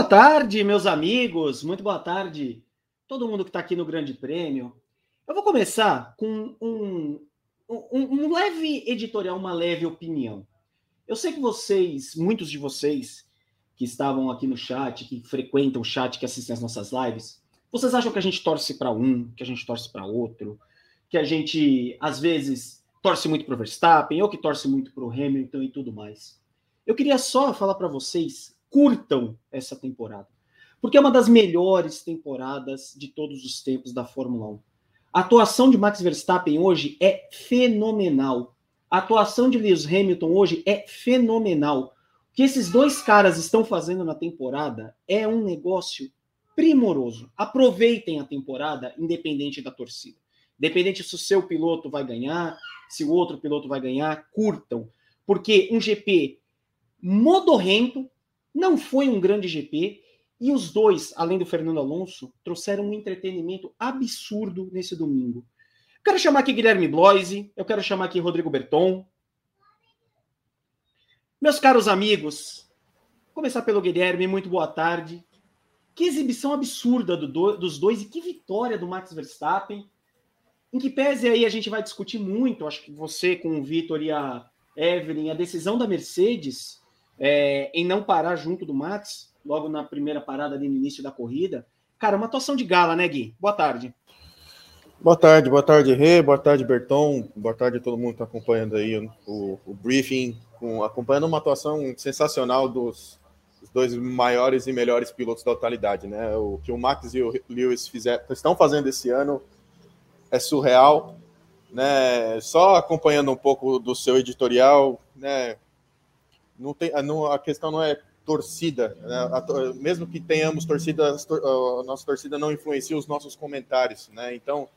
boa tarde, meus amigos. Muito boa tarde, todo mundo que está aqui no Grande Prêmio. Eu vou começar com um, um, um, leve editorial, uma leve opinião. Eu sei que vocês, muitos de vocês que estavam aqui no chat, que frequentam o chat, que assistem as nossas lives, vocês acham que a gente torce para um, que a gente torce para outro, que a gente, às vezes, torce muito para o Verstappen, ou que torce muito para o Hamilton e tudo mais. Eu queria só falar para vocês curtam essa temporada. Porque é uma das melhores temporadas de todos os tempos da Fórmula 1. A atuação de Max Verstappen hoje é fenomenal. A atuação de Lewis Hamilton hoje é fenomenal. O que esses dois caras estão fazendo na temporada é um negócio primoroso. Aproveitem a temporada, independente da torcida. Independente se o seu piloto vai ganhar, se o outro piloto vai ganhar, curtam. Porque um GP modorrento, não foi um grande GP e os dois, além do Fernando Alonso, trouxeram um entretenimento absurdo nesse domingo. Eu quero chamar aqui Guilherme Bloise, eu quero chamar aqui Rodrigo Berton. Meus caros amigos, começar pelo Guilherme, muito boa tarde. Que exibição absurda do do, dos dois e que vitória do Max Verstappen. Em que pese aí a gente vai discutir muito, acho que você com o Vitor e a Evelyn, a decisão da Mercedes é, em não parar junto do Max, logo na primeira parada ali no início da corrida. Cara, uma atuação de gala, né, Gui? Boa tarde. Boa tarde, boa tarde, Rê, boa tarde, Berton, boa tarde a todo mundo que está acompanhando aí o, o briefing, com, acompanhando uma atuação sensacional dos, dos, dois maiores e melhores pilotos da atualidade, né? O que o Max e o Lewis estão fazendo esse ano é surreal, né? Só acompanhando um pouco do seu editorial, né? Não tem, não, a questão não é torcida, né? a, mesmo que tenhamos torcida, a nossa torcida não influencia os nossos comentários, né? Então,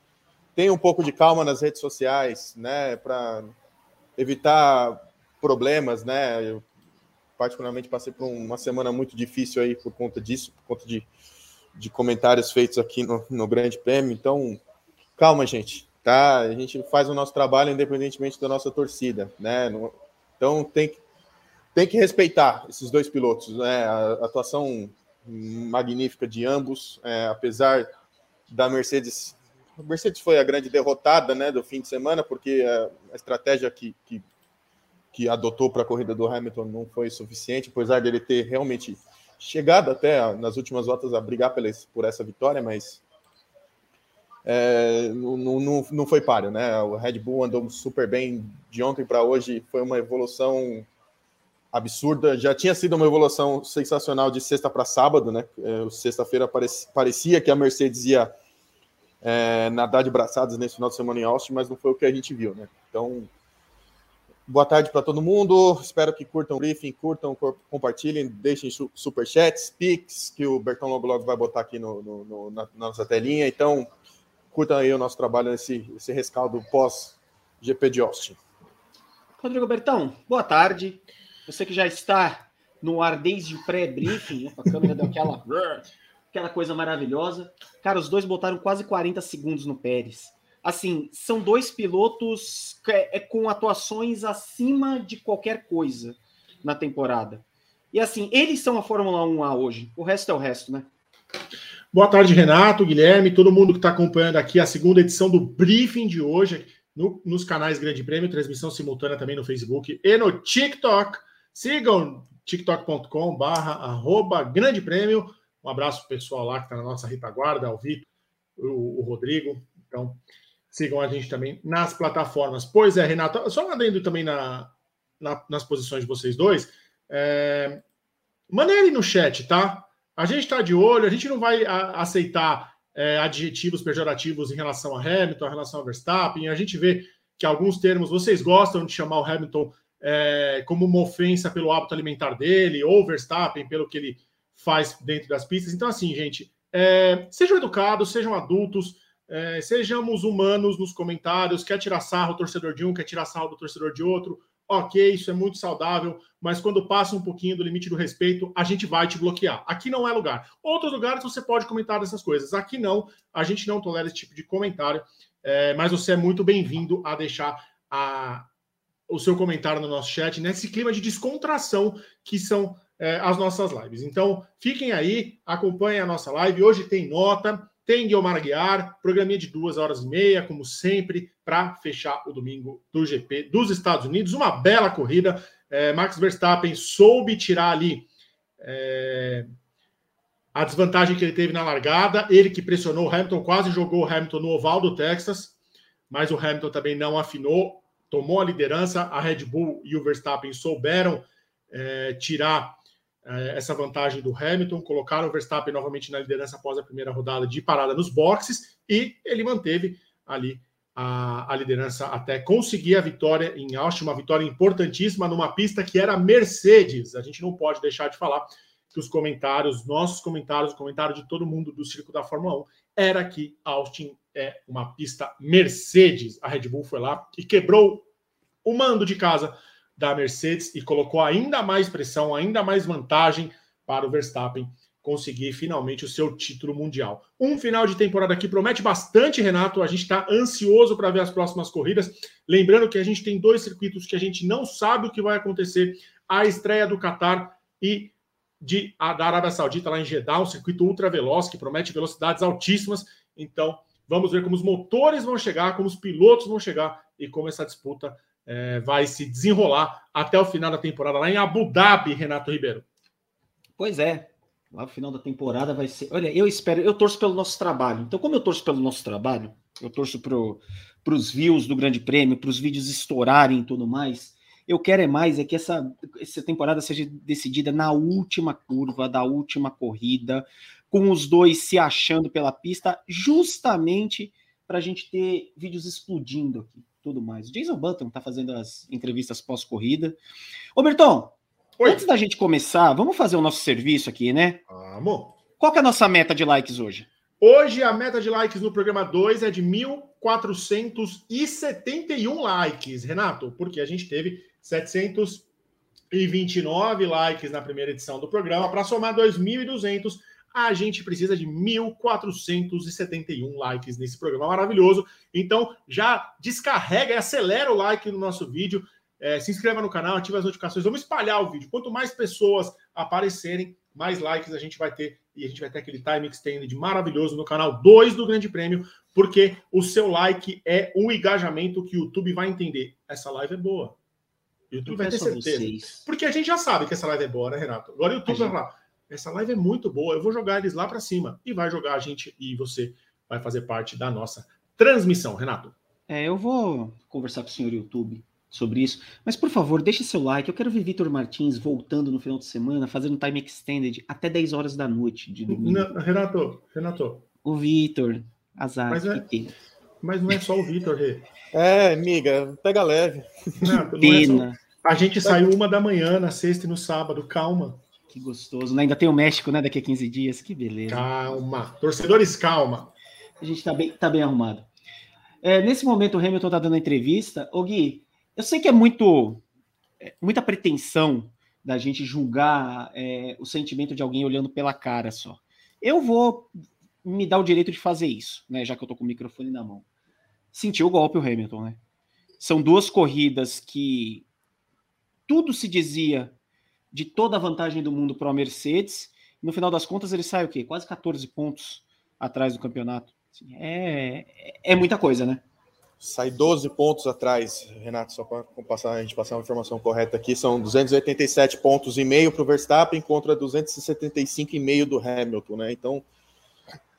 tenha um pouco de calma nas redes sociais, né? Para evitar problemas, né? Eu, particularmente, passei por uma semana muito difícil aí por conta disso, por conta de, de comentários feitos aqui no, no Grande Prêmio. Então, calma, gente, tá? A gente faz o nosso trabalho independentemente da nossa torcida, né? Então, tem que tem que respeitar esses dois pilotos, né? A atuação magnífica de ambos, é, apesar da Mercedes. A Mercedes foi a grande derrotada né, do fim de semana, porque a, estratégia que, que, que adotou para a corrida do Hamilton não foi suficiente, apesar dele ter realmente chegado até nas últimas voltas a brigar por essa vitória, mas é, não, não, não foi páreo, né? O Red Bull andou super bem de ontem para hoje, foi uma evolução absurda. Já tinha sido uma evolução sensacional de sexta para sábado, né? É, Sexta-feira parecia que a Mercedes ia é, nadar de braçadas nesse final de semana em Austin, mas não foi o que a gente viu, né? Então, boa tarde para todo mundo. Espero que curtam o briefing, curtam, compartilhem, deixem superchats, pics, que o Bertão logo logo vai botar aqui no, no, no na, na, nossa telinha. Então, curtam aí o nosso trabalho nesse esse rescaldo pós GP de Austin. Rodrigo Bertão, boa tarde. Você que já está no ar desde o pré-briefing, a câmera deu aquela, aquela coisa maravilhosa. Cara, os dois botaram quase 40 segundos no Pérez. Assim, são dois pilotos é, com atuações acima de qualquer coisa na temporada. E assim, eles são a Fórmula 1A hoje. O resto é o resto, né? Boa tarde, Renato, Guilherme, todo mundo que está acompanhando aqui a segunda edição do briefing de hoje, no, nos canais Grande Prêmio, transmissão simultânea também no Facebook e no TikTok. Sigam tiktok.com barra arroba grande prêmio. Um abraço pessoal lá que está na nossa retaguarda, ao Vitor, o, o, Rodrigo. Então, sigam a gente também nas plataformas. Pois é, Renato, só adendo também na, na, nas posições de vocês dois. É, mandem aí no chat, tá? A gente está de olho, a gente não vai a, aceitar é, adjetivos pejorativos em relação a Hamilton, em relação a Verstappen. A gente vê que alguns termos vocês gostam de chamar o Hamilton é, como uma ofensa pelo hábito alimentar dele, ou Verstappen pelo que ele faz dentro das pistas. Então, assim, gente, é, sejam educados, sejam adultos, é, sejamos humanos nos comentários. Quer tirar sarro do torcedor de um, quer tirar sarro do torcedor de outro. Ok, isso é muito saudável, mas quando passa um pouquinho do limite do respeito, a gente vai te bloquear. Aqui não é lugar. Outros lugares você pode comentar dessas coisas. Aqui não, a gente não tolera esse tipo de comentário, é, mas você é muito bem-vindo a deixar a, o seu comentário no nosso chat, nesse clima de descontração que são é, as nossas lives. Então, fiquem aí, acompanhem a nossa live. Hoje tem nota, tem Guilmar Guiar, programinha de duas horas e meia, como sempre, para fechar o domingo do GP dos Estados Unidos. Uma bela corrida. É, Max Verstappen soube tirar ali é, a desvantagem que ele teve na largada. Ele que pressionou o Hamilton, quase jogou o Hamilton no oval do Texas, mas o Hamilton também não afinou, tomou a liderança. A Red Bull e o Verstappen souberam é, tirar é, essa vantagem do Hamilton, colocaram o Verstappen novamente na liderança após a primeira rodada de parada nos boxes e ele manteve ali a, a liderança até conseguir a vitória em Austin, uma vitória importantíssima numa pista que era Mercedes. A gente não pode deixar de falar que os comentários, nossos comentários, o comentário de todo mundo do circo da Fórmula 1 era que Austin é uma pista Mercedes. A Red Bull foi lá e quebrou o mando de casa da Mercedes e colocou ainda mais pressão, ainda mais vantagem para o Verstappen conseguir finalmente o seu título mundial. Um final de temporada que promete bastante, Renato. A gente está ansioso para ver as próximas corridas. Lembrando que a gente tem dois circuitos que a gente não sabe o que vai acontecer: a estreia do Qatar e de, a, da Arábia Saudita lá em Jeddah, um circuito ultra veloz que promete velocidades altíssimas. Então, vamos ver como os motores vão chegar, como os pilotos vão chegar e como essa disputa é, vai se desenrolar até o final da temporada lá em Abu Dhabi, Renato Ribeiro. Pois é, lá no final da temporada vai ser. Olha, eu espero, eu torço pelo nosso trabalho. Então, como eu torço pelo nosso trabalho, eu torço para os views do Grande Prêmio, para os vídeos estourarem e tudo mais. Eu quero é mais é que essa, essa temporada seja decidida na última curva da última corrida, com os dois se achando pela pista, justamente para a gente ter vídeos explodindo aqui tudo mais. Jason Button está fazendo as entrevistas pós-corrida. Ô, Berton, Oi. antes da gente começar, vamos fazer o nosso serviço aqui, né? Vamos. Qual é a nossa meta de likes hoje? Hoje a meta de likes no programa 2 é de 1.471 likes, Renato, porque a gente teve 729 likes na primeira edição do programa. Para somar 2.200, a gente precisa de 1.471 likes nesse programa maravilhoso. Então, já descarrega e acelera o like no nosso vídeo. É, se inscreva no canal, ative as notificações. Vamos espalhar o vídeo. Quanto mais pessoas aparecerem, mais likes a gente vai ter. E a gente vai ter aquele time extended maravilhoso no canal 2 do Grande Prêmio, porque o seu like é um engajamento que o YouTube vai entender. Essa live é boa. O YouTube vai ter certeza. Vocês. Porque a gente já sabe que essa live é boa, né, Renato? Agora o YouTube vai falar essa live é muito boa, eu vou jogar eles lá para cima. E vai jogar a gente e você vai fazer parte da nossa transmissão, Renato. É, eu vou conversar com o senhor YouTube sobre isso. Mas, por favor, deixe seu like. Eu quero ver Vitor Martins voltando no final de semana, fazendo time extended até 10 horas da noite de domingo. Não, Renato, Renato. O Vitor, azar. Mas, é, mas não é só o Vitor, Rê. É, amiga, pega leve. Não, Pena. É só... A gente saiu uma da manhã na sexta e no sábado, calma. Que gostoso, né? Ainda tem o México, né? Daqui a 15 dias, que beleza. Calma, torcedores, calma. A gente tá bem, tá bem arrumado. É, nesse momento, o Hamilton tá dando a entrevista. Ô Gui, eu sei que é muito, é, muita pretensão da gente julgar é, o sentimento de alguém olhando pela cara só. Eu vou me dar o direito de fazer isso, né? Já que eu tô com o microfone na mão. Sentiu o golpe o Hamilton, né? São duas corridas que tudo se dizia de toda a vantagem do mundo para a Mercedes. No final das contas, ele sai o quê? Quase 14 pontos atrás do campeonato. Assim, é, é muita coisa, né? Sai 12 pontos atrás, Renato, só para passar, a gente passar uma informação correta aqui, são 287 pontos e meio para o Verstappen contra 275 e meio do Hamilton, né? Então,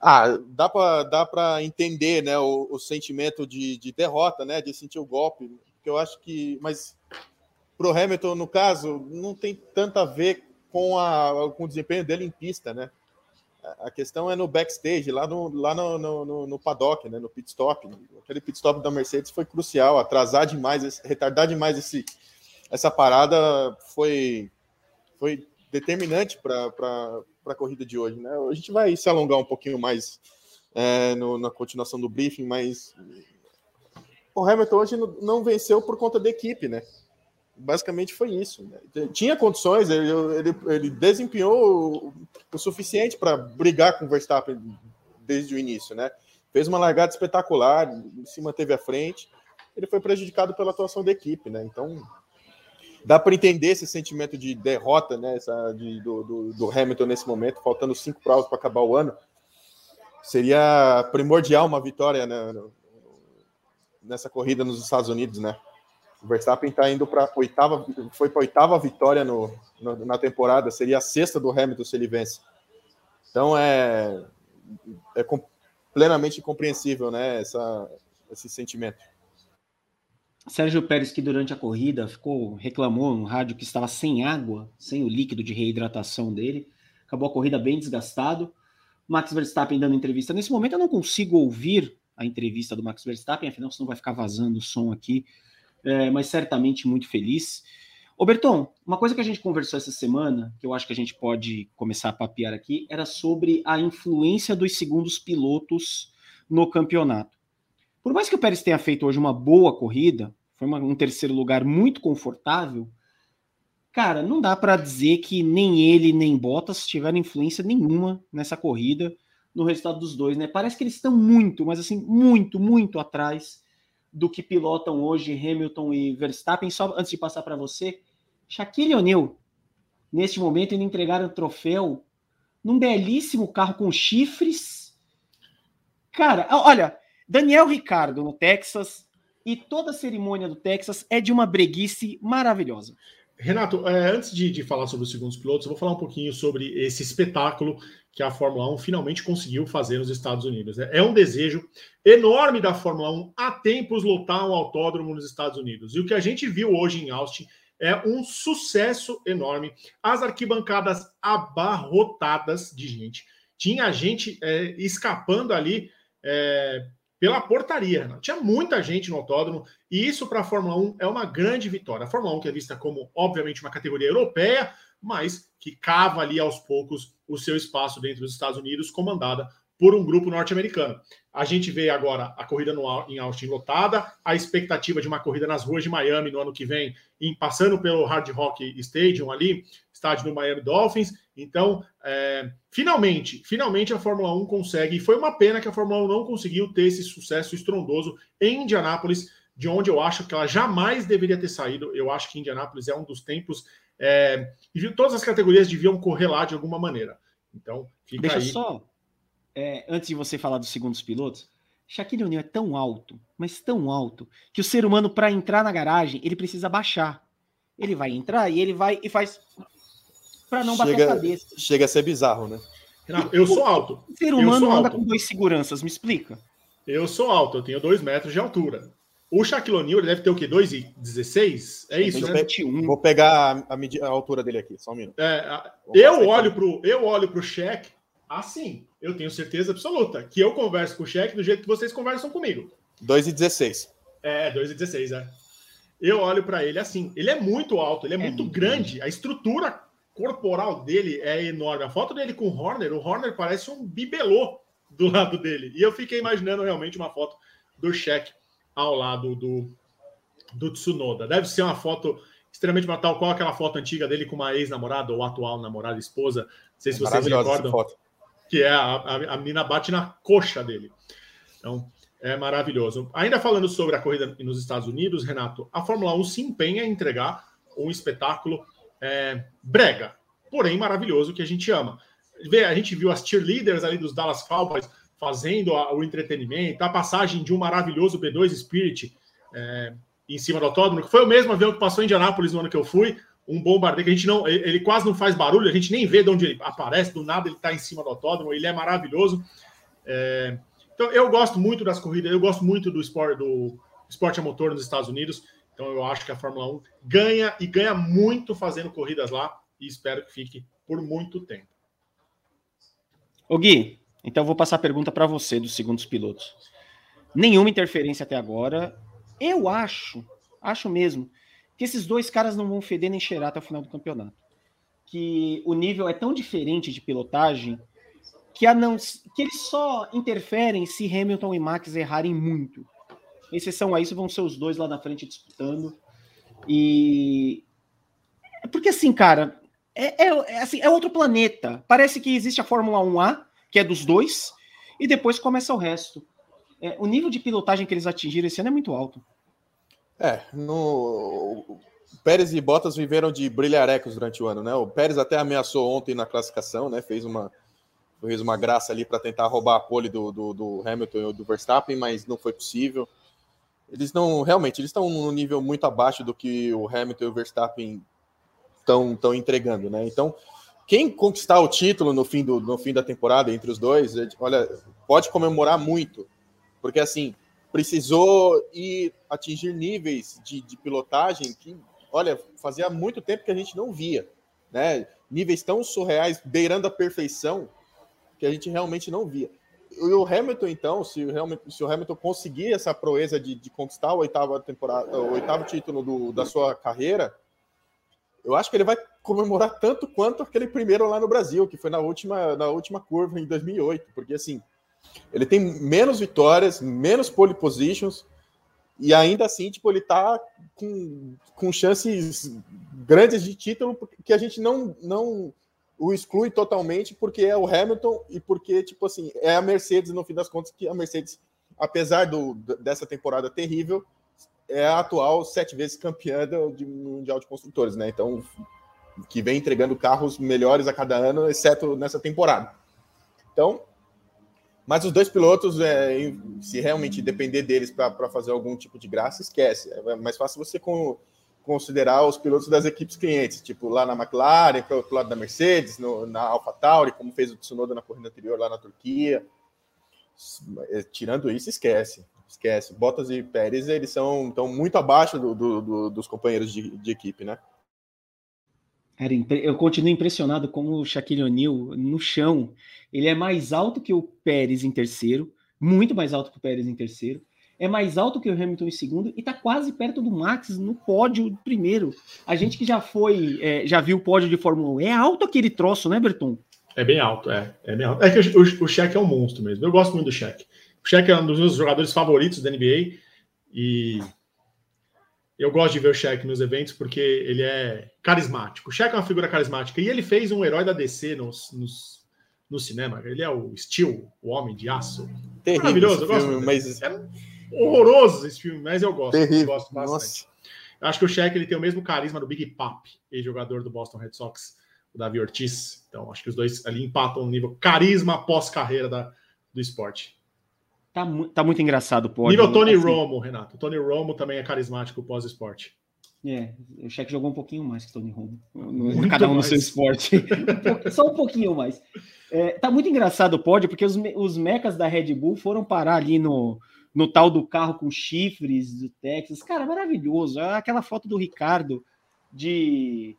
ah, dá para dá entender, né, o, o sentimento de, de derrota, né, de sentir o golpe, que eu acho que, mas para o Hamilton, no caso, não tem tanto a ver com, a, com o desempenho dele em pista, né? A questão é no backstage, lá no, lá no, no, no paddock, né? no pit stop. Aquele pit stop da Mercedes foi crucial. Atrasar demais, retardar demais esse, essa parada foi, foi determinante para a corrida de hoje. Né? A gente vai se alongar um pouquinho mais é, no, na continuação do briefing, mas o Hamilton hoje não venceu por conta da equipe, né? Basicamente foi isso. Né? Tinha condições, ele, ele, ele desempenhou o, o suficiente para brigar com o Verstappen desde o início, né? Fez uma largada espetacular, se manteve à frente. Ele foi prejudicado pela atuação da equipe, né? Então, dá para entender esse sentimento de derrota, né? Essa, de, do, do, do, Hamilton nesse momento, faltando cinco provas para acabar o ano. Seria primordial uma vitória né, nessa corrida nos Estados Unidos, né? O Verstappen está indo para oitava, foi para oitava vitória no, no, na temporada, seria a sexta do Hamilton se ele vence. Então é, é plenamente compreensível, né? Essa, esse sentimento. Sérgio Pérez, que durante a corrida ficou reclamou no rádio que estava sem água, sem o líquido de reidratação dele, acabou a corrida bem desgastado. Max Verstappen dando entrevista. Nesse momento eu não consigo ouvir a entrevista do Max Verstappen, afinal, senão vai ficar vazando o som aqui, é, mas certamente muito feliz. Ô Berton, uma coisa que a gente conversou essa semana, que eu acho que a gente pode começar a papear aqui, era sobre a influência dos segundos pilotos no campeonato. Por mais que o Pérez tenha feito hoje uma boa corrida, foi uma, um terceiro lugar muito confortável, cara, não dá para dizer que nem ele nem Bottas tiveram influência nenhuma nessa corrida no resultado dos dois, né? Parece que eles estão muito, mas assim, muito, muito atrás do que pilotam hoje Hamilton e Verstappen. Só antes de passar para você, Shaquille O'Neal, neste momento, indo entregar o troféu num belíssimo carro com chifres. Cara, olha, Daniel Ricardo no Texas e toda a cerimônia do Texas é de uma breguice maravilhosa. Renato, é, antes de, de, falar sobre os segundos pilotos, eu vou falar um pouquinho sobre esse espetáculo que a Fórmula 1 finalmente conseguiu fazer nos Estados Unidos. É um desejo enorme da Fórmula 1 há tempos lotar um autódromo nos Estados Unidos. E o que a gente viu hoje em Austin é um sucesso enorme. As arquibancadas abarrotadas de gente. Tinha gente é, escapando ali é, pela portaria. Né? Tinha muita gente no autódromo e isso para a Fórmula 1 é uma grande vitória. A Fórmula 1 que é vista como, obviamente, uma categoria europeia, mas que cava ali aos poucos o seu espaço dentro dos Estados Unidos, comandada por um grupo norte-americano. A gente vê agora a corrida no, em Austin lotada, a expectativa de uma corrida nas ruas de Miami no ano que vem, em, passando pelo Hard Rock Stadium ali, estádio do Miami Dolphins. Então, é, finalmente, finalmente a Fórmula 1 consegue, e foi uma pena que a Fórmula 1 não conseguiu ter esse sucesso estrondoso em Indianápolis, de onde eu acho que ela jamais deveria ter saído. Eu acho que Indianápolis é um dos tempos. É, e todas as categorias deviam correr lá de alguma maneira. Então, fica Deixa aí. só é, antes de você falar dos segundos pilotos, Shaquille O'Neal é tão alto, mas tão alto, que o ser humano, para entrar na garagem, ele precisa baixar. Ele vai entrar e ele vai e faz para não chega, bater a cabeça. Chega a ser bizarro, né? Não, eu sou alto. O ser humano anda alto. com dois seguranças, me explica. Eu sou alto, eu tenho dois metros de altura. O Shaquille O'Neal deve ter o quê? 2,16? É isso, né? Vou pegar a, a, a, altura dele aqui, só um minuto. É, eu, olho pro, eu olho pro Shaq assim, eu tenho certeza absoluta que eu converso com o cheque do jeito que vocês conversam comigo. 2 e 16. É, 2 e 16, é. Eu olho para ele assim, ele é muito alto, ele é, é muito grande, a estrutura corporal dele é enorme. A foto dele com o Horner, o Horner parece um bibelô do lado dele. E eu fiquei imaginando realmente uma foto do cheque ao lado do, do Tsunoda. Deve ser uma foto extremamente tal qual aquela foto antiga dele com uma ex-namorada ou atual namorada, esposa. Não sei se é vocês recordam. Foto que é a, a, a menina bate na coxa dele. Então, é maravilhoso. Ainda falando sobre a corrida nos Estados Unidos, Renato, a Fórmula 1 se empenha em entregar um espetáculo é, brega, porém maravilhoso, que a gente ama. Vê, a gente viu as cheerleaders ali dos Dallas Cowboys fazendo a, o entretenimento, a passagem de um maravilhoso B2 Spirit é, em cima do autódromo, que foi o mesmo avião que passou em Indianápolis no ano que eu fui, um bombardeio que a gente não. Ele quase não faz barulho, a gente nem vê de onde ele aparece, do nada ele está em cima do autódromo, ele é maravilhoso. É, então eu gosto muito das corridas, eu gosto muito do esporte, do esporte a motor nos Estados Unidos. Então eu acho que a Fórmula 1 ganha e ganha muito fazendo corridas lá e espero que fique por muito tempo. Ô Gui, então eu vou passar a pergunta para você dos segundos pilotos. Nenhuma interferência até agora. Eu acho, acho mesmo, que esses dois caras não vão feder nem cheirar até o final do campeonato. Que o nível é tão diferente de pilotagem que, a não, que eles só interferem se Hamilton e Max errarem muito. Exceção a isso, vão ser os dois lá na frente disputando. E. Porque assim, cara, é, é, é, assim, é outro planeta. Parece que existe a Fórmula 1A, que é dos dois, e depois começa o resto. É, o nível de pilotagem que eles atingiram esse ano é muito alto. É, no, Pérez e Bottas viveram de brilharecos durante o ano, né? O Pérez até ameaçou ontem na classificação, né? Fez uma, fez uma graça ali para tentar roubar a pole do, do, do Hamilton e do Verstappen, mas não foi possível. Eles não, realmente, eles estão num nível muito abaixo do que o Hamilton e o Verstappen estão entregando, né? Então, quem conquistar o título no fim, do, no fim da temporada entre os dois, olha, pode comemorar muito, porque assim precisou ir atingir níveis de, de pilotagem que, olha, fazia muito tempo que a gente não via, né? Níveis tão surreais, beirando a perfeição, que a gente realmente não via. E o Hamilton, então, se o Hamilton, se o Hamilton conseguir essa proeza de, de conquistar o oitavo, temporada, o oitavo título do, da sua carreira, eu acho que ele vai comemorar tanto quanto aquele primeiro lá no Brasil, que foi na última, na última curva em 2008, porque assim, ele tem menos vitórias, menos pole positions, e ainda assim, tipo, ele tá com, com chances grandes de título que a gente não, não o exclui totalmente porque é o Hamilton e porque, tipo assim, é a Mercedes, no fim das contas, que a Mercedes, apesar do, dessa temporada terrível, é a atual sete vezes campeã do, de Mundial de Construtores, né? Então, que vem entregando carros melhores a cada ano, exceto nessa temporada. Então, mas os dois pilotos, é, se realmente depender deles para fazer algum tipo de graça, esquece. É mais fácil você com, considerar os pilotos das equipes clientes, tipo lá na McLaren, para o lado da Mercedes, no, na AlphaTauri, como fez o Tsunoda na corrida anterior lá na Turquia. É, tirando isso, esquece. Esquece. Bottas e Pérez, eles são estão muito abaixo do, do, do, dos companheiros de, de equipe, né? Eu continuo impressionado com o Shaquille O'Neal no chão. Ele é mais alto que o Pérez em terceiro, muito mais alto que o Pérez em terceiro. É mais alto que o Hamilton em segundo e está quase perto do Max no pódio primeiro. A gente que já foi, é, já viu o pódio de Fórmula 1, é alto aquele troço, né, Berton? É bem alto, é. É bem alto. É que o, o, o Shaq é um monstro mesmo. Eu gosto muito do Shaq. O Shaq é um dos meus jogadores favoritos da NBA e eu gosto de ver o Shaq nos eventos porque ele é carismático. O Shaq é uma figura carismática e ele fez um herói da DC nos, nos, no cinema. Ele é o Steel, o Homem de Aço. Terrível Maravilhoso, eu gosto. Filme, mas... É horroroso esse filme, mas eu gosto. Terrível. Eu gosto bastante. Nossa. Eu acho que o Shaq ele tem o mesmo carisma do Big Pop, ex-jogador do Boston Red Sox, o Davi Ortiz. Então, acho que os dois ali empatam no nível carisma pós-carreira do esporte. Tá, tá muito engraçado o pódio. Nível Tony assim. Romo, Renato. Tony Romo também é carismático pós-esporte. É, o Cheque jogou um pouquinho mais que Tony Romo. No, cada um mais. no seu esporte. Só um pouquinho mais. É, tá muito engraçado o pódio, porque os, os mecas da Red Bull foram parar ali no, no tal do carro com chifres do Texas. Cara, maravilhoso. É aquela foto do Ricardo de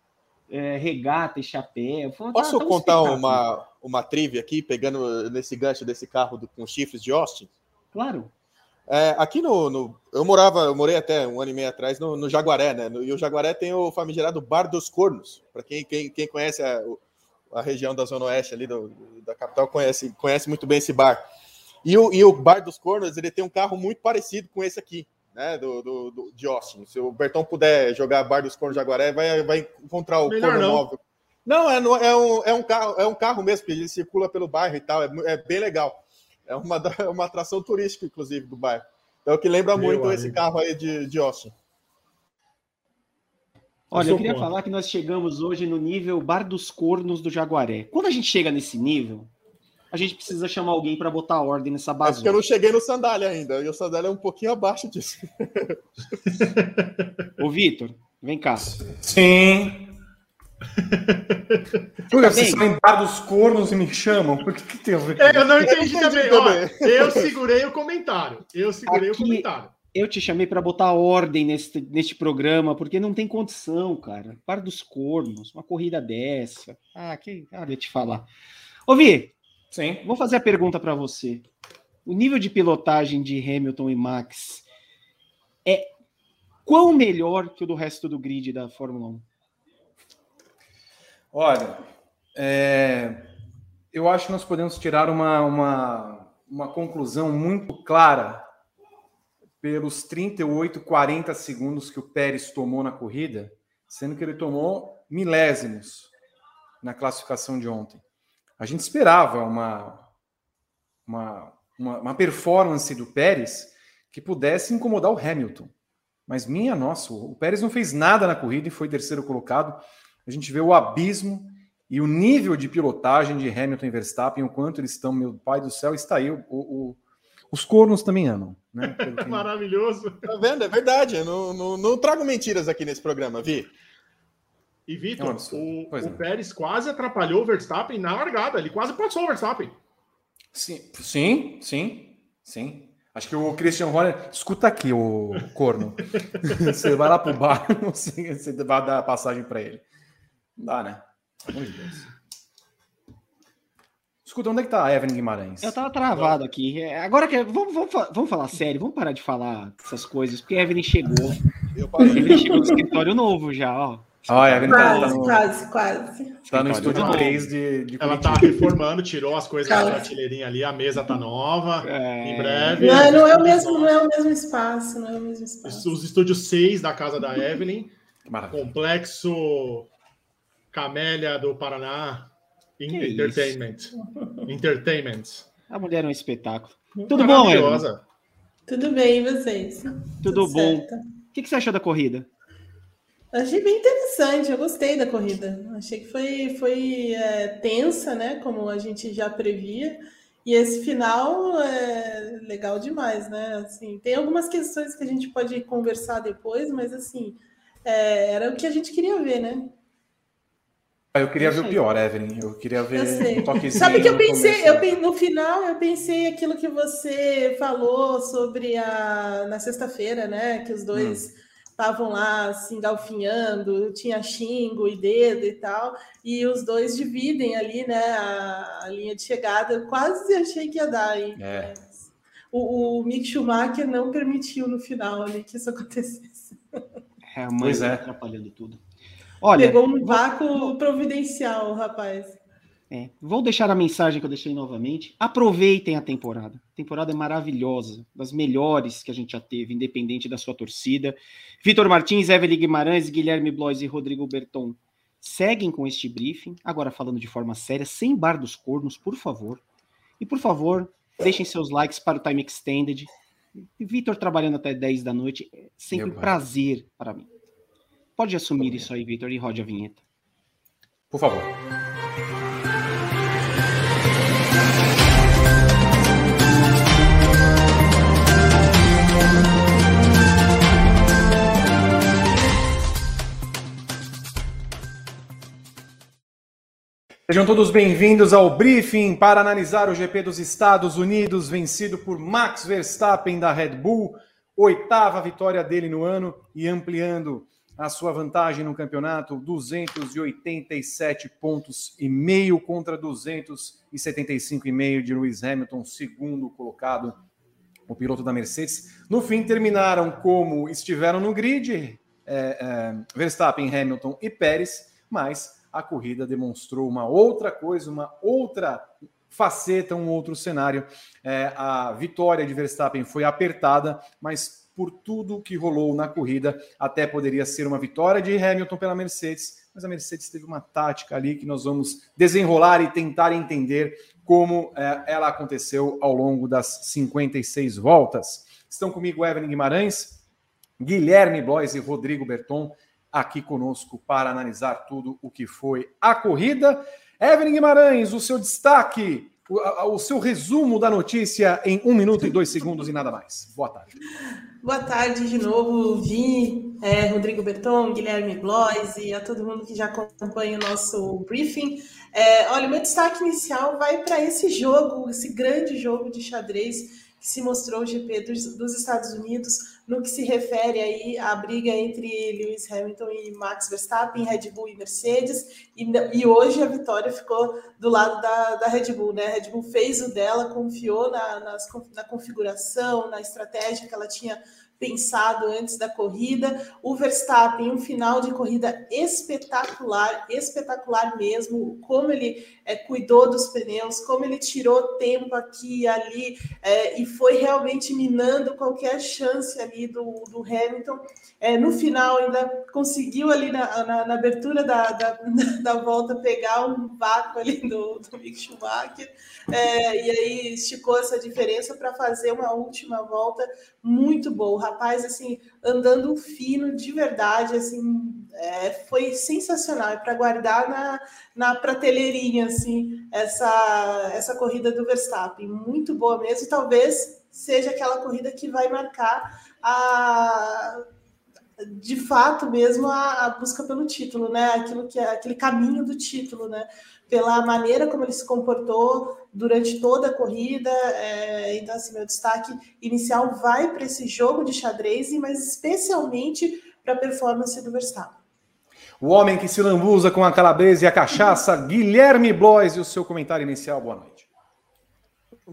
é, regata e chapéu. Foi, Posso tá, contar uma, uma trivia aqui, pegando nesse gancho desse carro do, com chifres de Austin? Claro. É, aqui no, no, Eu morava, eu morei até um ano e meio atrás no, no Jaguaré, né? No, e o Jaguaré tem o famigerado Bar dos Cornos. Para quem, quem, quem conhece a, a região da Zona Oeste ali do, da capital, conhece, conhece muito bem esse bar. E o, e o Bar dos Cornos ele tem um carro muito parecido com esse aqui, né? Do, do, do de Austin. Se o Bertão puder jogar Bar dos Cornos Jaguaré, vai, vai encontrar o Melhor corno não. móvel. Não, é, é, um, é, um carro, é um carro mesmo, que ele circula pelo bairro e tal, é, é bem legal. É uma, uma atração turística, inclusive, do bairro. Então, que lembra Meu muito amigo. esse carro aí de, de Austin. Olha, eu, queria contra. falar que nós chegamos hoje no nível Bar dos Cornos do Jaguaré. Quando a gente chega nesse nível, a gente precisa chamar alguém para botar ordem nessa base. É porque eu não cheguei no sandália ainda, e o sandália é um pouquinho abaixo disso. Ô, Vitor, vem cá. Sim. Júlia, vocês são em bar dos cornos e me chamam? Por que, que tem a ver é, Eu não entendi, eu também. também. Ó, eu segurei o comentário. Eu segurei Aqui, o comentário. Eu te chamei para botar ordem neste, neste programa, porque não tem condição, cara. Bar dos cornos, uma corrida dessa. Ah, que. Ah, eu te falar. Ô, Vi, Sim. vou fazer a pergunta para você. O nível de pilotagem de Hamilton e Max é quão melhor que o do resto do grid da Fórmula 1? Olha, é, eu acho que nós podemos tirar uma, uma, uma conclusão muito clara pelos 38, 40 segundos que o Pérez tomou na corrida, sendo que ele tomou milésimos na classificação de ontem. A gente esperava uma, uma, uma, uma performance do Pérez que pudesse incomodar o Hamilton. Mas minha nossa, o Pérez não fez nada na corrida e foi terceiro colocado. A gente vê o abismo e o nível de pilotagem de Hamilton e Verstappen, o quanto eles estão, meu pai do céu, está aí. O, o, os cornos também amam. Né? Maravilhoso. Tá vendo? É verdade. Eu não, não, não trago mentiras aqui nesse programa, Vi. E, Vitor, é o, o é. Pérez quase atrapalhou o Verstappen na largada. Ele quase passou o Verstappen. Sim, sim, sim. sim. Acho que o Christian Horner. Escuta aqui, o corno. você vai lá pro bar, você vai dar passagem para ele. Não dá, né? Pelo amor de Deus. Escuta, onde é que tá a Evelyn Guimarães? Eu tava travado aqui. É, agora que. Vamos, vamos, vamos falar sério, vamos parar de falar essas coisas, porque a Evelyn chegou. Eu a Evelyn chegou no escritório novo já, ó. Ah, é, quase, tá no, quase, quase. Tá no estúdio 3 de, de Ela tá reformando, tirou as coisas da prateleirinha ali, a mesa tá nova. É... Em breve. Não, não, é o mesmo, não é o mesmo espaço, não é o mesmo espaço. Os estúdios 6 da casa da Evelyn. Maravilha. Complexo Camélia do Paraná. Entertainment. Entertainment. A mulher é um espetáculo. Tudo bom, Evelyn? Tudo bem, e vocês? Tudo, Tudo bom. O que, que você achou da corrida? Achei bem interessante, eu gostei da corrida. Achei que foi, foi é, tensa, né? Como a gente já previa. E esse final é legal demais, né? Assim, tem algumas questões que a gente pode conversar depois, mas assim, é, era o que a gente queria ver, né? Eu queria ver o pior, Evelyn. Eu queria ver um toquezinho. Sabe que eu pensei, eu, no final eu pensei aquilo que você falou sobre a na sexta-feira, né? Que os dois hum estavam lá se engalfinhando, tinha xingo e dedo e tal, e os dois dividem ali, né, a, a linha de chegada. Eu quase achei que ia dar, hein? É. O, o Mick Schumacher não permitiu no final ali que isso acontecesse. É, a mãe é. atrapalhando tudo. Olha, Pegou um vácuo providencial, rapaz. É, vou deixar a mensagem que eu deixei novamente. Aproveitem a temporada. A temporada é maravilhosa, das melhores que a gente já teve, independente da sua torcida. Vitor Martins, Evelyn Guimarães, Guilherme Blois e Rodrigo Berton seguem com este briefing. Agora falando de forma séria, sem bar dos cornos, por favor. E por favor, deixem seus likes para o Time Extended. Vitor trabalhando até 10 da noite, é sempre um prazer para mim. Pode assumir isso aí, Vitor, e rode a vinheta. Por favor. Sejam todos bem-vindos ao briefing para analisar o GP dos Estados Unidos, vencido por Max Verstappen da Red Bull, oitava vitória dele no ano e ampliando a sua vantagem no campeonato, 287 pontos e meio contra 275 e meio de Lewis Hamilton, segundo colocado, o piloto da Mercedes. No fim, terminaram como estiveram no grid, é, é, Verstappen, Hamilton e Pérez, mas a corrida demonstrou uma outra coisa, uma outra faceta, um outro cenário. É, a vitória de Verstappen foi apertada, mas por tudo que rolou na corrida, até poderia ser uma vitória de Hamilton pela Mercedes, mas a Mercedes teve uma tática ali que nós vamos desenrolar e tentar entender como é, ela aconteceu ao longo das 56 voltas. Estão comigo Evelyn Guimarães, Guilherme Blois e Rodrigo Berton aqui conosco para analisar tudo o que foi a corrida. Evelyn Guimarães, o seu destaque, o, seu resumo da notícia em um minuto e dois segundos e nada mais. Boa tarde. Boa tarde de novo, Vi, é, Rodrigo Berton, Guilherme Blois e a todo mundo que já acompanha o nosso briefing. É, olha, o meu destaque inicial vai para esse jogo, esse grande jogo de xadrez se mostrou o GP dos, dos Estados Unidos no que se refere aí à briga entre Lewis Hamilton e Max Verstappen, Red Bull e Mercedes, e, e hoje a vitória ficou do lado da, da Red Bull, né? A Red Bull fez o dela, confiou na, nas, na configuração, na estratégia que ela tinha pensado antes da corrida. O Verstappen, um final de corrida espetacular, espetacular mesmo, como ele é, cuidou dos pneus, como ele tirou tempo aqui e ali é, e foi realmente minando qualquer chance ali do, do Hamilton. É, no final, ainda conseguiu ali na, na, na abertura da, da, da, volta pegar um vácuo ali do, do Mick Schumacher é, e aí esticou essa diferença para fazer uma última volta muito boa. O rapaz, assim, andando fino de verdade, assim, é, foi sensacional. É para guardar na, na prateleirinha, assim, essa, essa corrida do Verstappen. Muito boa mesmo. Talvez seja aquela corrida que vai marcar a de fato mesmo a, a, busca pelo título, né? Aquilo que é aquele caminho do título, né? Pela maneira como ele se comportou durante toda a corrida. É, então, assim, meu destaque inicial vai para esse jogo de xadrez, mas especialmente para a performance do Verstappen. O homem que se lambuza com a calabresa e a cachaça, Guilherme Blois, e o seu comentário inicial. Boa noite.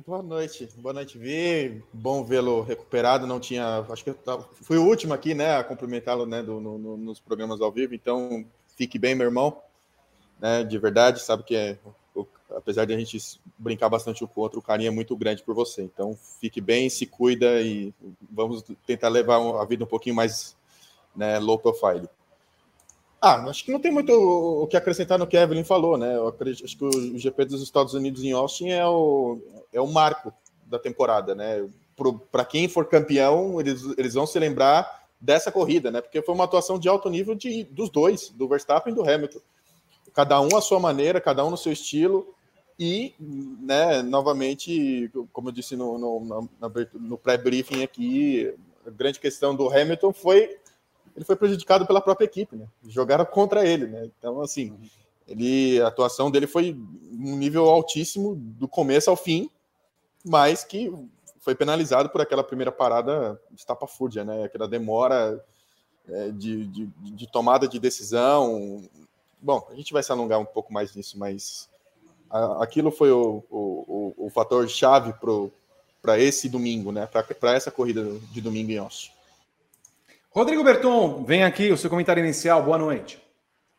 Boa noite, boa noite, Vi. Bom vê-lo recuperado. Não tinha, acho que eu fui o último aqui, né, a cumprimentá-lo, né, no, nos programas ao vivo. Então, fique bem, meu irmão, né, de verdade. Sabe que é, apesar de a gente brincar bastante um com o outro, o carinho é muito grande por você. Então, fique bem, se cuida e vamos tentar levar a vida um pouquinho mais, né, low profile. Ah, acho que não tem muito o que acrescentar no que a Evelyn falou, né? Eu acredito, acho que o GP dos Estados Unidos em Austin é o, é o marco da temporada, né? Para quem for campeão, eles, eles vão se lembrar dessa corrida, né? Porque foi uma atuação de alto nível de, dos dois, do Verstappen e do Hamilton. Cada um à sua maneira, cada um no seu estilo. E, né, novamente, como eu disse no, no, no pré-briefing aqui, a grande questão do Hamilton foi ele foi prejudicado pela própria equipe, né? Jogaram contra ele, né? Então, assim, ele, a atuação dele foi um nível altíssimo do começo ao fim, mas que foi penalizado por aquela primeira parada estapafúrdia, né? Aquela demora é, de, de, de, tomada de decisão. Bom, a gente vai se alongar um pouco mais nisso, mas aquilo foi o, o, o, o fator chave para esse domingo, né? Para essa corrida de domingo em Austin. Rodrigo Berton, vem aqui o seu comentário inicial. Boa noite.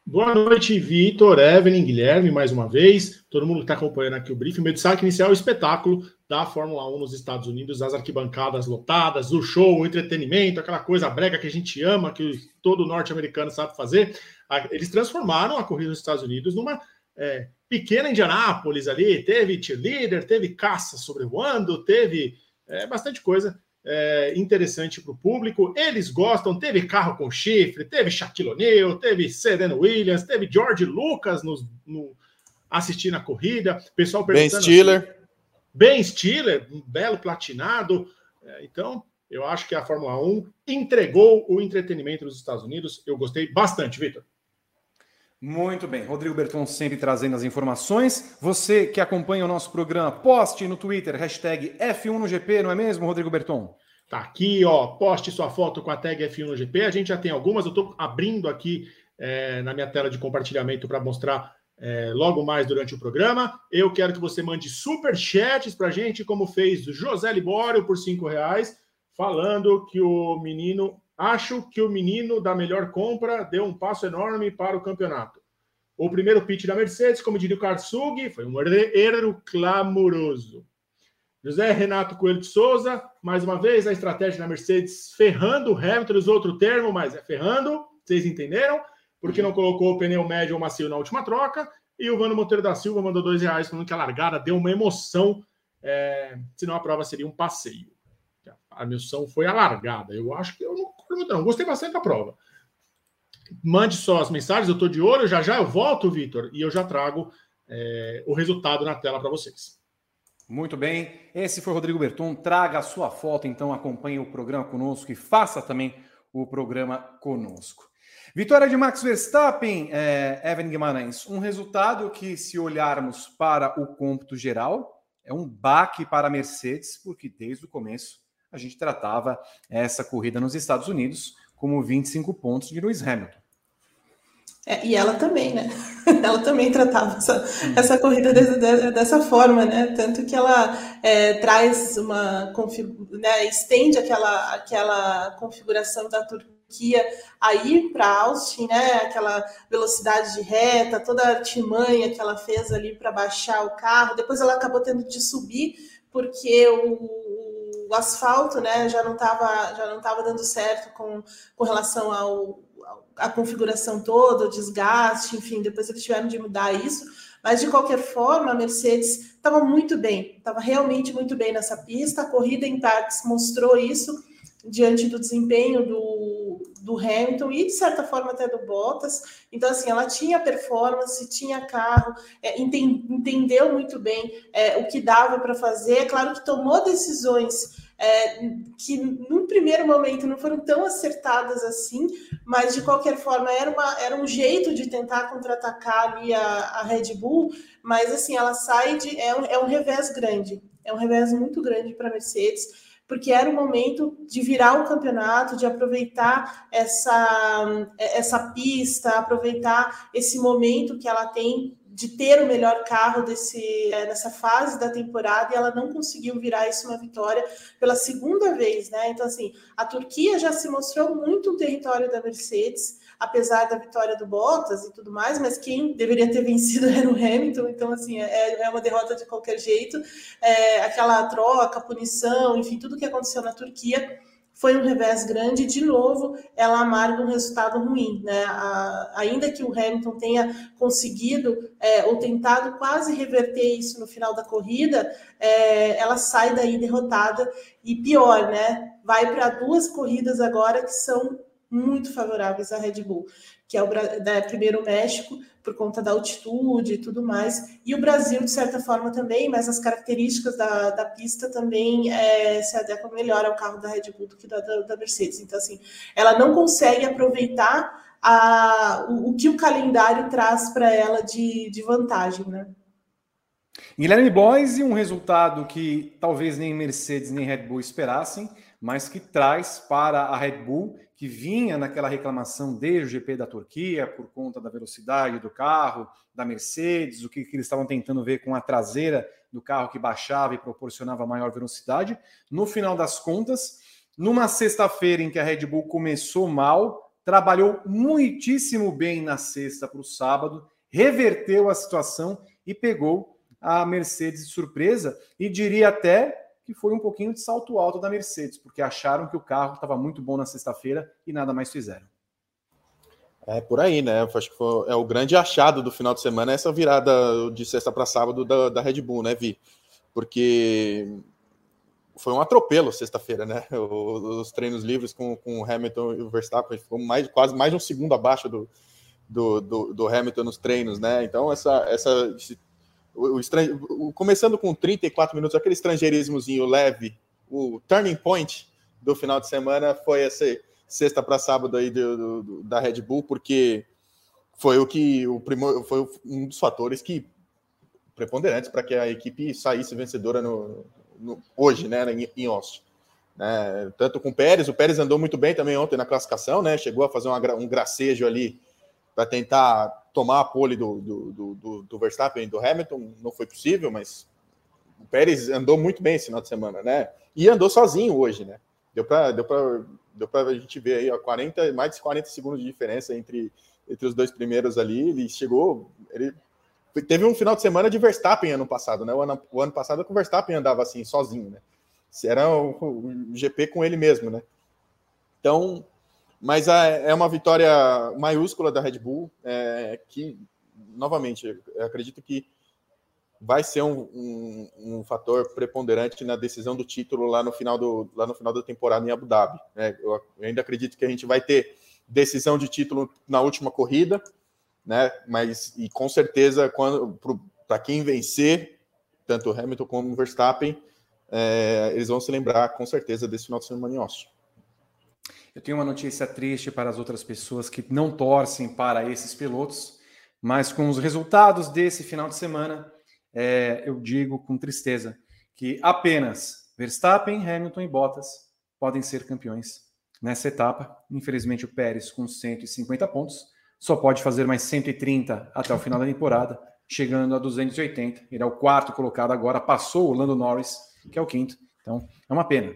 Boa noite, Vitor, Evelyn, Guilherme, mais uma vez. Todo mundo que está acompanhando aqui o briefing. Meu destaque inicial é o espetáculo da Fórmula 1 nos Estados Unidos, as arquibancadas lotadas, o show, o entretenimento, aquela coisa brega que a gente ama, que todo norte-americano sabe fazer. Eles transformaram a corrida nos Estados Unidos numa é, pequena Indianápolis ali. Teve cheerleader, teve caça sobrevoando, teve é, bastante coisa é, interessante para o público. Eles gostam, teve carro com chifre, teve Shaquille O'Neal, teve Serena Williams, teve George Lucas no, no assistindo a corrida. Pessoal Ben Stiller. Assim, ben Stiller, um belo platinado. É, então, eu acho que a Fórmula 1 entregou o entretenimento nos Estados Unidos. Eu gostei bastante, Vitor. Muito bem, Rodrigo Berton sempre trazendo as informações. Você que acompanha o nosso programa, poste no Twitter, hashtag F1 no GP, não é mesmo, Rodrigo Berton? Tá aqui, ó, poste sua foto com a tag F1 no GP. A gente já tem algumas, eu estou abrindo aqui é, na minha tela de compartilhamento para mostrar é, logo mais durante o programa. Eu quero que você mande super chats para gente, como fez José Libório por cinco reais, falando que o menino Acho que o menino da melhor compra deu um passo enorme para o campeonato. O primeiro pitch da Mercedes, como diria o Karsug, foi um erro clamoroso. José Renato Coelho de Souza, mais uma vez, a estratégia da Mercedes ferrando o Hamilton, usou outro termo, mas é ferrando, vocês entenderam? Porque não colocou o pneu médio ou macio na última troca. E o Vano Monteiro da Silva mandou dois reais falando que a largada deu uma emoção, é, senão a prova seria um passeio. A missão foi alargada. Eu acho que eu não não. Gostei bastante da prova. Mande só as mensagens, eu estou de olho. Já já eu volto, Vitor, e eu já trago é, o resultado na tela para vocês. Muito bem. Esse foi Rodrigo Berton. Traga a sua foto, então acompanhe o programa conosco e faça também o programa conosco. Vitória de Max Verstappen, é, Evan Guimarães. Um resultado que, se olharmos para o cômputo geral, é um baque para a Mercedes, porque desde o começo a gente tratava essa corrida nos Estados Unidos como 25 pontos de Lewis Hamilton. É, e ela também, né? Ela também tratava essa, essa corrida dessa forma, né? Tanto que ela é, traz uma né, estende aquela, aquela configuração da Turquia a ir para Austin, né? Aquela velocidade de reta, toda a artimanha que ela fez ali para baixar o carro. Depois ela acabou tendo de subir porque o, o asfalto, né, já não estava já não tava dando certo com, com relação ao a configuração toda, o desgaste, enfim, depois eles tiveram de mudar isso. Mas de qualquer forma, a Mercedes estava muito bem, estava realmente muito bem nessa pista. A corrida em partes mostrou isso diante do desempenho do, do Hamilton e, de certa forma, até do Bottas. Então, assim, ela tinha performance, tinha carro, é, entendeu muito bem é, o que dava para fazer. É claro que tomou decisões é, que, num primeiro momento, não foram tão acertadas assim, mas, de qualquer forma, era, uma, era um jeito de tentar contra-atacar ali a, a Red Bull, mas, assim, ela sai de... É um, é um revés grande, é um revés muito grande para a Mercedes, porque era o momento de virar o campeonato, de aproveitar essa, essa pista, aproveitar esse momento que ela tem de ter o melhor carro desse, é, nessa fase da temporada e ela não conseguiu virar isso uma vitória pela segunda vez, né? Então, assim, a Turquia já se mostrou muito um território da Mercedes apesar da vitória do Bottas e tudo mais, mas quem deveria ter vencido era o Hamilton, então, assim, é, é uma derrota de qualquer jeito. É, aquela troca, punição, enfim, tudo que aconteceu na Turquia foi um revés grande, de novo, ela amarga um resultado ruim, né? A, ainda que o Hamilton tenha conseguido é, ou tentado quase reverter isso no final da corrida, é, ela sai daí derrotada e pior, né? Vai para duas corridas agora que são muito favoráveis à Red Bull, que é o né, primeiro o México, por conta da altitude e tudo mais, e o Brasil, de certa forma, também, mas as características da, da pista também é, se adequam melhor ao carro da Red Bull do que da, da, Mercedes. Então, assim, ela não consegue aproveitar a, o, o que o calendário traz para ela de, de vantagem, né? Guilherme Boys e um resultado que talvez nem Mercedes nem Red Bull esperassem, mas que traz para a Red Bull que vinha naquela reclamação desde o GP da Turquia por conta da velocidade do carro, da Mercedes, o que, que eles estavam tentando ver com a traseira do carro que baixava e proporcionava maior velocidade. No final das contas, numa sexta-feira em que a Red Bull começou mal, trabalhou muitíssimo bem na sexta para o sábado, reverteu a situação e pegou a Mercedes de surpresa e diria até que foi um pouquinho de salto alto da Mercedes, porque acharam que o carro estava muito bom na sexta-feira e nada mais fizeram. É por aí, né? acho que foi, é o grande achado do final de semana essa virada de sexta para sábado da, da Red Bull, né, Vi? Porque foi um atropelo sexta-feira, né? Os, os, treinos livres com, com o Hamilton e o Verstappen ficou mais, quase mais um segundo abaixo do, do, do, do Hamilton nos treinos, né? Então, essa, essa, o, o, o, começando com 34 minutos, aquele estrangeirismozinho leve, o turning point do final de semana foi essa sexta para sábado aí do, do, da Red Bull, porque foi o que o primo, foi um dos fatores que preponderantes para que a equipe saísse vencedora no, no hoje, né, em, em Austin. Né, tanto com o Pérez, o Pérez andou muito bem também ontem na classificação, né? Chegou a fazer uma, um gracejo ali para tentar tomar a pole do, do, do, do Verstappen e do Hamilton, não foi possível, mas o Pérez andou muito bem esse final de semana, né? E andou sozinho hoje, né? Deu para deu deu a gente ver aí, ó, 40, mais de 40 segundos de diferença entre, entre os dois primeiros ali. Ele chegou. Ele teve um final de semana de Verstappen ano passado, né? O ano, o ano passado o Verstappen andava assim, sozinho, né? Era o, o GP com ele mesmo, né? Então, mas é uma vitória maiúscula da Red Bull, é, que, novamente, acredito que vai ser um, um, um, fator preponderante na decisão do título lá no final, do, lá no final da temporada em Abu Dhabi. É, eu ainda acredito que a gente vai ter decisão de título na última corrida, né? Mas e com certeza para quem vencer, tanto Hamilton como Verstappen, é, eles vão se lembrar com certeza desse final de semana em Austin. Eu tenho uma notícia triste para as outras pessoas que não torcem para esses pilotos, mas com os resultados desse final de semana, é, eu digo com tristeza que apenas Verstappen, Hamilton e Bottas podem ser campeões nessa etapa. Infelizmente, o Pérez, com 150 pontos, só pode fazer mais 130 até o final da temporada, chegando a 280. Ele é o quarto colocado agora, passou o Lando Norris, que é o quinto. Então, é uma pena.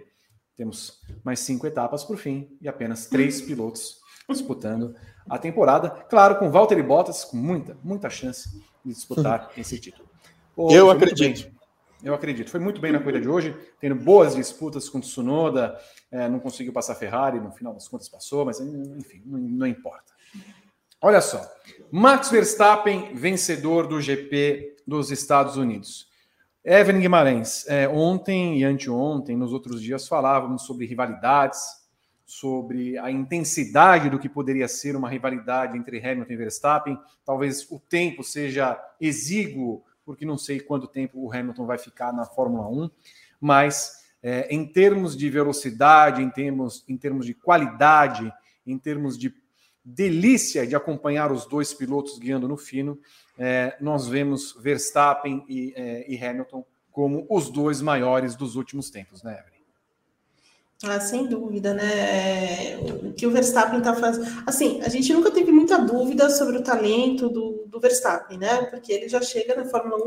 Temos mais cinco etapas por fim e apenas três pilotos disputando a temporada. Claro, com Valtteri Bottas com muita, muita chance de disputar esse título. Eu acredito. Eu acredito. Foi muito bem na corrida de hoje, tendo boas disputas com o Tsunoda. É, não conseguiu passar a Ferrari, no final das contas passou, mas enfim, não, não importa. Olha só. Max Verstappen, vencedor do GP dos Estados Unidos. Evelyn Guimarães, é, ontem e anteontem, nos outros dias, falávamos sobre rivalidades, sobre a intensidade do que poderia ser uma rivalidade entre Hamilton e Verstappen. Talvez o tempo seja exíguo porque não sei quanto tempo o Hamilton vai ficar na Fórmula 1, mas é, em termos de velocidade, em termos, em termos de qualidade, em termos de delícia de acompanhar os dois pilotos guiando no fino, é, nós vemos Verstappen e, é, e, Hamilton como os dois maiores dos últimos tempos, né, Evelyn? Ah, sem dúvida, né? O que o Verstappen está fazendo. Assim, a gente nunca teve muita dúvida sobre o talento do, do Verstappen, né? Porque ele já chega na Fórmula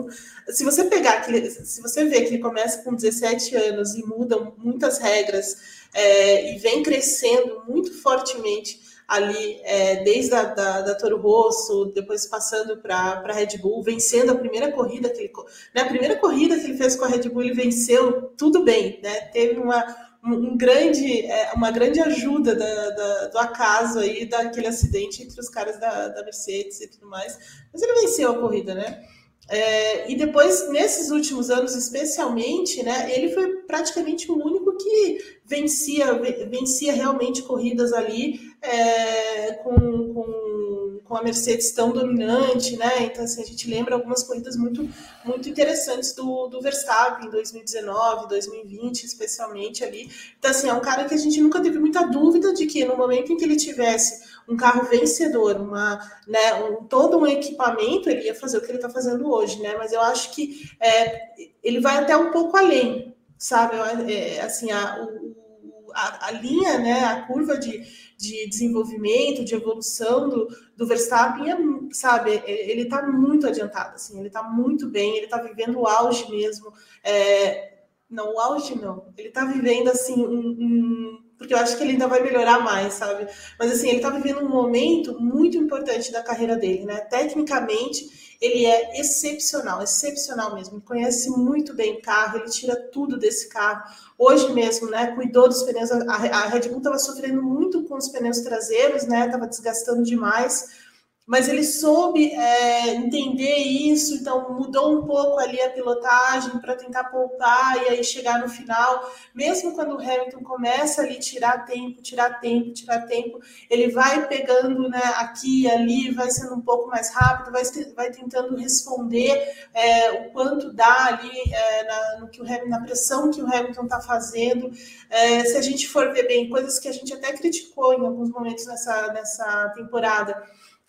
1. Se você pegar aquele, se você vê que ele começa com 17 anos e muda muitas regras é, e vem crescendo muito fortemente ali, é, desde a da, da Toro Rosso, depois passando para a Red Bull, vencendo a primeira corrida que ele. Né, a primeira corrida que ele fez com a Red Bull, ele venceu tudo bem, né? Teve uma um grande, é, uma grande ajuda da, da, do acaso aí, daquele acidente entre os caras da, da Mercedes e tudo mais. Mas ele venceu a corrida, né? É, e depois, nesses últimos anos, especialmente, né, ele foi praticamente o único que vencia, vencia realmente corridas ali é, com, com, com, a Mercedes tão dominante, né? Então, assim, a gente lembra algumas corridas muito, muito interessantes do, do Verstappen em 2019, 2020, especialmente ali. Então, assim, é um cara que a gente nunca teve muita dúvida de que no momento em que ele tivesse um carro vencedor, uma, né, um, todo um equipamento, ele ia fazer o que ele está fazendo hoje, né? Mas eu acho que é, ele vai até um pouco além, sabe? É, assim, a, o, a, a, linha, né, a curva de, de desenvolvimento, de evolução do, do Verstappen, é, sabe, ele está muito adiantado, assim, ele está muito bem, ele está vivendo o auge mesmo. É, não, o auge não, ele está vivendo assim um, um porque eu acho que ele ainda vai melhorar mais, sabe? Mas assim, ele está vivendo um momento muito importante da carreira dele, né? Tecnicamente, ele é excepcional, excepcional mesmo. Ele conhece muito bem o carro, ele tira tudo desse carro. Hoje mesmo, né? Cuidou dos pneus. A, a Red Bull estava sofrendo muito com os pneus traseiros, né? Tava desgastando demais mas ele soube é, entender isso, então mudou um pouco ali a pilotagem para tentar poupar e aí chegar no final. Mesmo quando o Hamilton começa ali tirar tempo, tirar tempo, tirar tempo, ele vai pegando né, aqui e ali, vai sendo um pouco mais rápido, vai, vai tentando responder é, o quanto dá ali é, na, no que o Hamilton, na pressão que o Hamilton está fazendo. É, se a gente for ver bem, coisas que a gente até criticou em alguns momentos nessa, nessa temporada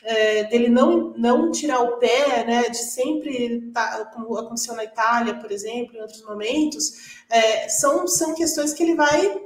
é, dele não, não tirar o pé, né, de sempre, tá, como aconteceu na Itália, por exemplo, em outros momentos, é, são, são questões que ele vai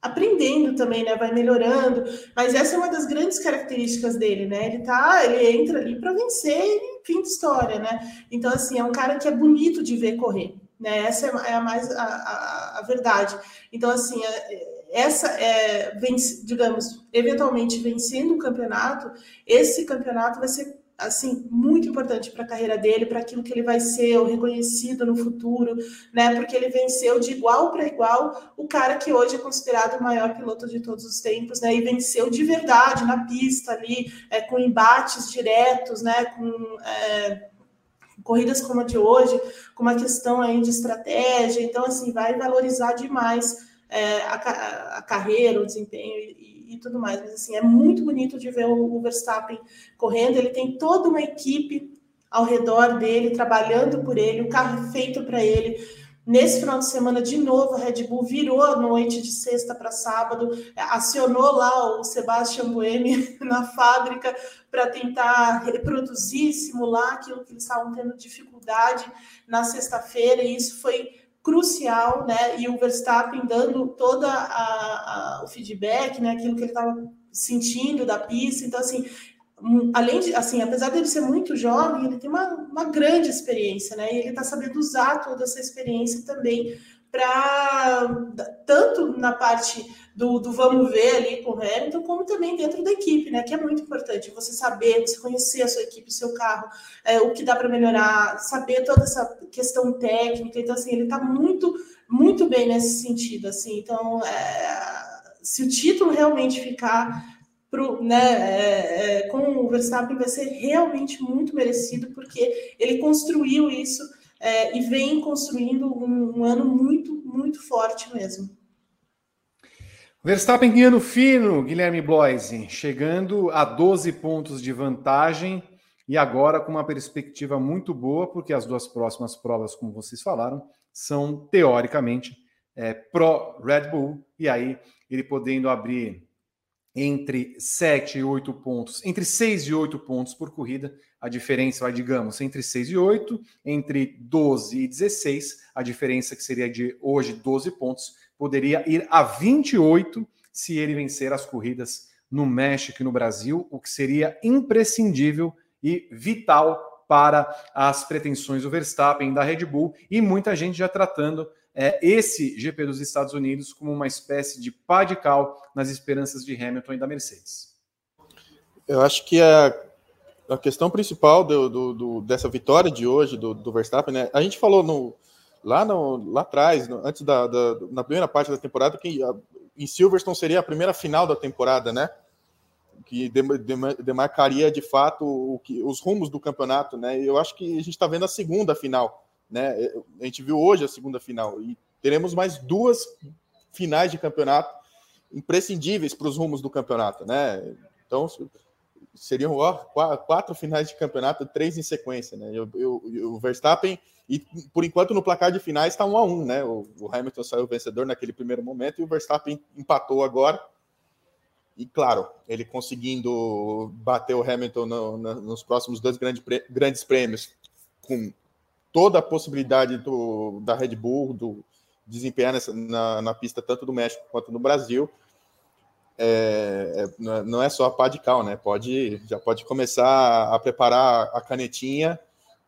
aprendendo também, né, vai melhorando, mas essa é uma das grandes características dele, né, ele tá, ele entra ali para vencer e fim de história, né, então, assim, é um cara que é bonito de ver correr, né, essa é, a mais a, a, a verdade, então, assim, é, essa é, digamos, eventualmente vencendo o campeonato, esse campeonato vai ser assim muito importante para a carreira dele, para aquilo que ele vai ser o reconhecido no futuro, né? Porque ele venceu de igual para igual o cara que hoje é considerado o maior piloto de todos os tempos, né? E venceu de verdade na pista ali, é, com embates diretos, né? Com é, corridas como a de hoje, com uma questão aí de estratégia, então assim vai valorizar demais é, a, a, carreira, o desempenho e, e, tudo mais. Mas assim, é muito bonito de ver o, o Verstappen correndo. Ele tem toda uma equipe ao redor dele, trabalhando por ele, o carro feito para ele. Nesse final de semana, de novo, a Red Bull virou a noite de sexta para sábado, acionou lá o Sebastian Buemi na fábrica para tentar reproduzir, simular aquilo que eles estavam tendo dificuldade na sexta-feira, e isso foi crucial, né? E o Verstappen dando todo o feedback, né? Aquilo que ele estava sentindo da pista. Então, assim, hum, além de, assim, apesar dele ser muito jovem, ele tem uma, uma grande experiência, né? E ele está sabendo usar toda essa experiência também para tanto na parte do, do, vamos ver ali com o Hamilton, como também dentro da equipe, né? Que é muito importante você saber, você conhecer a sua equipe, seu carro, é, o que dá para melhorar, saber toda essa questão técnica. Então, assim, ele está muito, muito bem nesse sentido. Assim, então, é, se o título realmente ficar pro, né, é, é, com o Verstappen, vai ser realmente muito merecido, porque ele construiu isso é, e vem construindo um, um, ano muito, muito forte mesmo. Verstappen ganhando fino, Guilherme Bloise, chegando a 12 pontos de vantagem e agora com uma perspectiva muito boa, porque as duas próximas provas, como vocês falaram, são teoricamente é, pró-Red Bull, e aí ele podendo abrir entre 7 e 8 pontos, entre 6 e 8 pontos por corrida, a diferença vai, digamos, entre 6 e 8, entre 12 e 16, a diferença que seria de hoje 12 pontos, poderia ir a 28 se ele vencer as corridas no México e no Brasil, o que seria imprescindível e vital para as pretensões do Verstappen da Red Bull e muita gente já tratando é, esse GP dos Estados Unidos como uma espécie de pá de cal nas esperanças de Hamilton e da Mercedes. Eu acho que a, a questão principal do, do, do, dessa vitória de hoje do, do Verstappen, né? A gente falou no, lá, no, lá atrás, no, antes da, da, na primeira parte da temporada, que a, em Silverstone seria a primeira final da temporada, né? Que demarcaria de fato o, que, os rumos do campeonato, né? Eu acho que a gente está vendo a segunda final né? A gente viu hoje a segunda final e teremos mais duas finais de campeonato imprescindíveis para os rumos do campeonato, né? Então seriam ó, quatro finais de campeonato, três em sequência, né? Eu, eu, o Verstappen e por enquanto no placar de finais está um a um, né? O, o Hamilton saiu vencedor naquele primeiro momento e o Verstappen empatou agora. E claro, ele conseguindo bater o Hamilton no, no, nos próximos dois grandes, grandes prêmios com toda a possibilidade do, da Red Bull do desempenhar nessa, na, na pista tanto do México quanto no Brasil. É, é, não é só a pá de cal, né? Pode, já pode começar a preparar a canetinha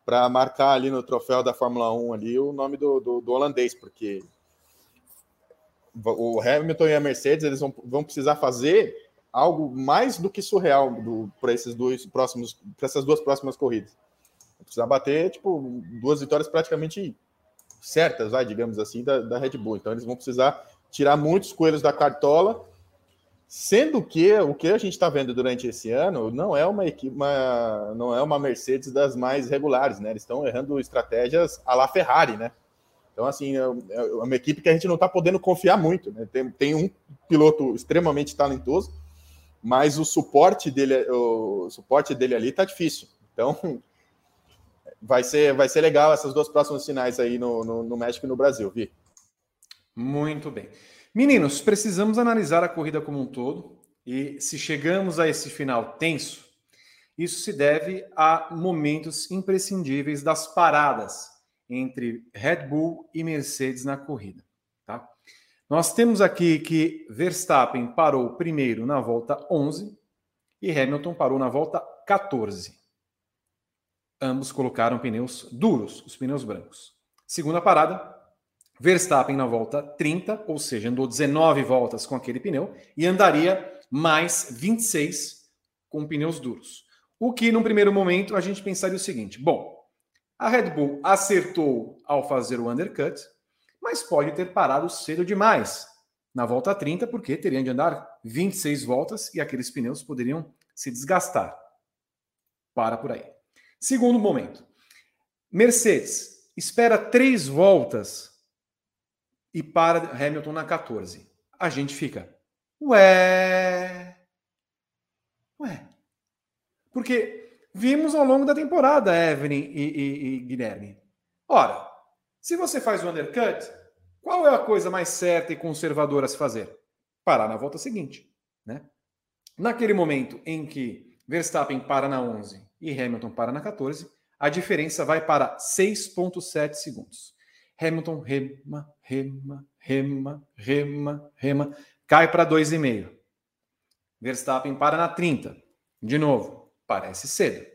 para marcar ali no troféu da Fórmula 1 ali o nome do, do, do, holandês, porque o Hamilton e a Mercedes eles vão, vão precisar fazer algo mais do que surreal para esses dois próximos para essas duas próximas corridas precisar bater, tipo, duas vitórias praticamente certas, vai, digamos assim, da, da Red Bull. Então eles vão precisar tirar muitos coelhos da cartola, sendo que o que a gente está vendo durante esse ano não é uma equipe, uma, não é uma Mercedes das mais regulares, né? Eles estão errando estratégias à la Ferrari, né? Então, assim, é, é uma equipe que a gente não está podendo confiar muito, né? Tem, tem um piloto extremamente talentoso, mas o suporte dele, o suporte dele ali está difícil. Então, vai ser, vai ser legal essas duas próximas finais aí no, no, no México e no Brasil, Vi. Muito bem. Meninos, precisamos analisar a corrida como um todo e se chegamos a esse final tenso, isso se deve a momentos imprescindíveis das paradas entre Red Bull e Mercedes na corrida. Tá? Nós temos aqui que Verstappen parou primeiro na volta 11 e Hamilton parou na volta 14. Ambos colocaram pneus duros, os pneus brancos. Segunda parada, Verstappen na volta 30, ou seja, andou 19 voltas com aquele pneu e andaria mais 26 com pneus duros. O que, num primeiro momento, a gente pensaria o seguinte: bom, a Red Bull acertou ao fazer o undercut, mas pode ter parado cedo demais na volta 30, porque teriam de andar 26 voltas e aqueles pneus poderiam se desgastar. Para por aí. Segundo momento, Mercedes espera três voltas e para Hamilton na 14. A gente fica, ué, ué, porque vimos ao longo da temporada, Evelyn e, e, e Guilherme. Ora, se você faz o undercut, qual é a coisa mais certa e conservadora a se fazer? Parar na volta seguinte, né? Naquele momento em que Verstappen para na 11 e Hamilton para na 14, a diferença vai para 6,7 segundos. Hamilton rema, rema, rema, rema, rema, cai para 2,5. Verstappen para na 30. De novo, parece cedo.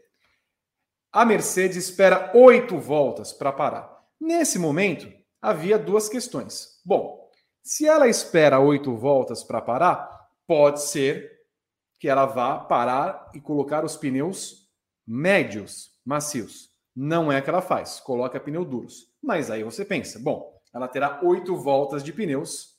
A Mercedes espera oito voltas para parar. Nesse momento, havia duas questões. Bom, se ela espera oito voltas para parar, pode ser que ela vá parar e colocar os pneus médios, macios. Não é que ela faz, coloca pneu duros. Mas aí você pensa, bom, ela terá oito voltas de pneus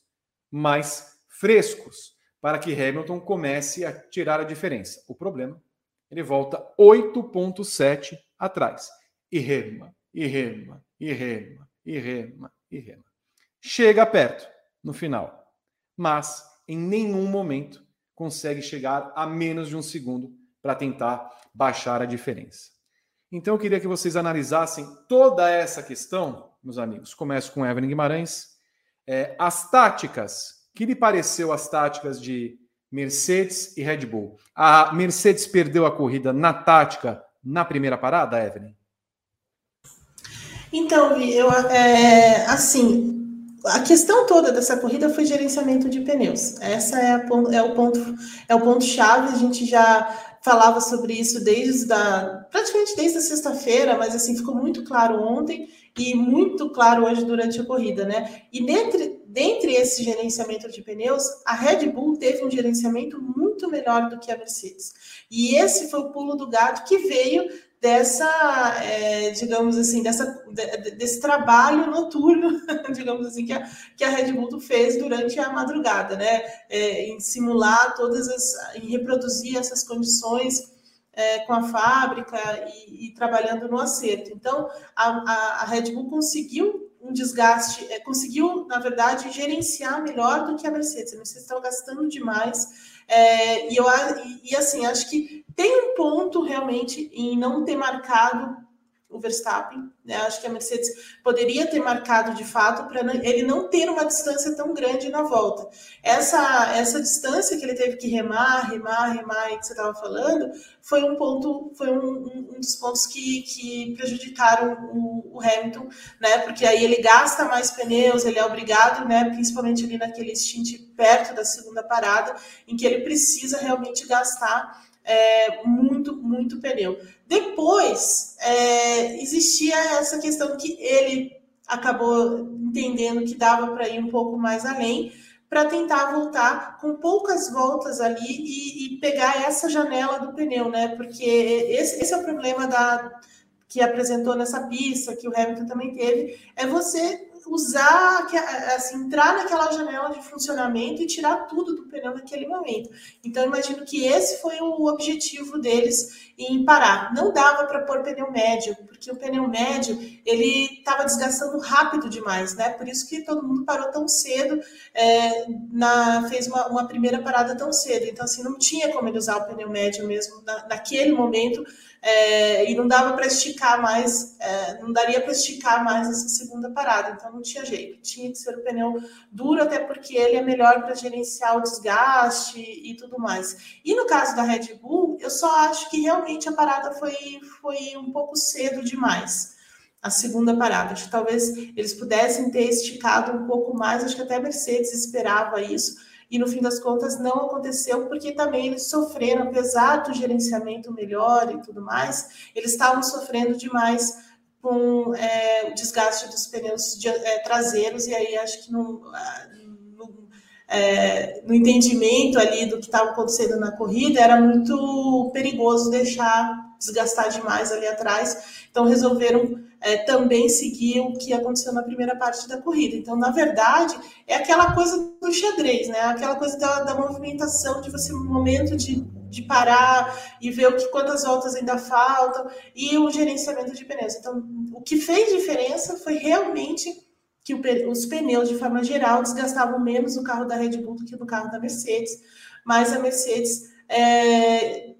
mais frescos para que Hamilton comece a tirar a diferença. O problema, ele volta 8.7 atrás e rema, e rema, e rema, e rema, e rema. Chega perto no final, mas em nenhum momento consegue chegar a menos de um segundo para tentar baixar a diferença. Então eu queria que vocês analisassem toda essa questão, meus amigos. Começo com Evelyn Guimarães. É, as táticas, que lhe pareceu as táticas de Mercedes e Red Bull? A Mercedes perdeu a corrida na tática na primeira parada, Evelyn? Então, eu, é, assim, a questão toda dessa corrida foi gerenciamento de pneus. Essa é, a, é o ponto é o ponto chave. A gente já falava sobre isso desde a, praticamente desde a sexta-feira, mas assim ficou muito claro ontem e muito claro hoje durante a corrida, né? E dentre, dentre esse gerenciamento de pneus, a Red Bull teve um gerenciamento muito melhor do que a Mercedes. E esse foi o pulo do gato que veio dessa, é, digamos assim, dessa, desse trabalho noturno, digamos assim, que a, que a Red Bull fez durante a madrugada, né? É, em simular todas as, em reproduzir essas condições é, com a fábrica e, e, trabalhando no acerto. Então, a, a, a Red Bull conseguiu um desgaste, é, conseguiu, na verdade, gerenciar melhor do que a Mercedes. A Mercedes estava gastando demais. É, e, eu, e, e assim, acho que tem um ponto realmente em não ter marcado o Verstappen. Né? Acho que a Mercedes poderia ter marcado de fato para ele não ter uma distância tão grande na volta. Essa, essa distância que ele teve que remar, remar, remar, que você estava falando, foi um ponto, foi um, um dos pontos que, que prejudicaram o, o, Hamilton, né? Porque aí ele gasta mais pneus, ele é obrigado, né? Principalmente ali naquele stint perto da segunda parada, em que ele precisa realmente gastar é, muito, muito pneu. Depois, é, existia essa questão que ele acabou entendendo que dava para ir um pouco mais além, para tentar voltar com poucas voltas ali e, e, pegar essa janela do pneu, né? Porque esse, esse é o problema da que apresentou nessa pista, que o Hamilton também teve, é você usar, assim, entrar naquela janela de funcionamento e tirar tudo do pneu naquele momento. Então, imagino que esse foi o objetivo deles em parar. Não dava para pôr pneu médio, porque o pneu médio ele estava desgastando rápido demais, né? Por isso que todo mundo parou tão cedo, é, na, fez uma, uma, primeira parada tão cedo. Então, assim, não tinha como ele usar o pneu médio mesmo na, naquele momento é, e não dava para esticar mais, é, não daria para esticar mais essa segunda parada, então não tinha jeito, tinha que ser o pneu duro, até porque ele é melhor para gerenciar o desgaste e tudo mais. E no caso da Red Bull, eu só acho que realmente a parada foi, foi um pouco cedo demais. A segunda parada, acho que talvez eles pudessem ter esticado um pouco mais, acho que até a Mercedes esperava isso, e no fim das contas não aconteceu, porque também eles sofreram, apesar do gerenciamento melhor e tudo mais, eles estavam sofrendo demais com é, o desgaste dos pneus de, é, traseiros, e aí acho que no, no, é, no entendimento ali do que estava acontecendo na corrida, era muito perigoso deixar desgastar demais ali atrás, então resolveram é, também seguir o que aconteceu na primeira parte da corrida. Então, na verdade, é aquela coisa do xadrez, né? Aquela coisa da, da movimentação, de você, no momento de, de parar e ver o que, quantas voltas ainda faltam e o gerenciamento de pneus. Então, o que fez diferença foi realmente que os pneus, de forma geral, desgastavam menos o carro da Red Bull do que no carro da Mercedes, mas a Mercedes é,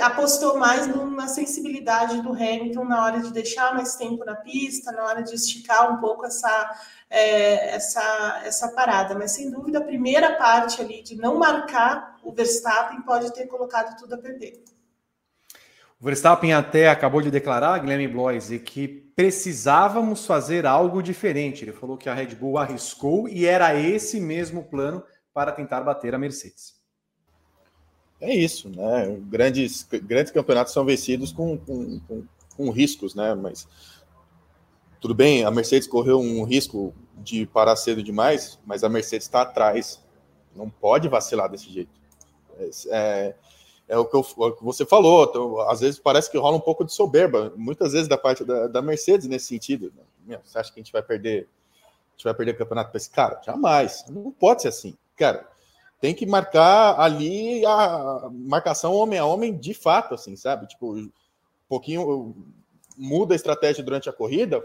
apostou mais na sensibilidade do Hamilton na hora de deixar mais tempo na pista, na hora de esticar um pouco essa, é, essa, essa parada. Mas sem dúvida, a primeira parte ali de não marcar o Verstappen pode ter colocado tudo a perder. O Verstappen até acabou de declarar, Guilherme Bloise, que precisávamos fazer algo diferente. Ele falou que a Red Bull arriscou e era esse mesmo plano para tentar bater a Mercedes. É isso, né? Grandes, grandes campeonatos são vencidos com, com, com, com riscos, né? Mas tudo bem, a Mercedes correu um risco de parar cedo demais, mas a Mercedes está atrás. Não pode vacilar desse jeito. É, é, é o, que eu, é o, que você falou. Então, às vezes parece que rola um pouco de soberba, muitas vezes da parte da, da Mercedes nesse sentido. Meu, você acha que a gente vai perder? A gente vai perder o campeonato para esse cara? Jamais. Não pode ser assim. Cara, tem que marcar ali a marcação homem a homem de fato, assim, sabe? Tipo, um pouquinho muda a estratégia durante a corrida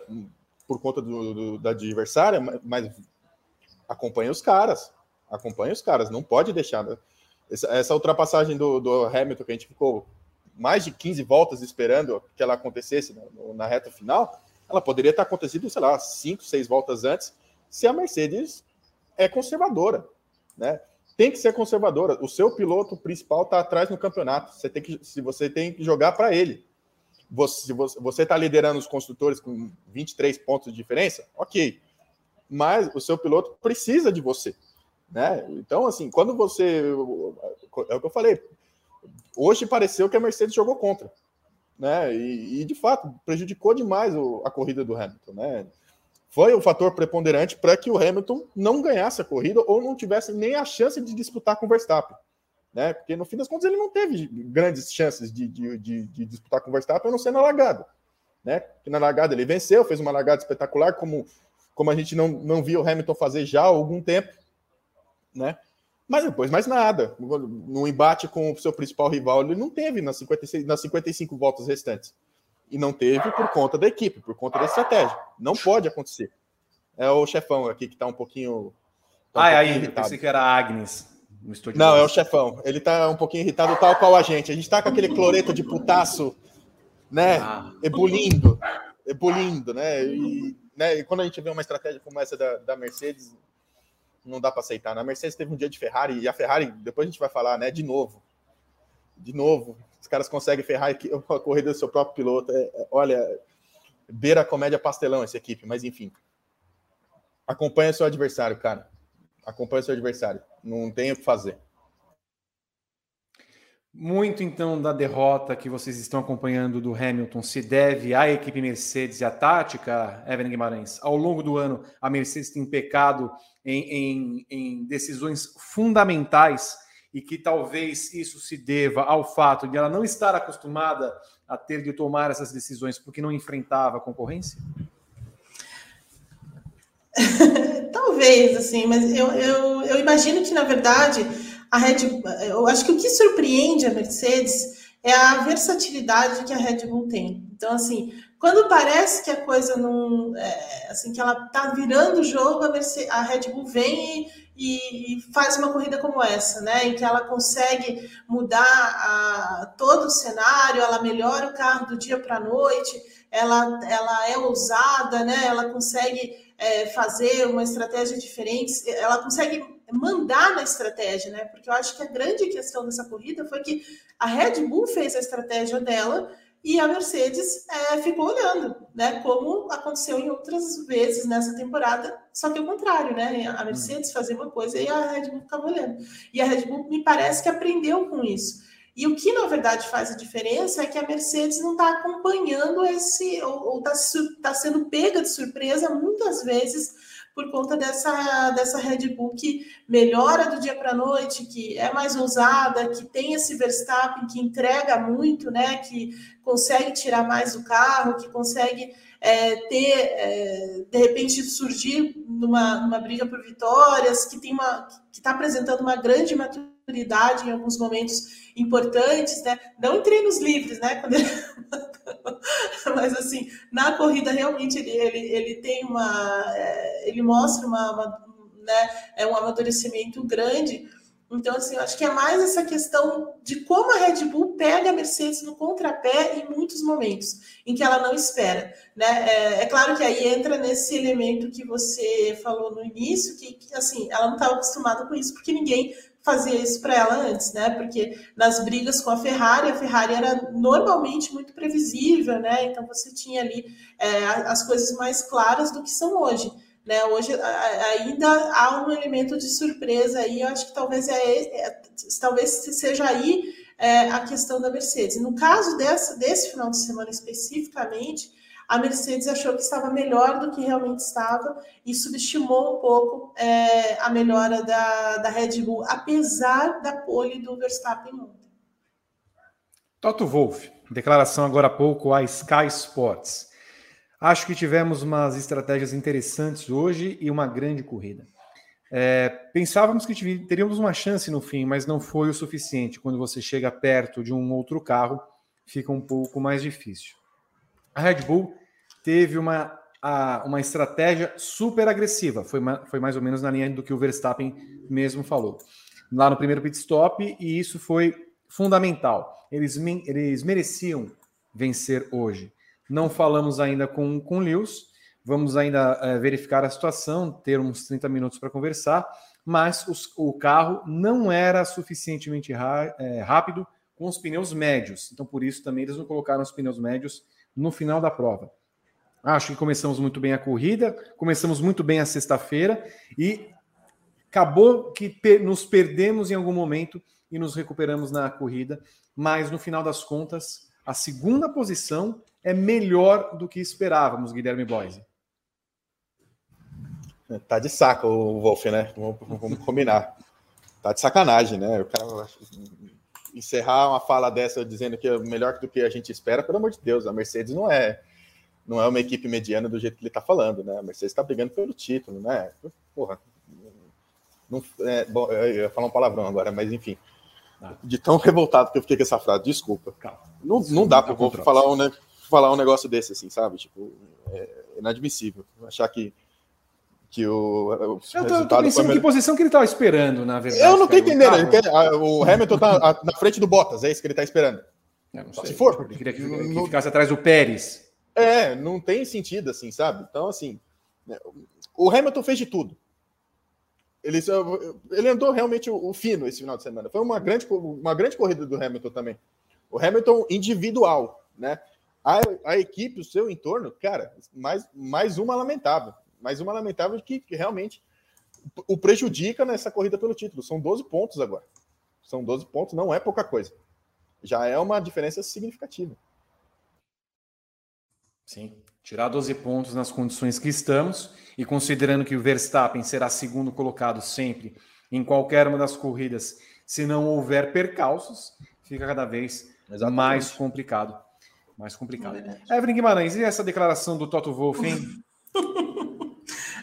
por conta do, do, da adversária, mas acompanha os caras, acompanha os caras, não pode deixar. Né? Essa, essa, ultrapassagem do, do, Hamilton que a gente ficou mais de 15 voltas esperando que ela acontecesse na, na reta final, ela poderia ter acontecido, sei lá, 5, 6 voltas antes, se a Mercedes é conservadora, né? Tem que ser conservadora. O seu piloto principal está atrás no campeonato. Você tem que, se você tem que jogar para ele você você está liderando os construtores com 23 pontos de diferença, ok. Mas o seu piloto precisa de você, né? Então, assim, quando você é o que eu falei. Hoje pareceu que a Mercedes jogou contra, né? E, e de fato prejudicou demais o, a corrida do Hamilton, né? Foi o fator preponderante para que o Hamilton não ganhasse a corrida ou não tivesse nem a chance de disputar com o Verstappen né? Porque no fim das contas ele não teve grandes chances de, de, de, de disputar com o Verstappen, a não ser na largada, né? Que na largada ele venceu, fez uma largada espetacular, como, como a gente não, não viu o Hamilton fazer já há algum tempo, né? Mas depois mais nada. No embate com o seu principal rival, ele não teve nas, 56, nas 55 voltas restantes. E não teve por conta da equipe, por conta da estratégia. Não pode acontecer. É o chefão aqui que está um pouquinho. Tá um ai, aí, pensei que era Agnes no estúdio. Não, é o chefão. Ele tá um pouquinho irritado, tal qual a gente. A gente tá com aquele cloreto de putaço, né? Ah. Ebulindo. Ebulindo, né? E, né? e quando a gente vê uma estratégia como essa da, da Mercedes, não dá para aceitar. Na Mercedes teve um dia de Ferrari, e a Ferrari, depois a gente vai falar, né? De novo. De novo. Os caras conseguem ferrar a corrida do seu próprio piloto. É, é, olha, beira a comédia pastelão essa equipe, mas enfim. Acompanha seu adversário, cara acompanha seu adversário. Não tem o que fazer. Muito então da derrota que vocês estão acompanhando do Hamilton se deve à equipe Mercedes e à tática, Evan Guimarães. Ao longo do ano, a Mercedes tem pecado em, em, em decisões fundamentais e que talvez isso se deva ao fato de ela não estar acostumada a ter de tomar essas decisões porque não enfrentava a concorrência? Talvez, assim, mas eu, eu, eu imagino que, na verdade, a Red eu acho que o que surpreende a Mercedes é a versatilidade que a Red Bull tem. Então, assim, quando parece que a coisa não. É, assim, que ela tá virando o jogo, a, a Red Bull vem e, e, faz uma corrida como essa, né? Em que ela consegue mudar a, todo o cenário, ela melhora o carro do dia para a noite, ela, ela é ousada, né? Ela consegue é, fazer uma estratégia diferente, ela consegue mandar na estratégia, né? Porque eu acho que a grande questão dessa corrida foi que a Red Bull fez a estratégia dela e a Mercedes é, ficou olhando, né? Como aconteceu em outras vezes nessa temporada, só que o contrário, né? A Mercedes fazia uma coisa e a Red Bull ficava olhando. E a Red Bull me parece que aprendeu com isso. E o que, na verdade, faz a diferença é que a Mercedes não está acompanhando esse, ou está tá sendo pega de surpresa muitas vezes por conta dessa, dessa Red Bull que melhora do dia para a noite, que é mais ousada, que tem esse Verstappen que entrega muito, né? Que consegue tirar mais do carro, que consegue é, ter, é, de repente, surgir numa, numa briga por vitórias, que tem uma que está apresentando uma grande maturidade em alguns momentos importantes, né? Não em treinos livres, né? Ele... Mas assim, na corrida realmente ele, ele, ele tem uma. É, ele mostra uma, uma, né, é um amadurecimento grande. Então, assim, eu acho que é mais essa questão de como a Red Bull pega a Mercedes no contrapé em muitos momentos, em que ela não espera. Né? É, é claro que aí entra nesse elemento que você falou no início, que, que assim, ela não estava acostumada com isso, porque ninguém fazia isso para ela antes, né? Porque nas brigas com a Ferrari, a Ferrari era normalmente muito previsível, né? Então você tinha ali é, as coisas mais claras do que são hoje. Né? Hoje ainda há um elemento de surpresa aí, eu acho que talvez é, é talvez seja aí é, a questão da Mercedes. No caso dessa, desse final de semana especificamente, a Mercedes achou que estava melhor do que realmente estava e subestimou um pouco é, a melhora da, da Red Bull, apesar da pole do Verstappen ontem. Toto Wolff, declaração agora há pouco a Sky Sports. Acho que tivemos umas estratégias interessantes hoje e uma grande corrida. É, pensávamos que teríamos uma chance no fim, mas não foi o suficiente. Quando você chega perto de um outro carro, fica um pouco mais difícil. A Red Bull teve uma, a, uma estratégia super agressiva, foi, foi mais ou menos na linha do que o Verstappen mesmo falou. Lá no primeiro pit stop, e isso foi fundamental. Eles, eles mereciam vencer hoje. Não falamos ainda com, com Lewis, Vamos ainda é, verificar a situação, ter uns 30 minutos para conversar, mas os, o carro não era suficientemente é, rápido com os pneus médios. Então, por isso, também eles não colocaram os pneus médios no final da prova. Acho que começamos muito bem a corrida, começamos muito bem a sexta-feira e acabou que nos perdemos em algum momento e nos recuperamos na corrida, mas no final das contas, a segunda posição é melhor do que esperávamos, Guilherme Boise. Tá de saco o Wolf, né? Vamos, vamos combinar. Tá de sacanagem, né? O cara encerrar uma fala dessa dizendo que é melhor do que a gente espera, pelo amor de Deus, a Mercedes não é não é uma equipe mediana do jeito que ele tá falando, né? A Mercedes tá brigando pelo título, né? Porra. Não, é, bom, eu ia falar um palavrão agora, mas enfim. Ah. De tão revoltado que eu fiquei com essa frase, desculpa. Não, não dá para falar um, né, falar um negócio desse assim, sabe? Tipo, é inadmissível. Achar que que o, o eu tô, tô pensando foi... que posição que ele estava esperando, na verdade. Eu não tô entendendo. Quer, o Hamilton tá na frente do Bottas, é isso que ele está esperando. Se for. Ele queria que, que ficasse atrás do Pérez. É, não tem sentido, assim, sabe? Então, assim, né, o Hamilton fez de tudo. Ele, ele andou realmente o, fino esse final de semana. Foi uma grande, uma grande corrida do Hamilton também. O Hamilton individual, né? A, a equipe, o seu entorno, cara, mais, mais uma lamentável mas uma lamentável que, que realmente o prejudica nessa corrida pelo título. São 12 pontos agora. São 12 pontos, não é pouca coisa. Já é uma diferença significativa. Sim, tirar 12 pontos nas condições que estamos e considerando que o Verstappen será segundo colocado sempre em qualquer uma das corridas, se não houver percalços, fica cada vez Exatamente. mais complicado. Mais complicado. É Evelyn Guimarães, e essa declaração do Toto Wolff, hein?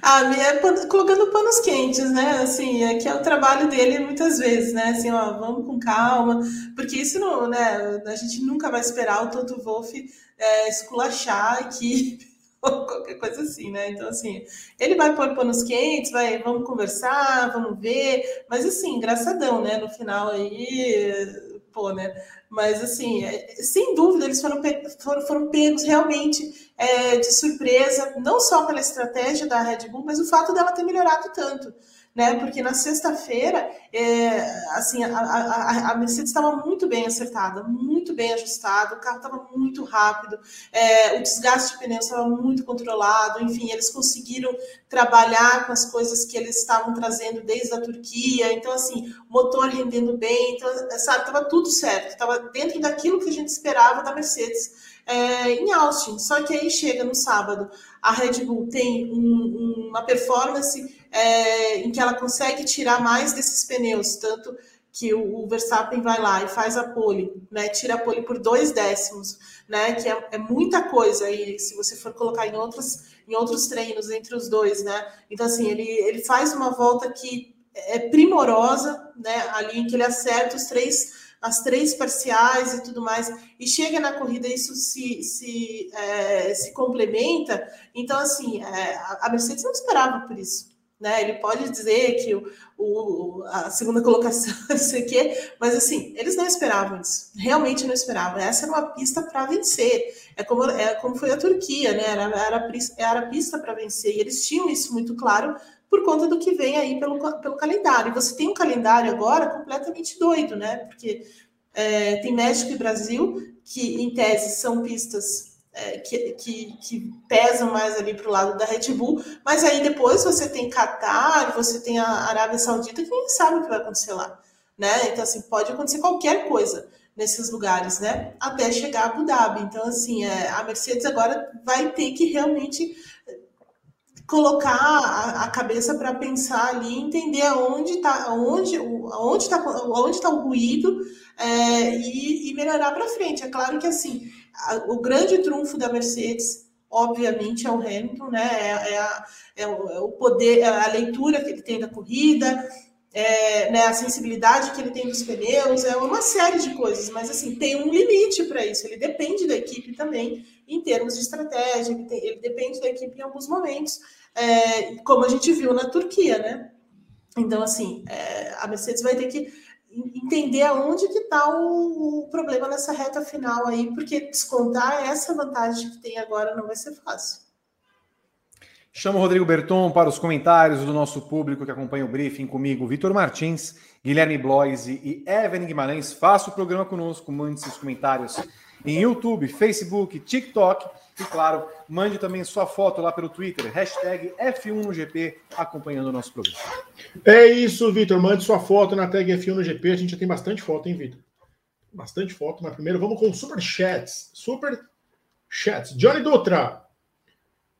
Ah, é colocando panos quentes, né? Assim, é que é o trabalho dele muitas vezes, né? Assim, ó, vamos com calma, porque isso não, né? A gente nunca vai esperar o Toto Wolff é, esculachar a equipe ou qualquer coisa assim, né? Então, assim, ele vai pôr panos quentes, vai, vamos conversar, vamos ver, mas assim, engraçadão, né? No final aí, pô, né? Mas, assim, é, sem dúvida, eles foram, foram, foram pegos realmente é, de surpresa, não só pela estratégia da Red Bull, mas o fato dela ter melhorado tanto né? Porque na sexta-feira, é, assim, a, a, a Mercedes estava muito bem acertada, muito bem ajustada, o carro estava muito rápido, é, o desgaste de pneus estava muito controlado, enfim, eles conseguiram trabalhar com as coisas que eles estavam trazendo desde a Turquia, então, assim, motor rendendo bem, então, sabe, estava tudo certo, estava dentro daquilo que a gente esperava da Mercedes. É, em Austin, só que aí chega no sábado, a Red Bull tem um, uma performance é, em que ela consegue tirar mais desses pneus, tanto que o, Verstappen vai lá e faz a pole, né, tira a pole por dois décimos, né, que é, é, muita coisa, e se você for colocar em outros, em outros treinos entre os dois, né, então assim, ele, ele faz uma volta que é primorosa, né, ali em que ele acerta os três as três parciais e tudo mais, e chega na corrida isso se, se, é, se complementa. Então, assim, é, a Mercedes não esperava por isso. Né? Ele pode dizer que o, o, a segunda colocação, não sei o quê, mas assim, eles não esperavam isso, realmente não esperavam. Essa era uma pista para vencer, é como, é como foi a Turquia, né? Era, era, era pista para vencer, e eles tinham isso muito claro por conta do que vem aí pelo, pelo calendário. E você tem um calendário agora completamente doido, né? Porque é, tem México e Brasil, que em tese são pistas é, que, que, que, pesam mais ali para o lado da Red Bull, mas aí depois você tem Qatar, você tem a Arábia Saudita, que nem sabe o que vai acontecer lá. Né? Então, assim, pode acontecer qualquer coisa. nesses lugares, né? Até chegar a Abu Dhabi. Então, assim, é, a Mercedes agora vai ter que realmente colocar a, a cabeça para pensar ali, entender aonde está onde, onde está onde tá o ruído é, e, e, melhorar para frente. É claro que assim a, o grande trunfo da Mercedes, obviamente, é o Hamilton, né? É, é, a, é, o, é o poder, é a leitura que ele tem da corrida, é, né, a sensibilidade que ele tem dos pneus, é uma série de coisas, mas assim, tem um limite para isso, ele depende da equipe também em termos de estratégia, ele, tem, ele depende da equipe em alguns momentos, é, como a gente viu na Turquia, né? Então, assim, é, a Mercedes vai ter que entender aonde que está o, o, problema nessa reta final aí, porque descontar essa vantagem que tem agora não vai ser fácil. Chamo o Rodrigo Berton para os comentários do nosso público que acompanha o briefing comigo, Vitor Martins, Guilherme Bloise e Evelyn Guimarães. Faça o programa conosco, mande seus comentários em YouTube, Facebook, TikTok e, claro, mande também sua foto lá pelo Twitter, hashtag F1 no GP, acompanhando o nosso programa. É isso, Vitor. Mande sua foto na tag F1 no GP. A gente já tem bastante foto, hein, Vitor? Bastante foto, mas primeiro vamos com super chats. Super chats. Johnny Dutra.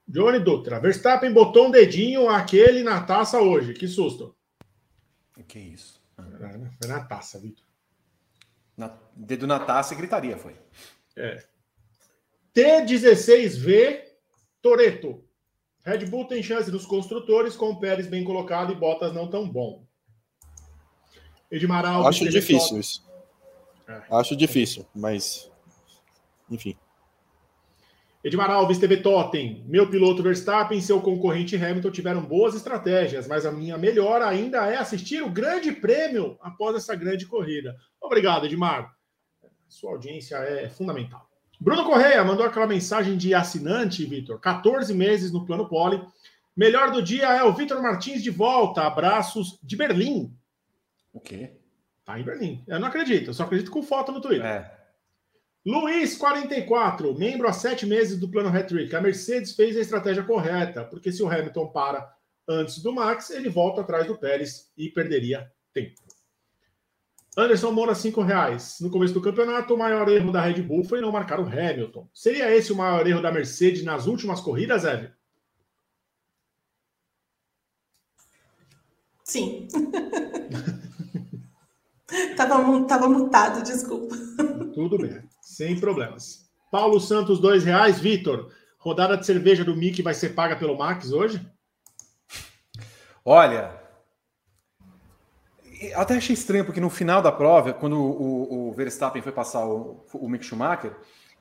Johnny Dutra. Verstappen botou um dedinho aquele na taça hoje. Que susto. O que é isso? Foi na taça, Vitor. Na, dedo na taça e gritaria, foi. É. T16V Toreto. Red Bull tem chance nos construtores com o Pérez bem colocado e Bottas não tão bom. Edmar Alves. Acho difícil top. isso. É. Acho difícil, mas. Enfim. Edmar Alves, TV Totem. Meu piloto Verstappen e seu concorrente Hamilton tiveram boas estratégias, mas a minha melhor ainda é assistir o grande prêmio após essa grande corrida. Obrigado, Edmar. Sua audiência é fundamental. Bruno Correia mandou aquela mensagem de assinante, Vitor. 14 meses no plano pole. Melhor do dia é o Vitor Martins de volta. Abraços de Berlim. O quê? Tá em Berlim. Eu não acredito, eu só acredito com foto no Twitter. É. Luiz, 44, membro há sete meses do plano Hat-Trick. A Mercedes fez a estratégia correta, porque se o Hamilton para antes do Max, ele volta atrás do Pérez e perderia tempo. Anderson Moura, 5 reais. No começo do campeonato, o maior erro da Red Bull foi não marcar o Hamilton. Seria esse o maior erro da Mercedes nas últimas corridas, Eve? Sim. tava, tava mutado, desculpa. Tudo bem, sem problemas. Paulo Santos, dois reais. Vitor, rodada de cerveja do Mickey vai ser paga pelo Max hoje? Olha, até achei estranho, porque no final da prova, quando o, o Verstappen foi passar o, o Mick Schumacher,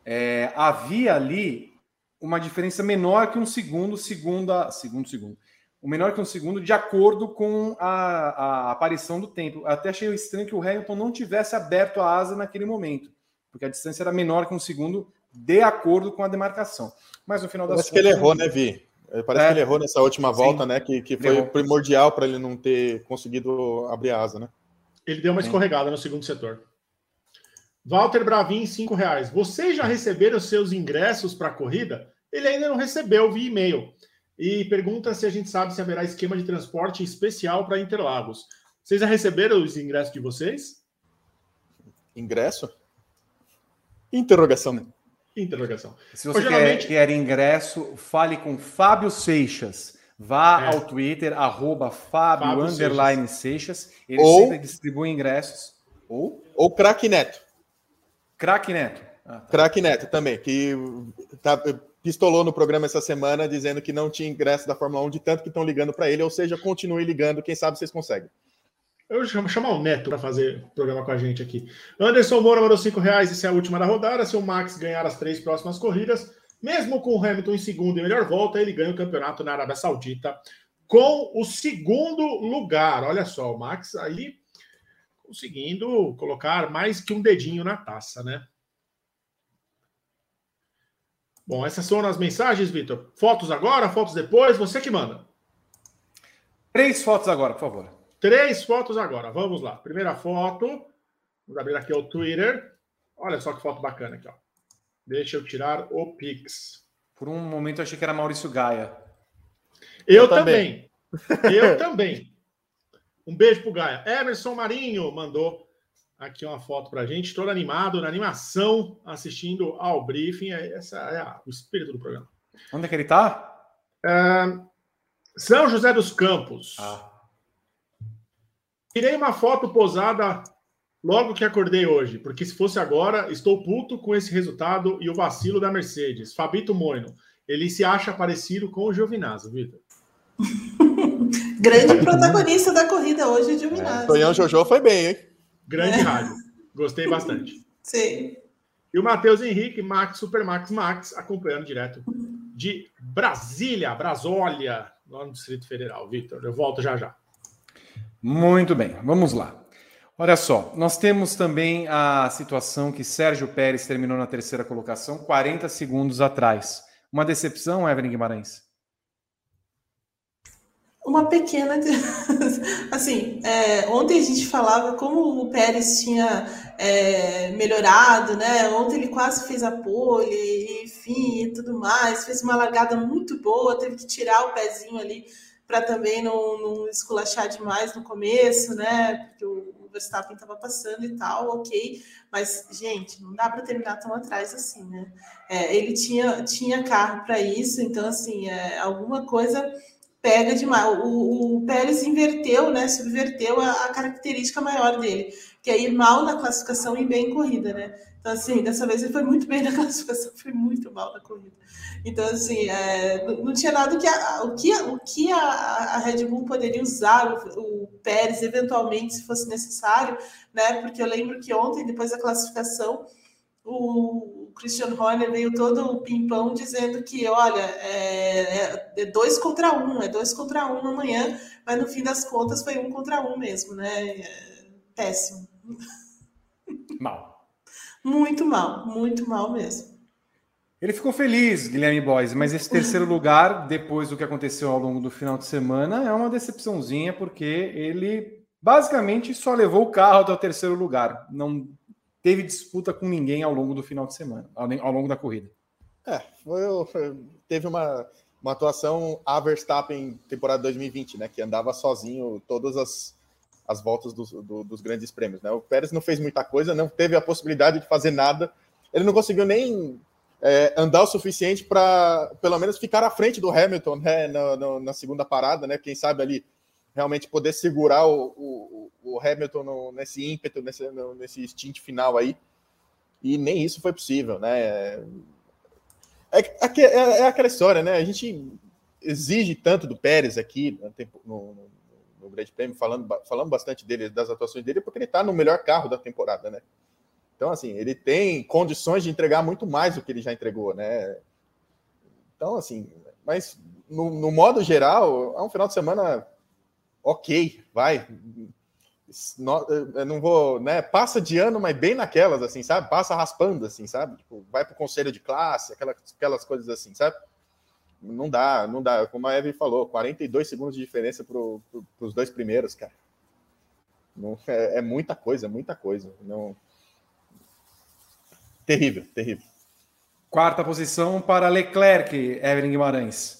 é, havia ali uma diferença menor que um segundo, segunda, segundo, segundo. O menor que um segundo, de acordo com a, a aparição do tempo. Até achei estranho que o Hamilton não tivesse aberto a asa naquele momento, porque a distância era menor que um segundo, de acordo com a demarcação. Mas no final das contas. que ele errou, né, Vi? É, parece é. que ele errou nessa última volta, Sim. né? Que, que foi primordial para ele não ter conseguido abrir a asa, né? Ele deu uma escorregada no segundo setor. Walter Bravin, cinco reais. Vocês já receberam seus ingressos para a corrida? Ele ainda não recebeu via e-mail. E pergunta se a gente sabe se haverá esquema de transporte especial para Interlagos. Vocês já receberam os ingressos de vocês? Ingresso? Interrogação. Interrogação. Se você geralmente... quer, quer ingresso, fale com Fábio Seixas. Vá é. ao Twitter, arroba Fábio, Fábio underline Seixas. Seixas. Ele ou, sempre distribui ingressos. Ou, ou Crack Neto. Crack Neto. Ah, tá. Crack Neto também, que tá, pistolou no programa essa semana dizendo que não tinha ingresso da Fórmula 1 de tanto que estão ligando para ele, ou seja, continue ligando, quem sabe vocês conseguem. Eu vou chamar o Neto para fazer programa com a gente aqui. Anderson Moura mandou 5 reais, essa é a última da rodada. Se o Max ganhar as três próximas corridas, mesmo com o Hamilton em segundo e melhor volta, ele ganha o campeonato na Arábia Saudita com o segundo lugar. Olha só, o Max aí conseguindo colocar mais que um dedinho na taça, né? Bom, essas são as mensagens, Vitor. Fotos agora, fotos depois, você que manda. Três fotos agora, por favor. Três fotos agora. Vamos lá. Primeira foto. Vamos abrir aqui o Twitter. Olha só que foto bacana aqui, ó. Deixa eu tirar o Pix. Por um momento eu achei que era Maurício Gaia. Eu, eu também. também. eu também. Um beijo pro Gaia. Emerson Marinho mandou aqui uma foto para a gente, todo animado, na animação, assistindo ao briefing. Essa é o espírito do programa. Onde é que ele está? É, São José dos Campos. Ah. Tirei uma foto posada logo que acordei hoje, porque se fosse agora, estou puto com esse resultado e o vacilo da Mercedes. Fabito Moino, ele se acha parecido com o Giovinazzo, Vitor. Grande protagonista da corrida hoje, o Giovinazzo. É, Tonhão Jojo foi bem, hein? Grande é. rádio. Gostei bastante. Sim. E o Matheus Henrique, Max, Super Max Max, acompanhando direto de Brasília, Brasólia, lá no Distrito Federal. Vitor, eu volto já já. Muito bem, vamos lá. Olha só, nós temos também a situação que Sérgio Pérez terminou na terceira colocação, 40 segundos atrás. Uma decepção, Evelyn Guimarães? Uma pequena. Assim, é, ontem a gente falava como o Pérez tinha é, melhorado, né? Ontem ele quase fez a pole, enfim, e tudo mais. Fez uma largada muito boa, teve que tirar o pezinho ali para também não, não esculachar demais no começo, né? Porque o, Verstappen estava passando e tal, ok. Mas, gente, não dá para terminar tão atrás assim, né? É, ele tinha, tinha carro para isso, então, assim, é, alguma coisa pega demais. O, o Pérez inverteu, né? Subverteu a, a, característica maior dele, que é ir mal na classificação e bem em corrida, né? Então, assim, dessa vez ele foi muito bem na classificação, foi muito mal na corrida. Então, assim, é, não tinha nada que a, o que, o que a, a Red Bull poderia usar o, o, Pérez, eventualmente, se fosse necessário, né? Porque eu lembro que ontem, depois da classificação, o Christian Horner veio todo o pimpão dizendo que, olha, é, é, é, dois contra um, é dois contra um amanhã, mas no fim das contas foi um contra um mesmo, né? É, péssimo. Mal. Muito mal, muito mal mesmo. Ele ficou feliz, Guilherme Boys, mas esse terceiro lugar, depois do que aconteceu ao longo do final de semana, é uma decepçãozinha, porque ele basicamente só levou o carro até o terceiro lugar. Não teve disputa com ninguém ao longo do final de semana, ao longo da corrida. É, foi, foi, teve uma, uma atuação a Verstappen temporada 2020, né? Que andava sozinho todas as, as voltas dos, do, dos grandes prêmios. Né? O Pérez não fez muita coisa, não teve a possibilidade de fazer nada. Ele não conseguiu nem é, andar o suficiente para, pelo menos, ficar à frente do Hamilton né? na, na, na, segunda parada, né? Quem sabe ali realmente poder segurar o, o, o Hamilton no, nesse ímpeto, nesse, no, nesse final aí. E nem isso foi possível, né? É, é, é, é aquela história, né? A gente exige tanto do Pérez aqui no, no, no Grande Prêmio, falando, falando bastante dele, das atuações dele, porque ele está no melhor carro da temporada, né? Então, assim, ele tem condições de entregar muito mais do que ele já entregou, né? Então, assim, mas no, no modo geral, é um final de semana ok, vai. Eu não vou, né? Passa de ano, mas bem naquelas, assim, sabe? Passa raspando, assim, sabe? Tipo, vai para o conselho de classe, aquelas, aquelas coisas assim, sabe? Não dá, não dá. Como a Eve falou, 42 segundos de diferença para pro, os dois primeiros, cara. Não, é, é, muita coisa, muita coisa. Não... Terrível, terrível. Quarta posição para Leclerc, Evelyn Guimarães.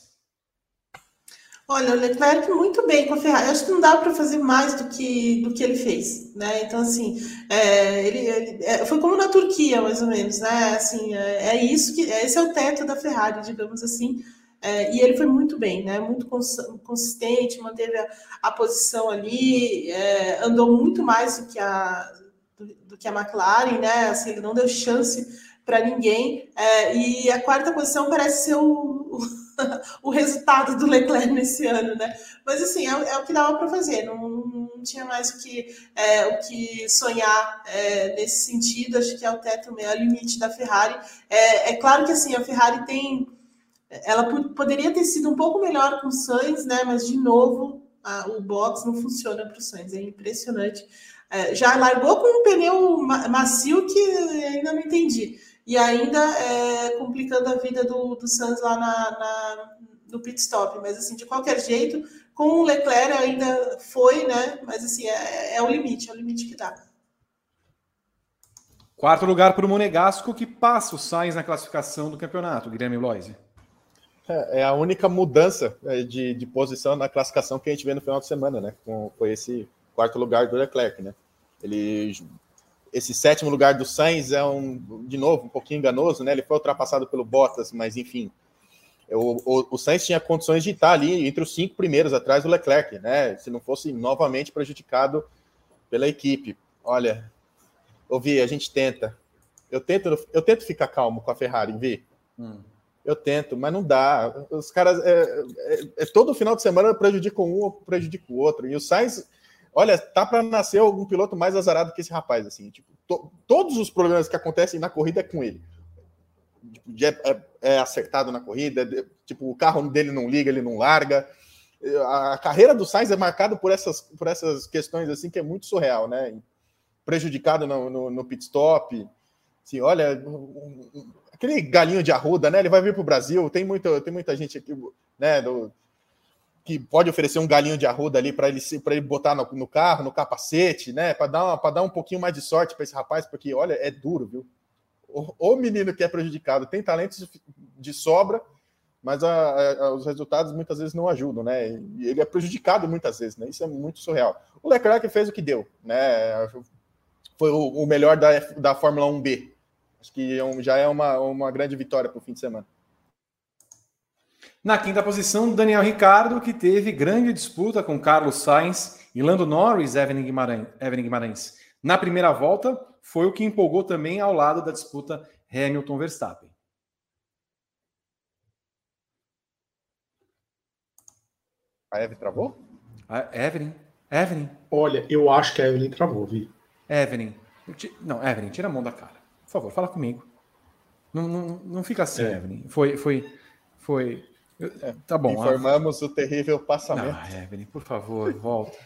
Olha, o Leclerc muito bem com a Ferrari. Eu acho que não dá para fazer mais do que, do que ele fez, né? Então, assim, é, ele, ele é, foi como na Turquia, mais ou menos, né? Assim, é, é isso que esse é o teto da Ferrari, digamos assim. É, e ele foi muito bem, né? Muito consistente, manteve a, a posição ali, é, andou muito mais do que a do, do, que a McLaren, né? Assim, ele não deu chance para ninguém. É, e a quarta posição parece ser o, o, o, resultado do Leclerc nesse ano, né? Mas assim, é, é o que dava para fazer, não, não, tinha mais o que, é, o que sonhar é, nesse sentido. Acho que é o teto, é o limite da Ferrari. É, é claro que assim, a Ferrari tem ela poderia ter sido um pouco melhor com o Sainz, né? Mas de novo, a, o box não funciona para o Sainz, é impressionante. É, já largou com um pneu macio que ainda não entendi. E ainda é, complicando a vida do, do Sainz lá na, na, no pit stop. Mas assim, de qualquer jeito, com o Leclerc ainda foi, né? Mas assim, é, é o limite, é o limite que dá. Quarto lugar para o Monegasco, que passa o Sainz na classificação do campeonato, Guilherme Bloise. É, é a única mudança é, de, de posição na classificação que a gente vê no final de semana, né? Com, foi esse quarto lugar do Leclerc, né? Ele esse sétimo lugar do Sainz é um, de novo, um pouquinho enganoso, né? Ele foi ultrapassado pelo Bottas, mas enfim. O, o, o Sainz tinha condições de estar ali entre os cinco primeiros atrás do Leclerc, né? Se não fosse novamente prejudicado pela equipe. Olha, ouvi, a gente tenta. Eu tento, eu tento ficar calmo com a Ferrari, Vi. Hum. Eu tento, mas não dá. Os caras. É, é, é todo final de semana prejudica um ou prejudica o outro. E o Sainz, olha, tá para nascer algum piloto mais azarado que esse rapaz, assim. Tipo, to, todos os problemas que acontecem na corrida é com ele. Tipo, é, é, acertado na corrida, tipo, o carro dele não liga, ele não larga. A carreira do Sainz é marcada por essas, por essas questões assim que é muito surreal, né? Prejudicado no, no, no pit stop. Assim, olha, aquele galinho de arruda, né? Ele vai vir para o Brasil. Tem, muito, tem muita gente aqui, né? Do, que pode oferecer um galinho de arruda ali para ele para ele botar no, no, carro, no capacete, né? Para dar, para dar um pouquinho mais de sorte para esse rapaz, porque olha, é duro, viu? O, o, menino que é prejudicado tem talentos de sobra, mas a, a, os resultados muitas vezes não ajudam, né? E ele é prejudicado muitas vezes, né? Isso é muito surreal. O Leclerc fez o que deu, né? Foi o, o melhor da, da Fórmula 1B, Acho que é já é uma, uma grande vitória para o fim de semana. Na quinta posição, Daniel Ricardo, que teve grande disputa com Carlos Sainz e Lando Norris, Evelyn Guimarães. Evelyn Guimarães. Na primeira volta, foi o que empolgou também ao lado da disputa Hamilton-Verstappen. A Evelyn travou? A Evelyn? Evelyn? Olha, eu acho que a Evelyn travou, vi. Evelyn. Não, Evelyn, tira a mão da cara. Por favor, fala comigo. Não, não, não fica assim, é. Evelyn. Foi. foi, foi... É, tá bom. Informamos a... o terrível passamento. Não, Evelyn, por favor, volta.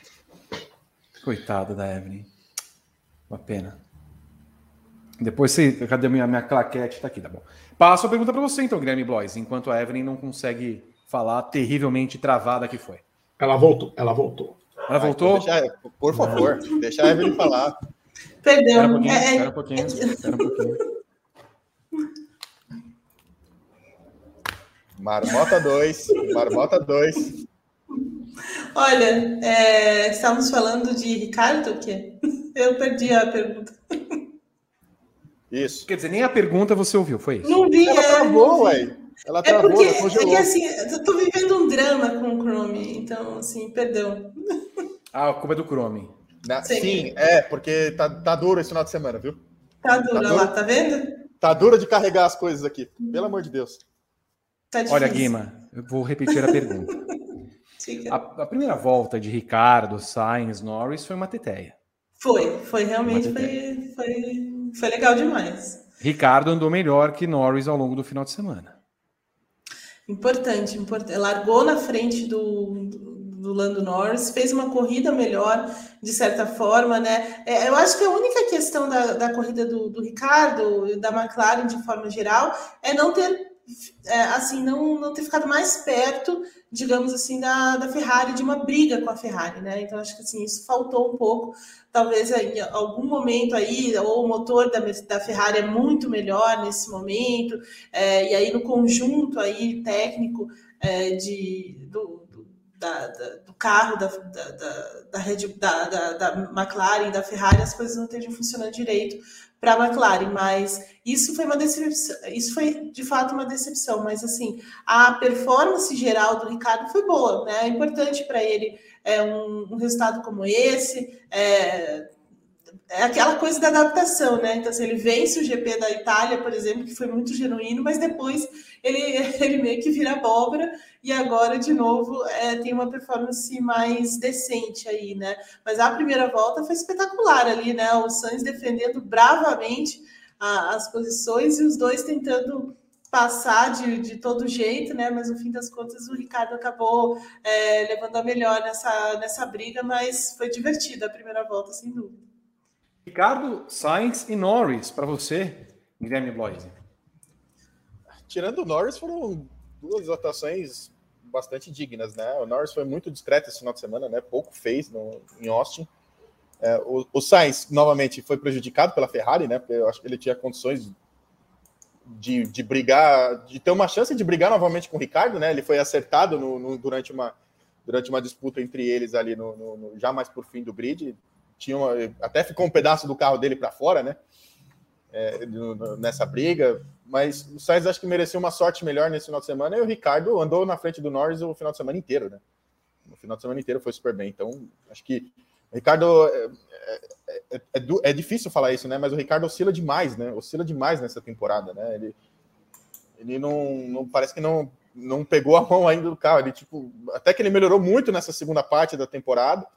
Coitada da Evelyn. Uma pena. Depois você. Cadê minha, minha claquete? Tá aqui, tá bom. Passo a pergunta para você, então, Guilherme Blois, enquanto a Evelyn não consegue falar terrivelmente travada que foi. Então, ela voltou, ela voltou. Ela voltou? Deixa, por favor, deixa a Evelyn falar. Perdão. Espera um pouquinho, é, é... espera um pouquinho, espera um pouquinho. Marmota 2, Marmota 2. Olha, é, estamos falando de Ricardo, o quê? Eu perdi a pergunta. Isso. Quer dizer, nem a pergunta você ouviu, foi isso? Não vi. Ela é, travou, ué. Ela é travou, porque, ela é que assim, eu tô vivendo um drama com o Chrome, então, assim, perdão. Ah, a culpa é do Chrome. Na, sim. sim. é, porque tá, tá duro esse final de semana, viu? Tá duro, tá lá, tá vendo? Tá duro de carregar as coisas aqui, pelo amor de Deus. Tá Olha, Guima, eu vou repetir a pergunta. a, a, primeira volta de Ricardo, Sainz, Norris foi uma teteia. Foi, foi realmente foi, foi, foi legal demais. Ricardo andou melhor que Norris ao longo do final de semana. Importante, importante. Largou na frente do, do Lando Norris, fez uma corrida melhor, de certa forma, né? É, eu acho que a única questão da, da corrida do, do Ricardo e da McLaren, de forma geral, é não ter é, assim, não, não ter ficado mais perto, digamos assim, da, da Ferrari, de uma briga com a Ferrari, né? Então, acho que assim, isso faltou um pouco. Talvez em algum momento aí, ou o motor da, da Ferrari é muito melhor nesse momento, é, e aí no conjunto aí técnico é, de, do, da, da, do carro da, da, da, Red, da, da, da McLaren, da Ferrari, as coisas não estejam funcionando direito para a McLaren, mas isso foi uma decepção, isso foi de fato uma decepção, mas assim, a performance geral do Ricardo foi boa, né? É importante para ele é, um, um, resultado como esse, é, é aquela coisa da adaptação, né? Então, assim, ele vence o GP da Itália, por exemplo, que foi muito genuíno, mas depois ele, ele meio que vira abóbora e agora, de novo, é, tem uma performance mais decente aí, né? Mas a primeira volta foi espetacular ali, né? O Sainz defendendo bravamente a, as posições e os dois tentando passar de, de todo jeito, né? Mas no fim das contas o Ricardo acabou é, levando a melhor nessa, nessa briga, mas foi divertida a primeira volta, sem dúvida. Ricardo, Sainz e Norris, para você, Guilherme Bloise. Tirando o Norris, foram duas atuações bastante dignas, né? O Norris foi muito discreto esse final de semana, né? Pouco fez no, em Austin. É, o, o Sainz, novamente, foi prejudicado pela Ferrari, né? Porque eu acho que ele tinha condições de, de brigar, de ter uma chance de brigar novamente com o Ricardo, né? Ele foi acertado no, no, durante, uma, durante uma disputa entre eles ali, no, no, já mais por fim do grid. Tinha uma, até ficou um pedaço do carro dele para fora, né? É, nessa briga, mas o Sainz acho que mereceu uma sorte melhor nesse final de semana e o Ricardo andou na frente do Norris o final de semana inteiro, né? O final de semana inteiro foi super bem. Então, acho que Ricardo é, é, é, é, é difícil falar isso, né? Mas o Ricardo oscila demais, né? Oscila demais nessa temporada, né? Ele, ele não, não parece que não, não pegou a mão ainda do carro. Ele, tipo, até que ele melhorou muito nessa segunda parte da temporada,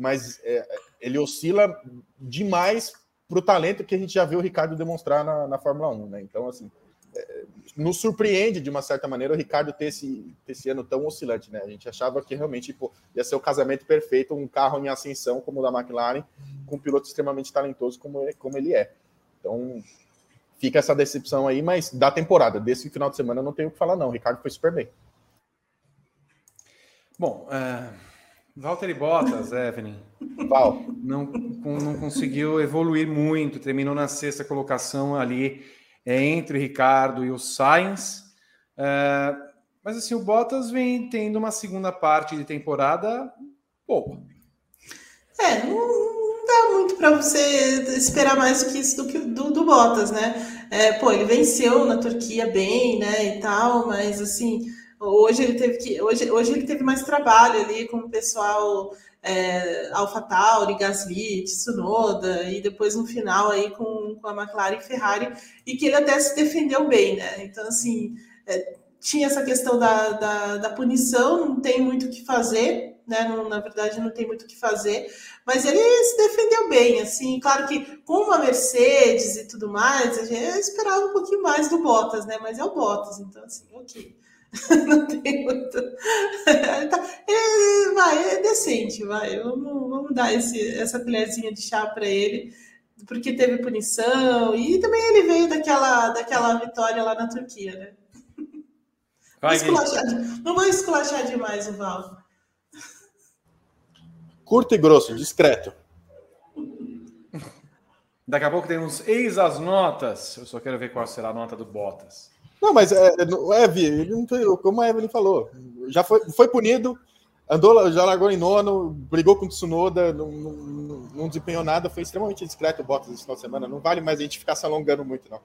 mas é, ele oscila demais para o talento que a gente já viu o Ricardo demonstrar na, na Fórmula 1, né? Então, assim, é, nos surpreende de uma certa maneira o Ricardo ter esse, ter esse ano tão oscilante, né? A gente achava que realmente pô, ia ser o casamento perfeito, um carro em ascensão como o da McLaren, com um piloto extremamente talentoso como, como ele é. Então, fica essa decepção aí, mas da temporada, desse final de semana, não tenho o que falar, não. O Ricardo foi super bem. Bom, uh Valtteri Bottas, Evelyn. Val. Não, não conseguiu evoluir muito, terminou na sexta colocação ali é, entre o Ricardo e o Sainz. É, mas assim, o Bottas vem tendo uma segunda parte de temporada boa. É, não, não dá muito para você esperar mais do que isso do, que, do, do Bottas, né? É, pô, ele venceu na Turquia bem, né, e tal, mas assim Hoje ele teve que hoje, hoje ele teve mais trabalho ali com o pessoal é, AlphaTauri, Gasly, Tsunoda e depois no final aí com, com a McLaren e Ferrari e que ele até se defendeu bem, né? Então assim é, tinha essa questão da, da, da, punição, não tem muito o que fazer, né? Não, na verdade não tem muito o que fazer, mas ele se defendeu bem, assim, claro que com uma Mercedes e tudo mais, a gente esperava um pouquinho mais do Bottas, né? Mas é o Bottas, então assim, ok. não tem muito. é, vai, é decente, vai. Vamos, vamos dar esse, essa colherzinha de chá para ele, porque teve punição e também ele veio daquela, daquela vitória lá na Turquia, né? Vai, não vou esculachar demais o Val. Curto e grosso, discreto. Daqui a pouco temos eis as notas. Eu só quero ver qual será a nota do Bottas. Não, mas é, é Ev, ele não como a Evelyn falou, já foi, foi punido, andou, já largou em nono, brigou com o Tsunoda, não, não, não desempenhou nada, foi extremamente discreto o Bottas esse final de semana. Não vale mais a gente ficar se alongando muito, não.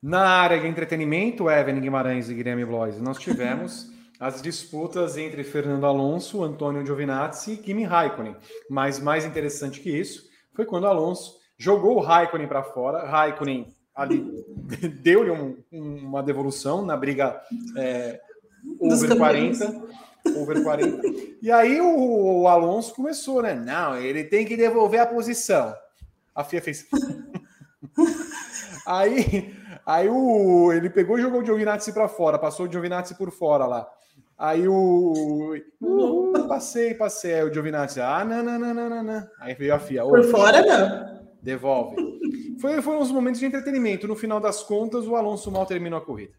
Na área de entretenimento, Evelyn Guimarães e Guilherme Blois, nós tivemos as disputas entre Fernando Alonso, Antônio Giovinazzi e Kimi Raikkonen. Mas mais interessante que isso foi quando Alonso jogou o Raikkonen para fora. Raikkonen ali deu-lhe um, uma devolução na briga é, over 40. Over 40. E aí o, o, Alonso começou, né? Não, ele tem que devolver a posição. A FIA fez. aí aí o, ele pegou e jogou o Giovinazzi para fora, passou o Giovinazzi por fora lá. Aí o. Uh, passei, passei. Aí o Giovinazzi, ah, não, não, não, não, não. Aí veio a FIA. Por fora, não. Devolve. Foi, foram uns momentos de entretenimento. No final das contas, o Alonso mal terminou a corrida.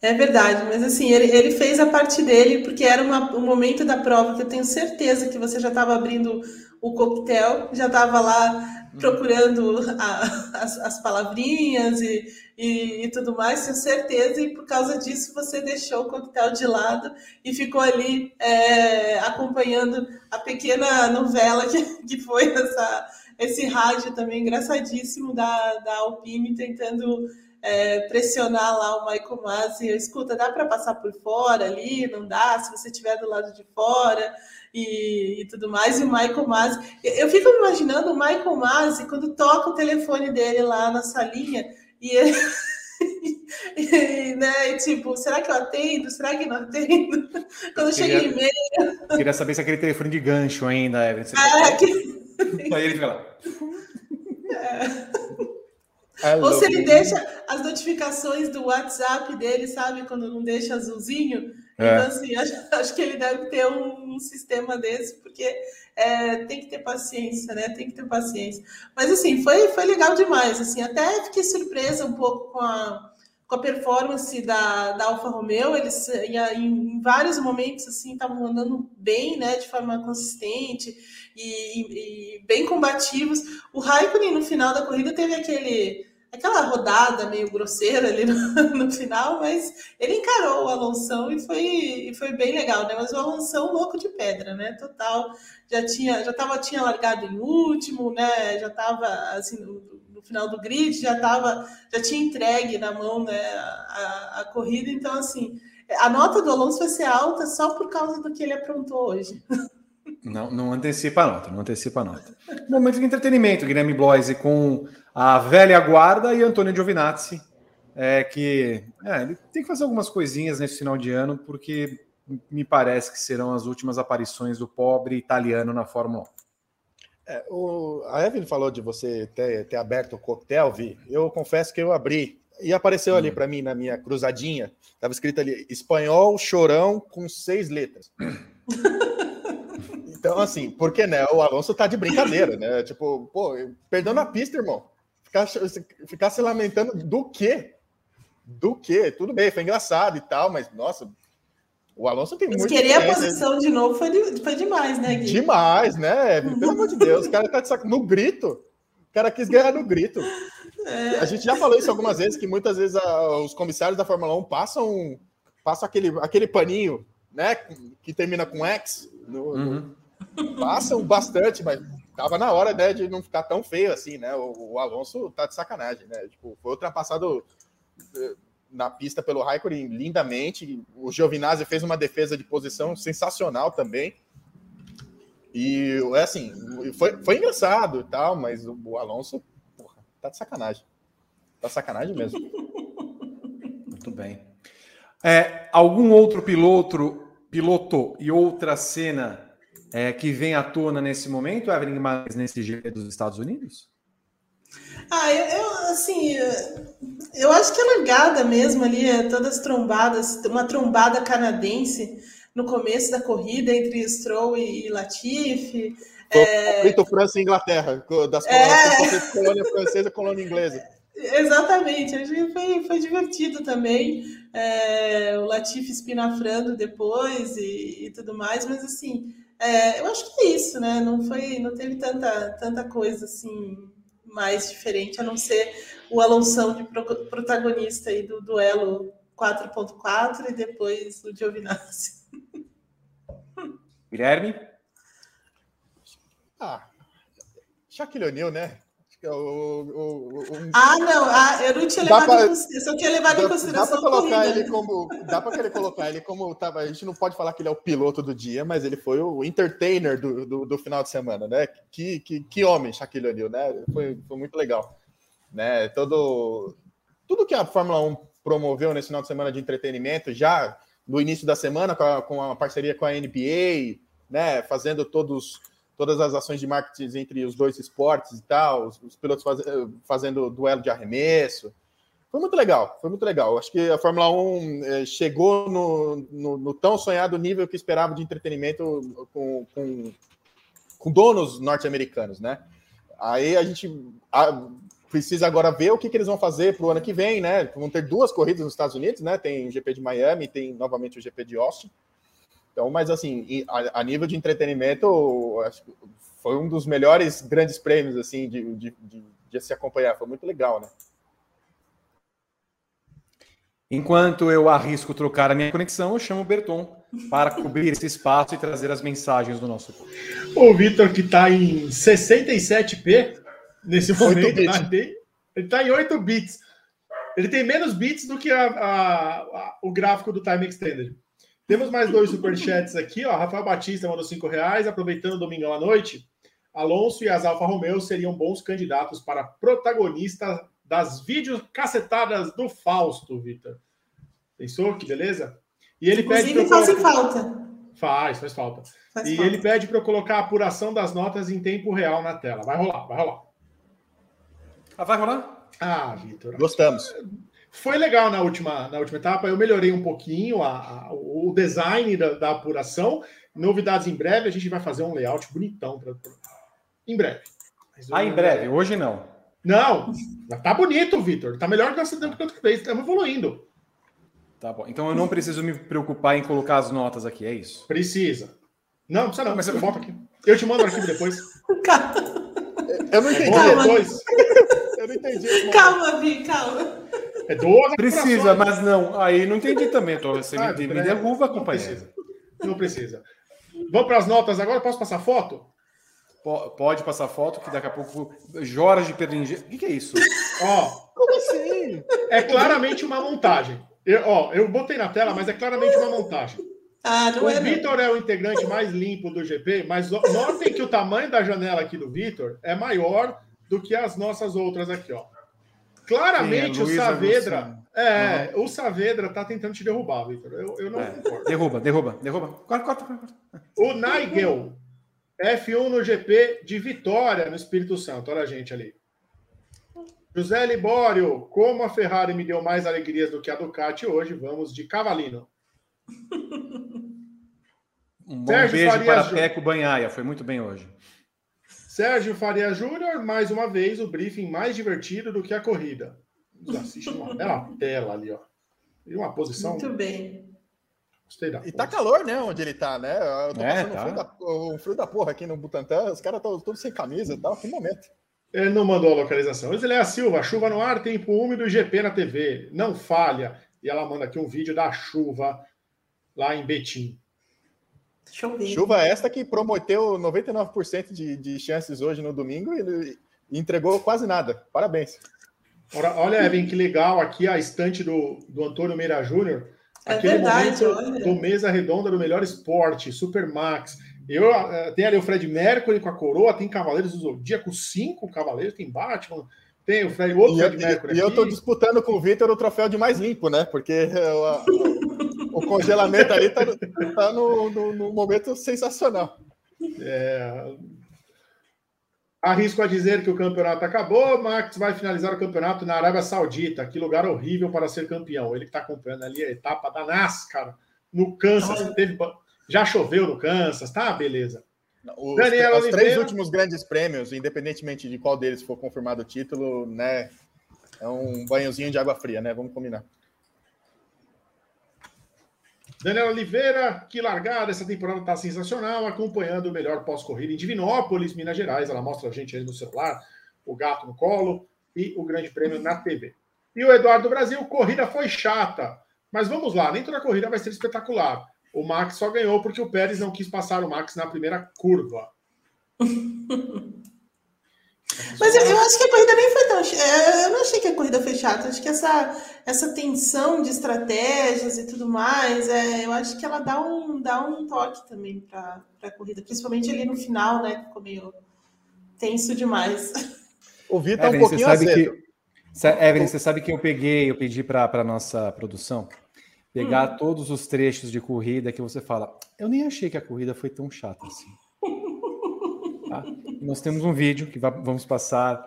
É verdade, mas assim, ele, ele fez a parte dele, porque era uma, um momento da prova que eu tenho certeza que você já estava abrindo o coquetel, já estava lá procurando a, as, as, palavrinhas e, e, e, tudo mais, tenho certeza, e por causa disso você deixou o coquetel de lado e ficou ali é, acompanhando a pequena novela que, que foi essa esse rádio também engraçadíssimo da, da Alpine tentando é, pressionar lá o Michael Masi. Escuta, dá para passar por fora ali? Não dá? Se você estiver do lado de fora e, e, tudo mais. E o Michael Masi. Eu fico imaginando o Michael Masi quando toca o telefone dele lá na salinha e ele. e, né, tipo, será que eu atendo? Será que não atendo? Quando chega em e-mail. Queria saber se é aquele telefone de gancho ainda, Evelyn. Ah, que... Aí ele fica lá. É. Ou se ele deixa as notificações do WhatsApp dele, sabe? Quando não deixa azulzinho. É. Então, assim, acho, acho, que ele deve ter um, um sistema desse, porque é, tem que ter paciência, né? Tem que ter paciência. Mas, assim, foi, foi legal demais. Assim, até fiquei surpresa um pouco com a, com a performance da, da Alfa Romeo, eles em, em vários momentos assim estavam andando bem, né, de forma consistente e, e, bem combativos. O Raikkonen no final da corrida teve aquele aquela rodada meio grosseira ali no, no, final, mas ele encarou o Alonso e foi, e foi bem legal, né? Mas o Alonso louco de pedra, né? Total, já tinha, já tava, tinha largado em último, né? Já estava assim no, no, final do grid, já tava, já tinha entregue na mão, né? A, a, corrida, então assim, a nota do Alonso vai ser alta só por causa do que ele aprontou hoje. Não, não antecipa a nota, não antecipa a nota. Momento de entretenimento, Guilherme Bloise com a velha guarda e Antônio Giovinazzi, é, que é, ele tem que fazer algumas coisinhas nesse final de ano, porque me parece que serão as últimas aparições do pobre italiano na Fórmula 1. É, o, a Evelyn falou de você ter, ter aberto o coquetel, Vi. Eu confesso que eu abri e apareceu hum. ali para mim na minha cruzadinha. Estava escrito ali espanhol chorão com seis letras. então, assim, porque né? O Alonso tá de brincadeira, né? Tipo, pô, perdendo a pista, irmão. Ficar, ficar se lamentando do quê? Do quê? Tudo bem, foi engraçado e tal, mas nossa, o Alonso tem muito. Querer a posição de novo foi, de, foi demais, né, Gui? Demais, né? Pelo amor de Deus, o cara tá de saco. No grito. O cara quis ganhar no grito. É. A gente já falou isso algumas vezes, que muitas vezes a, os comissários da Fórmula 1 passam, passam aquele, aquele paninho, né? Que termina com X. No, uhum. Passam bastante, mas tava na hora né, de não ficar tão feio assim, né? O, o Alonso tá de sacanagem, né? Tipo, foi ultrapassado eh, na pista pelo Raikkonen lindamente. O Giovinazzi fez uma defesa de posição sensacional também. E é assim, foi, foi engraçado e tal, mas o, o Alonso porra, tá de sacanagem. Tá de sacanagem mesmo. Muito bem. É, algum outro piloto, piloto e outra cena é, que vem à tona nesse momento, Evelyn mais nesse GP dos Estados Unidos? Ah, eu, eu, assim, eu acho que a largada mesmo ali, é todas trombadas, uma trombada canadense no começo da corrida entre Stroll e, Latifi. É... França e Inglaterra, das colônias, é... colônia francesa e colônia inglesa. Exatamente, acho que foi, foi divertido também. É, o Latifi espinafrando depois e, e tudo mais, mas assim, é, eu acho que é isso, né? Não foi, não teve tanta, tanta coisa assim mais diferente, a não ser o Alonso de protagonista aí do duelo 4.4 e depois o Giovinazzi. Guilherme? Ah, Shaquille O'Neal, né? O, o, o, ah, não, ah, eu não tinha levado pra, em consideração, eu tinha levado em consideração. Dá para colocar ele como. Dá para querer colocar ele como. Tava, a gente não pode falar que ele é o piloto do dia, mas ele foi o entertainer do, do, do final de semana, né? Que, que, que homem, Shaquille O'Neal, né? Foi, foi muito legal. Né? Todo, tudo que a Fórmula 1 promoveu nesse final de semana de entretenimento, já no início da semana, com a, com a parceria com a NBA, né? Fazendo todos todas as ações de marketing entre os dois esportes e tal, os, os pilotos faz, fazendo duelo de arremesso. Foi muito legal, foi muito legal. Acho que a Fórmula 1 eh, chegou no, no, no, tão sonhado nível que esperava de entretenimento com, com, com donos norte-americanos, né? Aí a gente a, precisa agora ver o que, que eles vão fazer para o ano que vem, né? Vão ter duas corridas nos Estados Unidos, né? Tem o GP de Miami, tem novamente o GP de Austin. Então, mas assim, a, a nível de entretenimento, acho que foi um dos melhores grandes prêmios assim de, de, de, de se acompanhar. Foi muito legal, né? Enquanto eu arrisco trocar a minha conexão, eu chamo o Berton para cobrir esse espaço e trazer as mensagens do nosso. O Vitor, que está em 67p nesse momento, tá? ele está em 8 bits. Ele tem menos bits do que a, a, a, o gráfico do Time Extended. Temos mais dois superchats aqui, ó. Rafael Batista mandou cinco reais, aproveitando o domingão à noite. Alonso e as Alfa Romeo seriam bons candidatos para protagonista das vídeos cacetadas do Fausto, Vitor. Pensou? Que beleza? E ele Inclusive, pede. Faz colocar... falta. Faz, faz falta. Faz e falta. ele pede para eu colocar a apuração das notas em tempo real na tela. Vai rolar, vai rolar. Ah, vai rolar? Ah, Vitor. Gostamos. Foi legal na última, na última etapa. Eu melhorei um pouquinho a, a, o design da, da, apuração. Novidades em breve. A gente vai fazer um layout bonitão. Pra, pra... Em breve. Mas, ah, em breve. Hoje não. Não. Tá bonito, Vitor. Tá melhor que nós tempo que outra vez. Estamos evoluindo. Tá bom. Então eu não preciso me preocupar em colocar as notas aqui, é isso? Precisa. Não, precisa não. Mas eu volto aqui. Eu te mando o arquivo depois. Eu não entendi. depois. Eu não entendi. Calma, Vi, calma. É 12 Precisa, mas não. Aí não entendi também. Tô, você Ah, me, me peraí. derruba, Não companheiro. precisa. Não precisa. Vamos para as notas agora? Posso passar foto? Po- Pode passar foto, que daqui a pouco. Jorge Pedringe. O que, que é isso? Ó, Como assim? é claramente uma montagem. Eu, ó, eu botei na tela, mas é claramente uma montagem. Ah, não O é. Vitor é o integrante mais limpo do GP, mas no- notem que o tamanho da janela aqui do Vitor é maior do que as nossas outras aqui, ó. Claramente é? o Luiz Saavedra. Agostinho. É, o Saavedra tá tentando te derrubar, Vitor. Eu, eu não É, concordo. derruba, derruba, derruba. Corta, corta, corta. O Nigel, F1 no GP de Vitória, no Espírito Santo. Olha a gente ali. José Libório, como a Ferrari me deu mais alegrias do que a Ducati hoje, vamos de Cavalino. Um bom Sérgio beijo Farias para Júnior. Peco Banhaia. Foi muito bem hoje. Sérgio Faria Júnior, mais uma vez, o briefing mais divertido do que a corrida. Nos assiste uma bela tela ali, ó. E uma posição. Muito bem. Gostei da E tá calor, né? Onde ele tá, né? Eu tô É, passando tá. um, frio da, um frio da porra aqui no Butantã. Os caras estão todos sem camisa e tal. Que momento. Ele não mandou a localização. Isileia Silva, chuva no ar, tempo úmido e GP na TV. Não falha. E ela manda aqui um vídeo da chuva lá em Betim. Deixa eu ver. Chuva esta que prometeu 99% de, de chances hoje no domingo e, entregou quase nada. Parabéns. Ora, Olha, Evan, que legal aqui a estante do, do Antônio Meira Júnior. É Aquele verdade, momento olha. do mesa redonda do melhor esporte, Supermax. Eu, eh, tem ali o Fred Mercury com a coroa, tem Cavaleiros do Zodíaco, cinco Cavaleiros, tem Batman, tem o Fred, outro E eu, Fred Mercury e eu tô aqui. disputando com o Vitor o troféu de mais limpo, né? Porque o, a- o congelamento ali tá, tá no, no- no momento sensacional. Arrisco a dizer que o campeonato acabou. Max vai finalizar o campeonato na Arábia Saudita. Que lugar horrível para ser campeão. Ele que está acompanhando ali a etapa da NASCAR no Kansas. Teve, já choveu no Kansas, tá? Beleza. Os, os três últimos grandes prêmios, independentemente de qual deles for confirmado o título, né? É um banhozinho de água fria, né? Vamos combinar. Daniela Oliveira, que largada, essa temporada tá sensacional, acompanhando o melhor pós-corrida em Divinópolis, Minas Gerais. Ela mostra a gente aí no celular, o gato no colo e o grande prêmio na TV. E o Eduardo Brasil, corrida foi chata. Mas vamos lá, nem toda corrida vai ser espetacular. O Max só ganhou porque o Pérez não quis passar o Max na primeira curva. Mas eu, eu acho que a corrida nem foi tão. é, Eu não achei que a corrida foi chata. Acho que essa, essa tensão de estratégias e tudo mais, é, eu acho que ela dá um, dá um toque também para a corrida, principalmente ali no final, né? Que ficou meio tenso demais. O Vitor é um Evelyn, você pouquinho sabe azedo. que. Evelyn, você sabe que eu peguei, eu pedi para a nossa produção pegar todos os trechos de corrida que você fala. Eu nem achei que a corrida foi tão chata assim. Tá? Nós temos um vídeo que va- vamos passar.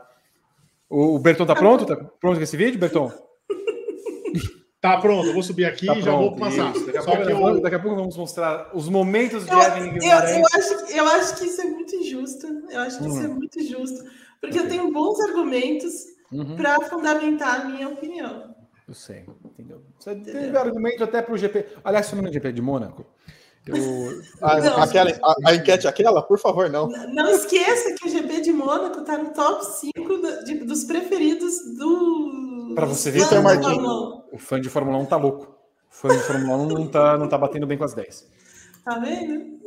O, o Berton tá pronto? Tá pronto com esse vídeo, Berton? Tá pronto, eu vou subir aqui Tá e já vou pronto, passar. isso. Daqui a, Só pouco, que eu, daqui a pouco vamos mostrar os momentos de Eu, Evelyn eu, Guimarães. eu acho, eu acho que isso é muito injusto. Eu acho que isso é muito justo. Porque eu Ok. tenho bons argumentos Uhum. para fundamentar a minha opinião. Eu sei, entendeu? Você teve argumento até para o GP. Aliás, falando no GP de Mônaco, eu, A, Não. aquela, a, a enquete aquela, por favor, não. Não esqueça que o GP de Mônaco está no top 5 do- de- dos preferidos do. Pra você ver, Vitor da Martins. Fórmula 1. o fã de Fórmula 1 tá louco. O fã de Fórmula 1 não tá, não tá batendo bem com as 10. Tá vendo?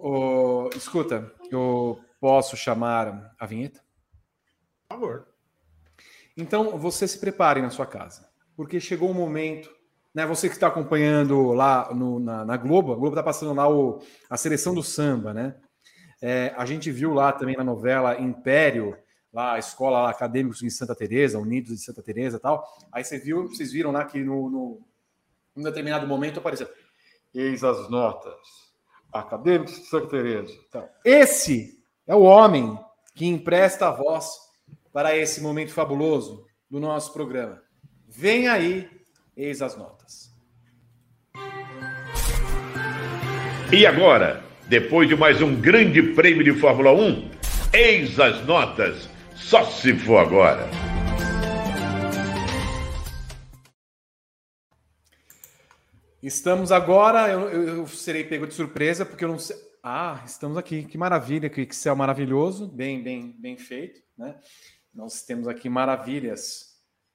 Ô, escuta, eu posso chamar a vinheta? por favor. Então, você se prepare na sua casa, porque chegou o momento, né? Você que está acompanhando lá no- na, na Globo, a Globo está passando lá o, a seleção do samba, né? É, a gente viu lá também na novela Império, lá a escola lá, acadêmicos de Santa Teresa, Unidos de Santa Teresa tal. Aí você viu, vocês viram lá que no, no num determinado momento apareceu eis as notas acadêmicos de Santa Teresa. Então, esse é o homem que empresta a voz para esse momento fabuloso do nosso programa. Vem aí, eis as notas. E agora, depois de mais um grande prêmio de Fórmula 1, eis as notas. Só se for agora. Estamos agora, eu, eu- eu serei pego de surpresa, porque eu não sei. Ah, estamos aqui, que maravilha, que Excel maravilhoso, bem, bem, bem feito, né? Nós temos aqui maravilhas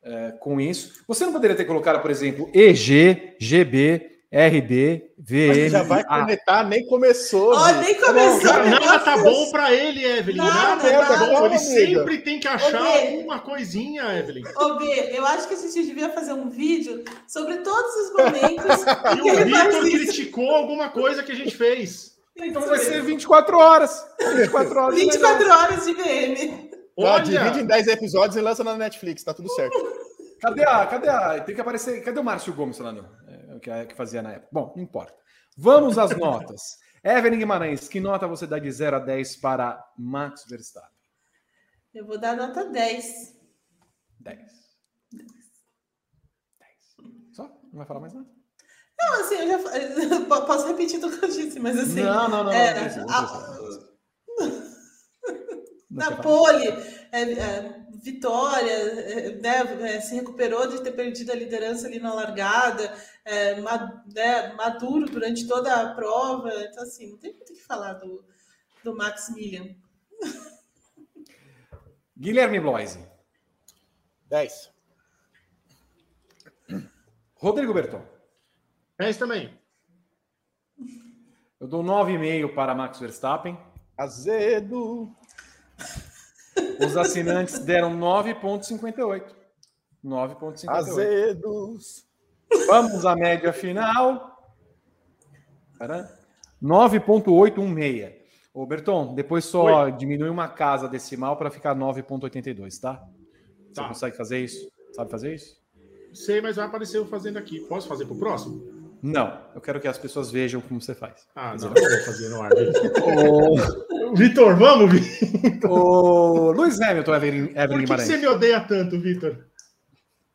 é, com isso. Você não poderia ter colocado, por exemplo, EG, GB, RB, VM. Já vai conectar, nem começou. Ó, nem começou. Não, nada tá bom para ele, Evelyn. Nada, nada tá bom. Ele sempre tem que achar alguma coisinha, Evelyn. Ô, B, eu acho que a gente devia fazer um vídeo sobre todos os momentos. e o Vitor criticou alguma coisa que a gente fez. Então vai ser 24 horas. 24 horas. 24 horas de VM. Olha. Divide em 10 episódios e lança na Netflix, tá tudo certo. Cadê a. Cadê a. Tem que aparecer. Cadê o Márcio Gomes lá? Não? que, é, que fazia na época. Bom, não importa. Vamos às notas. Evelyn Guimarães, que nota você dá de 0 a 10 para Max Verstappen? Eu vou dar nota 10. 10. 10. Só? Não vai falar mais nada? Não, assim, eu já posso repetir tudo que eu disse, mas assim. Não, não, não. É, não, não, não, não na pole, é, é, vitória, né, é, se recuperou de ter perdido a liderança ali na largada, é, né, maduro durante toda a prova. Então, assim, não tem muito o que falar do, do Maximilian. Guilherme Bloise. 10. Rodrigo Berton. 10 também. Eu dou 9,5 para Max Verstappen. Azedo. Os assinantes deram 9,58. 9,58. Azedos. Vamos à média final. 9,816. Ô, Berton, depois só Oi. diminui uma casa decimal para ficar 9,82, tá? Você tá. consegue fazer isso? Sabe fazer isso? Sei, mas vai aparecer eu fazendo aqui. Posso fazer pro próximo? Não, eu quero que as pessoas vejam como você faz. Ah, não, eu vou fazer no ar. Vitor, vamos, Vitor. O Luiz Hamilton, Evelyn, Evelyn Por que, que você me odeia tanto, Vitor?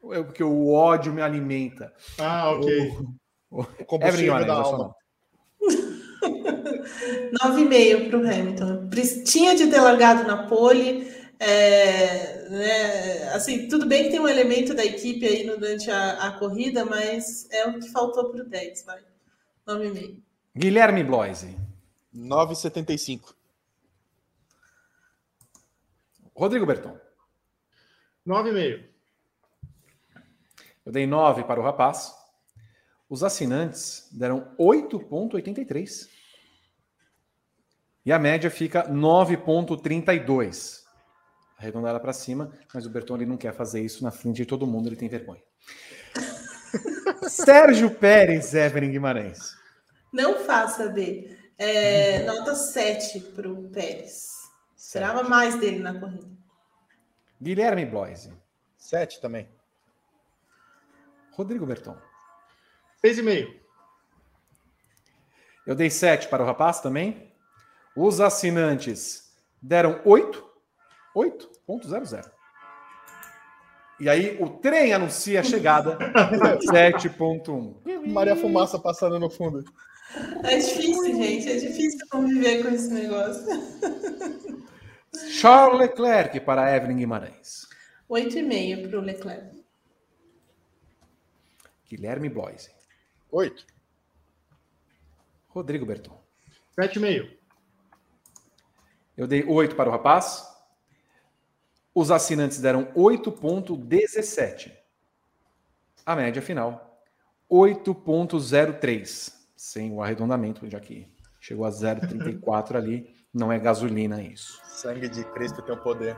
Eu, porque o ódio me alimenta. Ah, ok. O, o combustível Evelyn, da alma. 9,5 para o Hamilton. Tinha de ter largado na pole. É, né, assim, tudo bem que tem um elemento da equipe aí durante a, a corrida, mas é o que faltou para o 10, vai. 9,5. Guilherme Bloise. 9,75. Rodrigo Berton. 9,5. Eu dei 9 para o rapaz. Os assinantes deram 8,83. E a média fica 9,32. Arredondar ela para cima, mas o Berton ele não quer fazer isso na frente de todo mundo, ele tem vergonha. Sérgio Pérez, Evelyn Guimarães. Não faça, B. É, nota 7 para o Pérez. Esperava mais dele na corrida. Guilherme Bloise. 7 também. Rodrigo Berton. 6,5. Eu dei 7 para o rapaz também. Os assinantes deram 8. 8.00. E aí o trem anuncia a chegada 7.1. Maria Fumaça passando no fundo. É difícil, gente. É difícil conviver com esse negócio. Charles Leclerc para Evelyn Guimarães. 8,5 para o Leclerc. Guilherme Bloise. 8. Rodrigo Berton. 7,5. Eu dei 8 para o rapaz. Os assinantes deram 8,17. A média final, 8,03. Sem o arredondamento, já que chegou a 0,34 ali. Não é gasolina isso. Sangue de Cristo tem o poder.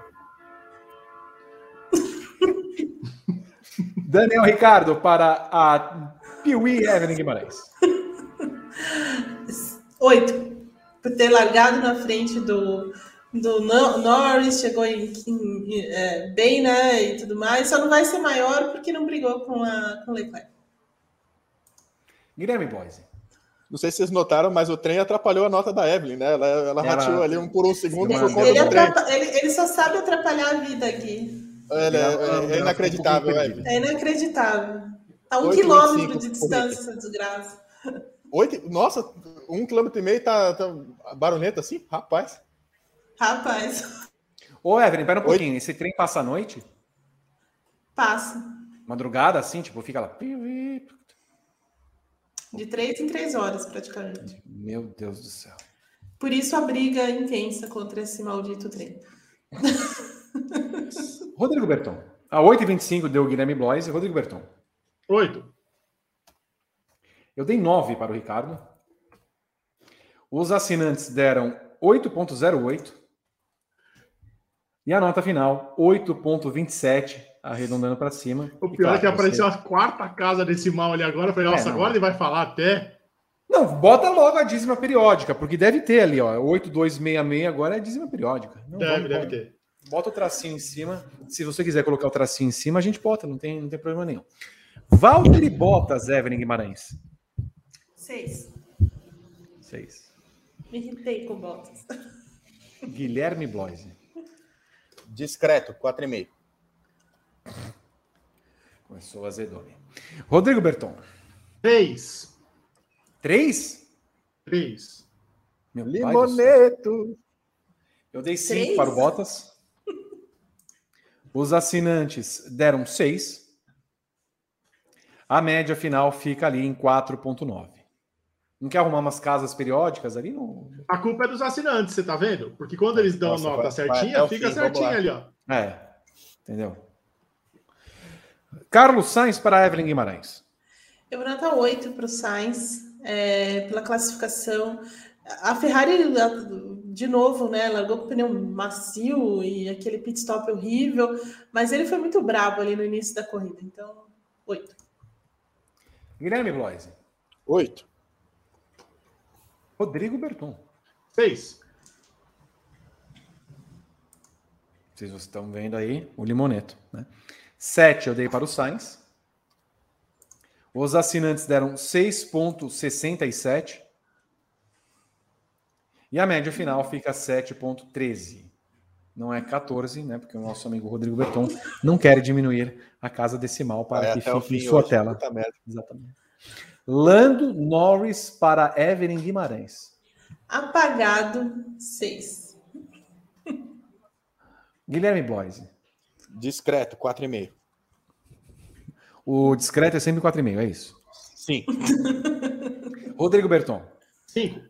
Daniel Ricardo para a Piuí Evelyn Guimarães. Oito. Por ter largado na frente do, do Norris, chegou em, em, é, bem, né? E tudo mais. Só não vai ser maior porque não brigou com a com Leclerc. Guilherme Boise. Não sei se vocês notaram, mas o trem atrapalhou a nota da Evelyn, né? Ela, ela, ela rateou ali um por um segundo por conta ele, do trem. Ele, ele, só sabe atrapalhar a vida aqui. É, é, é inacreditável, Evelyn. É inacreditável. Tá um quilômetro de distância, essa desgraça. Oito? Nossa, um quilômetro e meio tá, tá baroneta assim? Rapaz. Rapaz. Ô, Evelyn, pera um Oito. pouquinho. Esse trem passa à noite? Passa. Madrugada, assim, tipo, fica lá. De três em três horas, praticamente. Meu Deus do céu. Por isso a briga intensa contra esse maldito trem. Rodrigo Berton. A 8h25 deu o Guilherme Blois e Rodrigo Berton. 8. Eu dei 9 para o Ricardo. Os assinantes deram 8.08. E a nota final, 8.27, arredondando para cima. O E, pior claro, é que apareceu você- a quarta casa decimal ali agora. Eu falei, nossa, É, agora ele vai falar até. Não, bota logo a dízima periódica, porque deve ter ali, ó. 8266 agora é dízima periódica. Não, Deve, vamos- deve vamos- ter. Bota o tracinho em cima. Se você quiser colocar o tracinho em cima, a gente bota, não tem, não tem problema nenhum. Valtteri Bottas, Evelyn Guimarães. Seis. Seis. Me irritei com botas. Guilherme Bloise. Discreto, 4,5. Começou o azedome. Rodrigo Berton. 3. Três? 3. Meu. Limoneto. Eu dei cinco Três? para o Bottas. Os assinantes deram seis. A média final fica ali em 4,9. Não quer arrumar umas casas periódicas ali? Não. A culpa é dos assinantes, você tá vendo? Porque quando eles dão Nossa, nota vai- certinha, vai o fica fim, ali, ó. É. Entendeu? Carlos Sainz para Evelyn Guimarães. Eu vou nota 8 para o Sainz, é, pela classificação. A Ferrari, de novo, né, largou com o pneu macio e aquele pit stop horrível, mas ele foi muito brabo ali no início da corrida, então, 8. Guilherme Bloise. 8. Rodrigo Berton. 6. Vocês estão vendo aí o limoneto. Né? 7 eu dei para o Sainz. Os assinantes deram 6,67. E a média final fica 7,13. Não é 14, né? Porque o nosso amigo Rodrigo Berton não quer diminuir a casa decimal para Vai que fique em sua hoje. tela. Exatamente. Lando Norris para Evelyn Guimarães. Apagado, 6. Guilherme Bloise. Discreto, 4,5. O discreto é sempre 4,5, é isso. Sim. Rodrigo Berton. 5.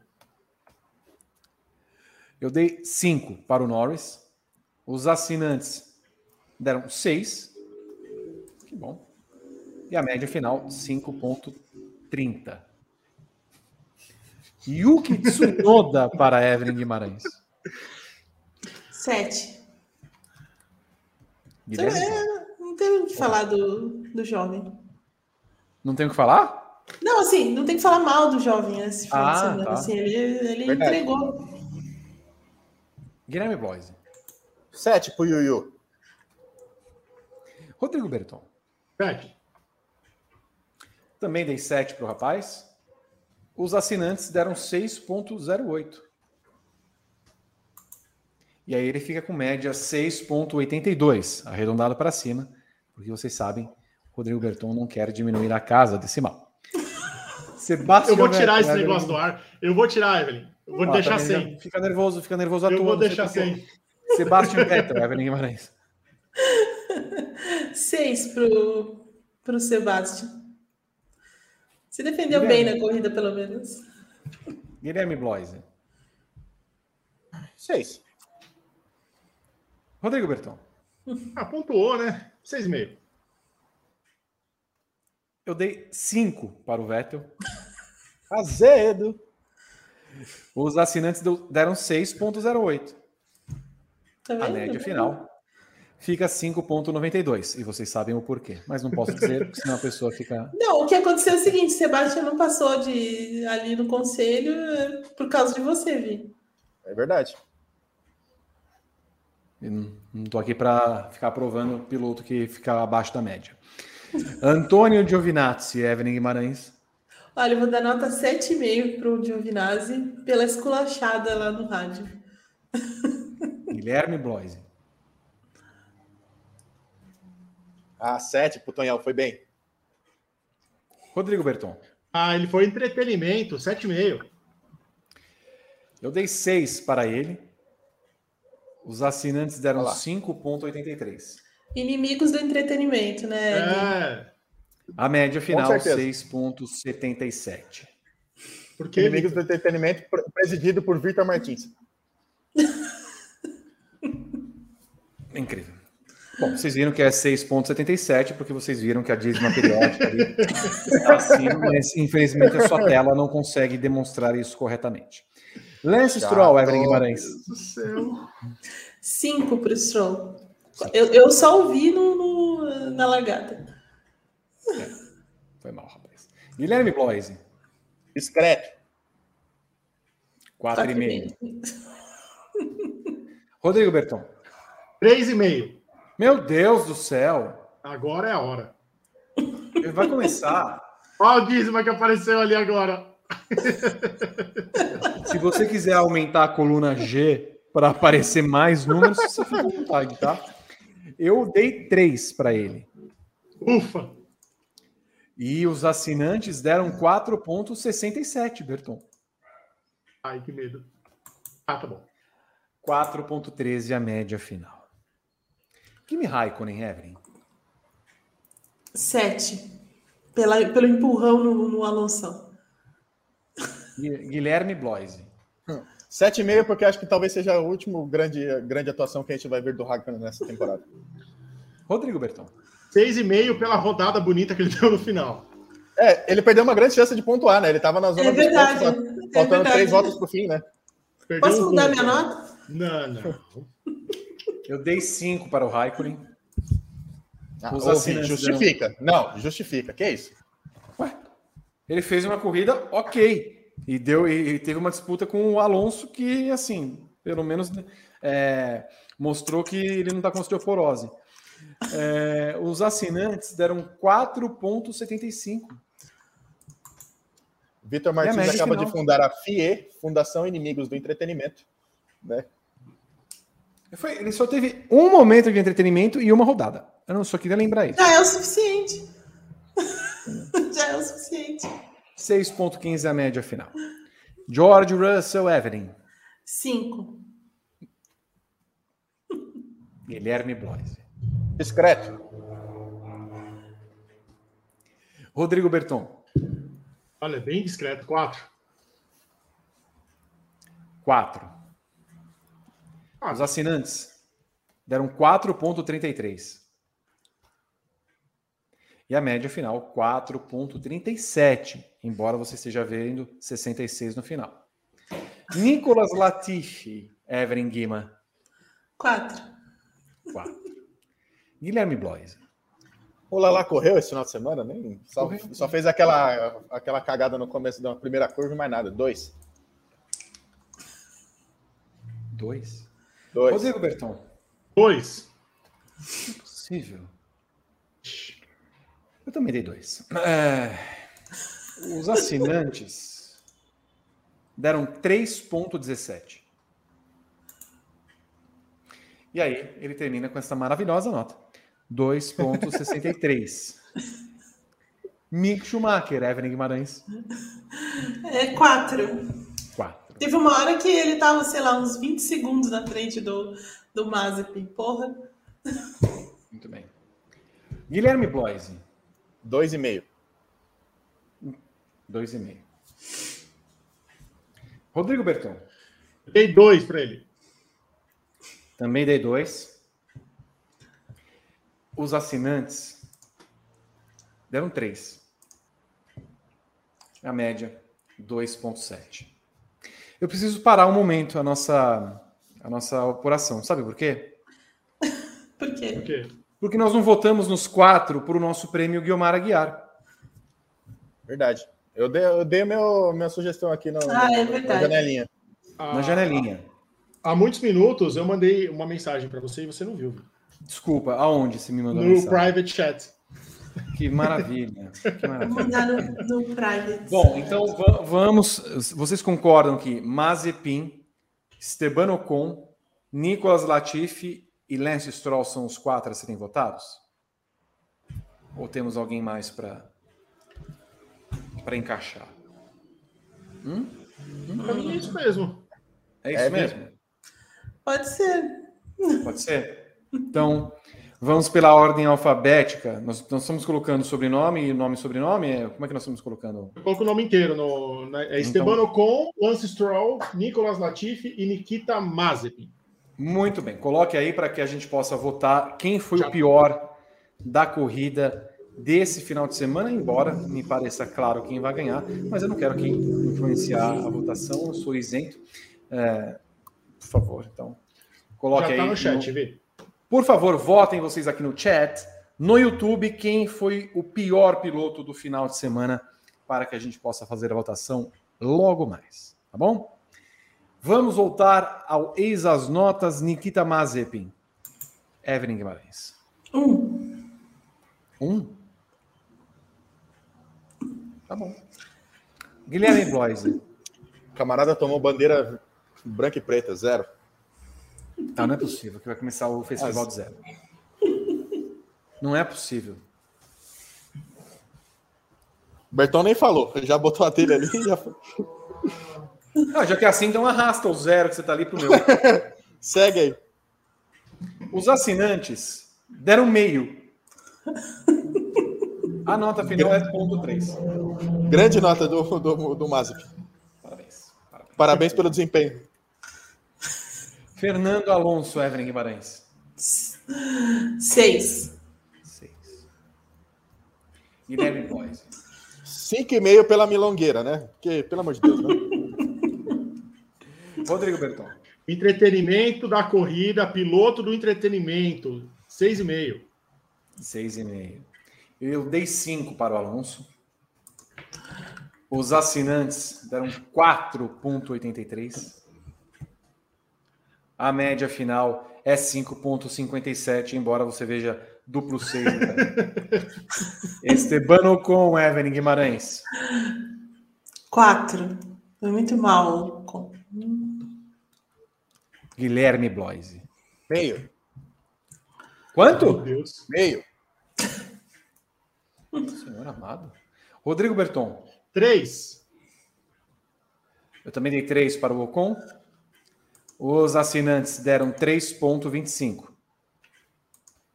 Eu dei 5 para o Norris. Os assinantes deram 6. Que bom. E a média final, 5,30. Yuki Tsunoda para Evelyn Guimarães. 7. Guilherme, Não tem o que falar do, do jovem. não tem o que falar? Não, assim, não tem que falar mal do jovem esse final Ah, de semana. tá. Assim, ele ele Verdade. entregou. Guilherme Bloise. 7 pro Yuyu. Rodrigo Berton. 7. Também dei 7 para o rapaz. Os assinantes deram 6,08. E aí ele fica com média 6,82, arredondado para cima, porque vocês sabem, Rodrigo Berton não quer diminuir a casa decimal. Sebastião Eu vou tirar Vettel, esse Evelyn- negócio do ar. Eu vou tirar, Evelyn. Eu vou Ah, deixar também sem. Fica nervoso, fica nervoso à Eu toa. vou deixar sem. Sebastião Vettel, Evelyn Guimarães. 6 pro, pro Sebastião. Se defendeu Guilherme. bem na corrida, pelo menos. Guilherme Bloise. 6. Rodrigo Berton. Ah, pontuou, né? 6,5. Eu dei 5 para o Vettel. Azedo. Os assinantes deram 6,08. Tá? A média final fica 5,92. E vocês sabem o porquê. Mas não posso dizer, porque senão a pessoa fica. Não, o que aconteceu é o seguinte: Sebastião não passou de ali no conselho é, por causa de você, Vi. É verdade. Eu Não tô aqui para ficar aprovando o piloto que fica abaixo da média. Antônio Giovinazzi, Evelyn Guimarães. Olha, eu vou dar nota 7,5 pro Giovinazzi pela esculachada lá no rádio. Guilherme Bloise. Ah, 7 pro Tonhal, foi bem. Rodrigo Berton. Ah, ele foi entretenimento, 7,5. Eu dei 6 para ele. Os assinantes deram Olha lá. 5,83. Inimigos do entretenimento, né? É, A média final, certeza. 6,77. porque Inimigos do entretenimento, pre- presidido por Victor Martins. incrível. Bom, vocês viram que é 6,77, porque vocês viram que a dízima periódica ali está acima, mas infelizmente a sua tela não consegue demonstrar isso corretamente. Lance Stroll, Evelyn Guimarães. Meu Deus do céu. Cinco para o Stroll. Eu, eu só ouvi no, no- na largada. Foi mal, rapaz. Guilherme Bloise, Discreto. 4,5. Rodrigo Berton. Três e meio. Meu Deus do céu. Agora é a hora. Vai começar. Olha o dízima que apareceu ali agora. Se você quiser aumentar a coluna G para aparecer mais números, você fica à vontade, tá? Eu dei 3 para ele. Ufa. E os assinantes deram 4,67, Berton. Ai, que medo. Ah, tá bom. 4,13 a média final. Kimi Raikkonen, Evelyn. Sete. Pela, pelo empurrão no, no Alonso. Gui- Guilherme Bloise. 7,5 porque acho que talvez seja a última grande, grande atuação que a gente vai ver do Raikkonen nessa temporada. Rodrigo Berton. Seis e meio pela rodada bonita que ele deu no final. É, ele perdeu uma grande chance de pontuar, né? Ele tava na zona É dos verdade. pontos, É faltando verdade. três votos pro fim, né? Perdeu Posso um mudar ponto. minha nota? Não, não. Eu dei 5 para o Raikkonen. Ah, ouvi, justifica. Não, justifica. Que isso? Ele fez uma corrida ok. E deu e teve uma disputa com o Alonso que, assim, pelo menos é, mostrou que ele não está com osteoporose. É, os assinantes deram 4,75. Vitor Martins acaba de fundar a FIE, Fundação Inimigos do Entretenimento. Né? Foi- ele só teve um momento de entretenimento e uma rodada. Eu não só queria lembrar isso. Já é o suficiente. Já é o suficiente. 6,15 a média final. George Russell Evelyn. Cinco. Guilherme Bloise. Discreto. Rodrigo Berton. Olha, bem discreto. Quatro. 4. Ah. Os assinantes deram 4,33. E a média final, 4,37. Embora você esteja vendo 66 no final. Nicolas Latifi, Evelyn Guima, Quatro. 4. Guilherme Bloise. O Lala correu esse final de semana, nem só, Correu. só fez aquela, aquela cagada no começo da primeira curva e mais nada. Dois. 2. Dois. Rodrigo Berton. Dois. Possível. Eu também dei dois. É, os assinantes deram 3,17. E aí, ele termina com essa maravilhosa nota: 2,63. Mick Schumacher, Evelyn Guimarães, É quatro. 4. Teve uma hora que ele tava, sei lá, uns 20 segundos na frente do, do Mazepin. Porra. Muito bem. Guilherme Bloise, Dois e meio. 2,5. Rodrigo Berton, Dei dois para ele. Também dei dois. Os assinantes deram três. A média, 2,7. Eu preciso parar um momento a nossa, a nossa apuração. Sabe por quê? Por quê? Por quê? Porque nós não votamos nos quatro por o nosso prêmio Guiomar Aguiar. Verdade. Eu dei, eu dei meu, minha sugestão aqui no, Ah, é na janelinha. Ah, Na janelinha. Há muitos minutos eu mandei uma mensagem para você e você não viu. Desculpa, aonde você me mandou No mensagem? private chat. Que maravilha. Que maravilha. Mandar no, no private. Bom, então va- vamos. Vocês concordam que Mazepin, Esteban Ocon, Nicolas Latifi e Lance Stroll são os quatro a serem votados? Ou temos alguém mais para para encaixar? Pra mim é isso mesmo. É isso É mesmo? Pode ser. Pode ser? Então, vamos pela ordem alfabética. Nós, nós estamos colocando sobrenome, nome e sobrenome? É, Como é que nós estamos colocando? Eu coloco o nome inteiro. No, na- é Esteban Ocon, Lance Stroll, Nicolas Latifi e Nikita Mazepin. Muito bem. Coloque aí para que a gente possa votar quem foi o pior da corrida desse final de semana, embora me pareça claro quem vai ganhar, mas eu não quero aqui influenciar a votação, eu sou isento. É, por favor, então, coloque Já tá aí. no chat, no... Vê. Por favor, votem vocês aqui no chat, no YouTube, quem foi o pior piloto do final de semana, para que a gente possa fazer a votação logo mais, tá bom? Vamos voltar ao Eis as Notas, Nikita Mazepin. Evelyn Guimarães. Um. Um? Tá bom. Guilherme Bloise. Camarada tomou bandeira branca e preta, zero. Tá, não é possível que vai começar o festival de zero. Não é possível. Bertão nem falou, já botou a telha ali e já. Ah, já que é assim, então arrasta o zero que você tá ali pro meu. Segue aí. Os assinantes deram meio. A nota final é ponto 3. Grande nota do, do, do Mazep. Parabéns. Parabéns. Parabéns pelo desempenho. Fernando Alonso, Evelyn Guimarães. Seis. Seis. Guilherme Boys. Cinco e meio pela milongueira, né? Porque, pelo amor de Deus, né? Rodrigo Berton. Entretenimento da corrida, piloto do entretenimento. Seis e meio. Seis e meio. Eu dei cinco para o Alonso. Os assinantes deram 4,83. A média final é 5,57, embora você veja duplo 6. Né? Estebano com Evelyn Guimarães. 4. Foi muito mal. Guilherme Bloise. Meio. Quanto? Meu Deus. Meio. Senhor amado. Rodrigo Berton. Três. Eu também dei três para o Ocon. Os assinantes deram 3,25.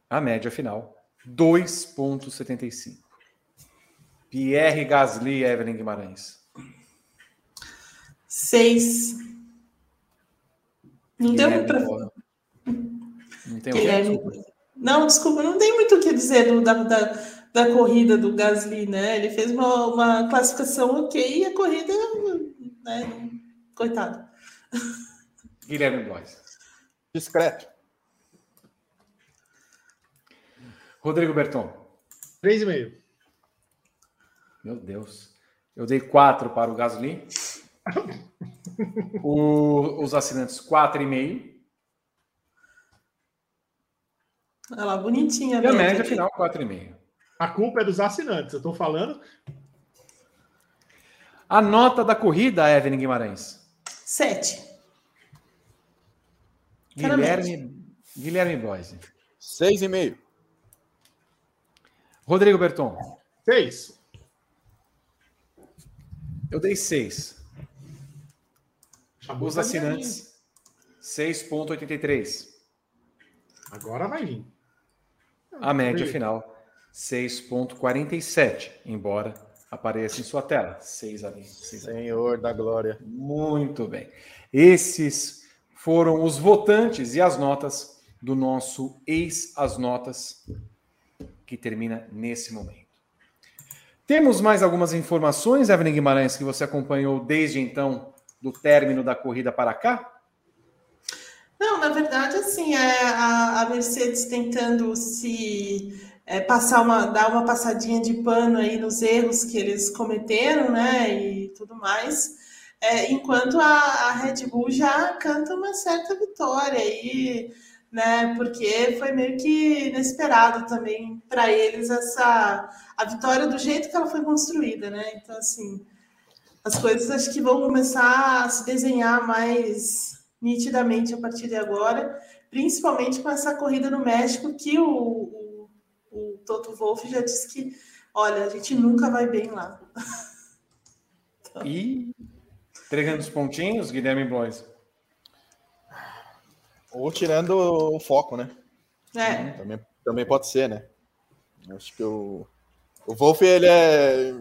A média final, 2,75. Pierre Gasly, Evelyn Guimarães. Seis. Não deu muito pra... Não tem Guilherme... Não, desculpa, não tem muito o que dizer do, da, da, da corrida do Gasly, né? Ele fez uma, uma classificação ok e a corrida, né? Coitado. Guilherme Blois. Discreto. Rodrigo Berton. Três e meio. Meu Deus. Eu dei quatro para o Gasly. o, os assinantes, quatro e meio. Olha lá, bonitinha. E a média final, quatro e meio. A culpa é dos assinantes, eu estou falando. A nota da corrida, Evelyn Guimarães. Sete. Guilherme, Guilherme Boise. Seis e meio. Rodrigo Berton. Seis. Eu dei seis. Os assinantes, 6,83. Agora vai vir. A média final, 6,47, embora apareça em sua tela. 6 ali. Seis Senhor ali. da glória. Muito bem. Esses foram os votantes e as notas do nosso Ex as Notas, que termina nesse momento. Temos mais algumas informações, Evelyn Guimarães, que você acompanhou desde então, do término da corrida para cá? Não, na verdade, assim, é a, a Mercedes tentando se é, passar uma, dar uma passadinha de pano aí nos erros que eles cometeram, né, e tudo mais, é, enquanto a, a, Red Bull já canta uma certa vitória aí, né, porque foi meio que inesperado também para eles essa a vitória do jeito que ela foi construída, né, então assim as coisas acho que vão começar a se desenhar mais nitidamente a partir de agora, principalmente com essa corrida no México que o o Toto Wolff já disse que, olha, a gente nunca vai bem lá. então... E entregando os pontinhos, Guilherme Blois. Ou tirando o foco, né? É. Também, também pode ser, né? Acho que o, o Wolff, ele é.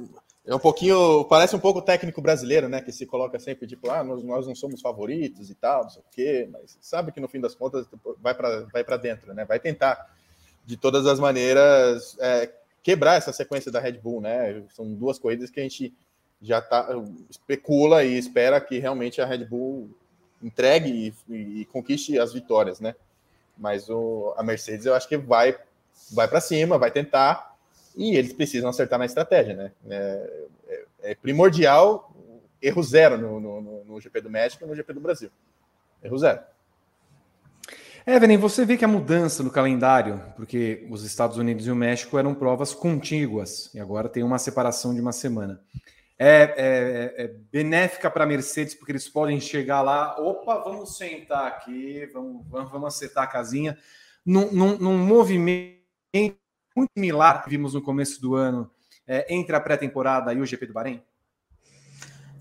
É um pouquinho, parece um pouco o técnico brasileiro, né? Que se coloca sempre tipo, ah, nós, nós não somos favoritos e tal, não sei o quê, mas sabe que no fim das contas vai para vai dentro, né? Vai tentar de todas as maneiras é, quebrar essa sequência da Red Bull, né? São duas corridas que a gente já tá, especula e espera que realmente a Red Bull entregue e, e conquiste as vitórias, né? Mas o, a Mercedes eu acho que vai, vai para cima, vai tentar e eles precisam acertar na estratégia, né? É, é, é primordial erro zero no, no, no, GP do México e no GP do Brasil. Erro zero. Evelyn, você vê que a mudança no calendário, porque os Estados Unidos e o México eram provas contíguas, e agora tem uma separação de uma semana. É, é, é benéfica para a Mercedes, porque eles podem chegar lá, opa, vamos sentar aqui, vamos, vamos, vamos acertar a casinha, num, num, num movimento muito similar que vimos no começo do ano é, entre a pré-temporada e o GP do Bahrein?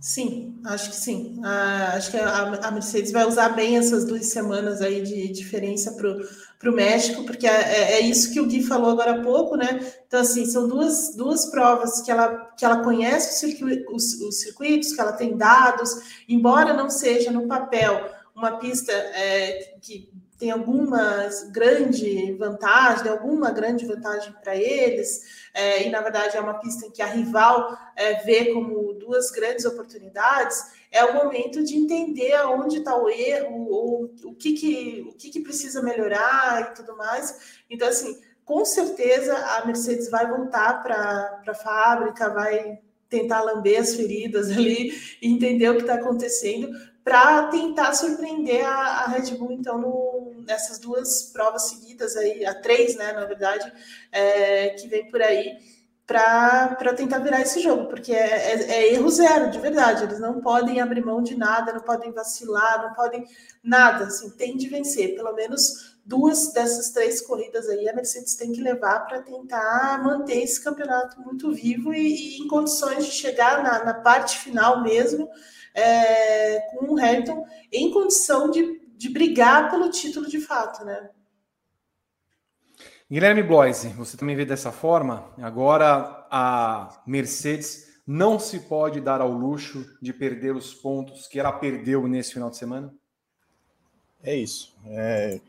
Sim, acho que sim. Ah, acho que a, a, Mercedes vai usar bem essas duas semanas aí de diferença para o México, porque é, é, é, isso que o Gui falou agora há pouco, né? Então, assim, são duas, duas provas que ela, que ela conhece os, os circuitos, que ela tem dados, embora não seja no papel uma pista é, que tem alguma grande vantagem, alguma grande vantagem para eles, é, e na verdade é uma pista em que a rival é, vê como duas grandes oportunidades, é o momento de entender aonde está o erro, ou o que, que, o que, que precisa melhorar e tudo mais. Então, assim, com certeza a Mercedes vai voltar para a fábrica, vai tentar lamber as feridas ali e entender o que está acontecendo, para tentar surpreender a, a, Red Bull, então, no, nessas duas provas seguidas aí, a três, né, na verdade, é, que vem por aí, para tentar virar esse jogo, porque é, é, é, erro zero, de verdade. Eles não podem abrir mão de nada, não podem vacilar, não podem nada, assim, tem de vencer. Pelo menos duas dessas três corridas aí a Mercedes tem que levar para tentar manter esse campeonato muito vivo e, e em condições de chegar na, na parte final mesmo é, com o Hamilton em condição de, de brigar pelo título de fato, né? Guilherme Bloise, você também vê dessa forma? Agora a Mercedes não se pode dar ao luxo de perder os pontos que ela perdeu nesse final de semana? É isso. É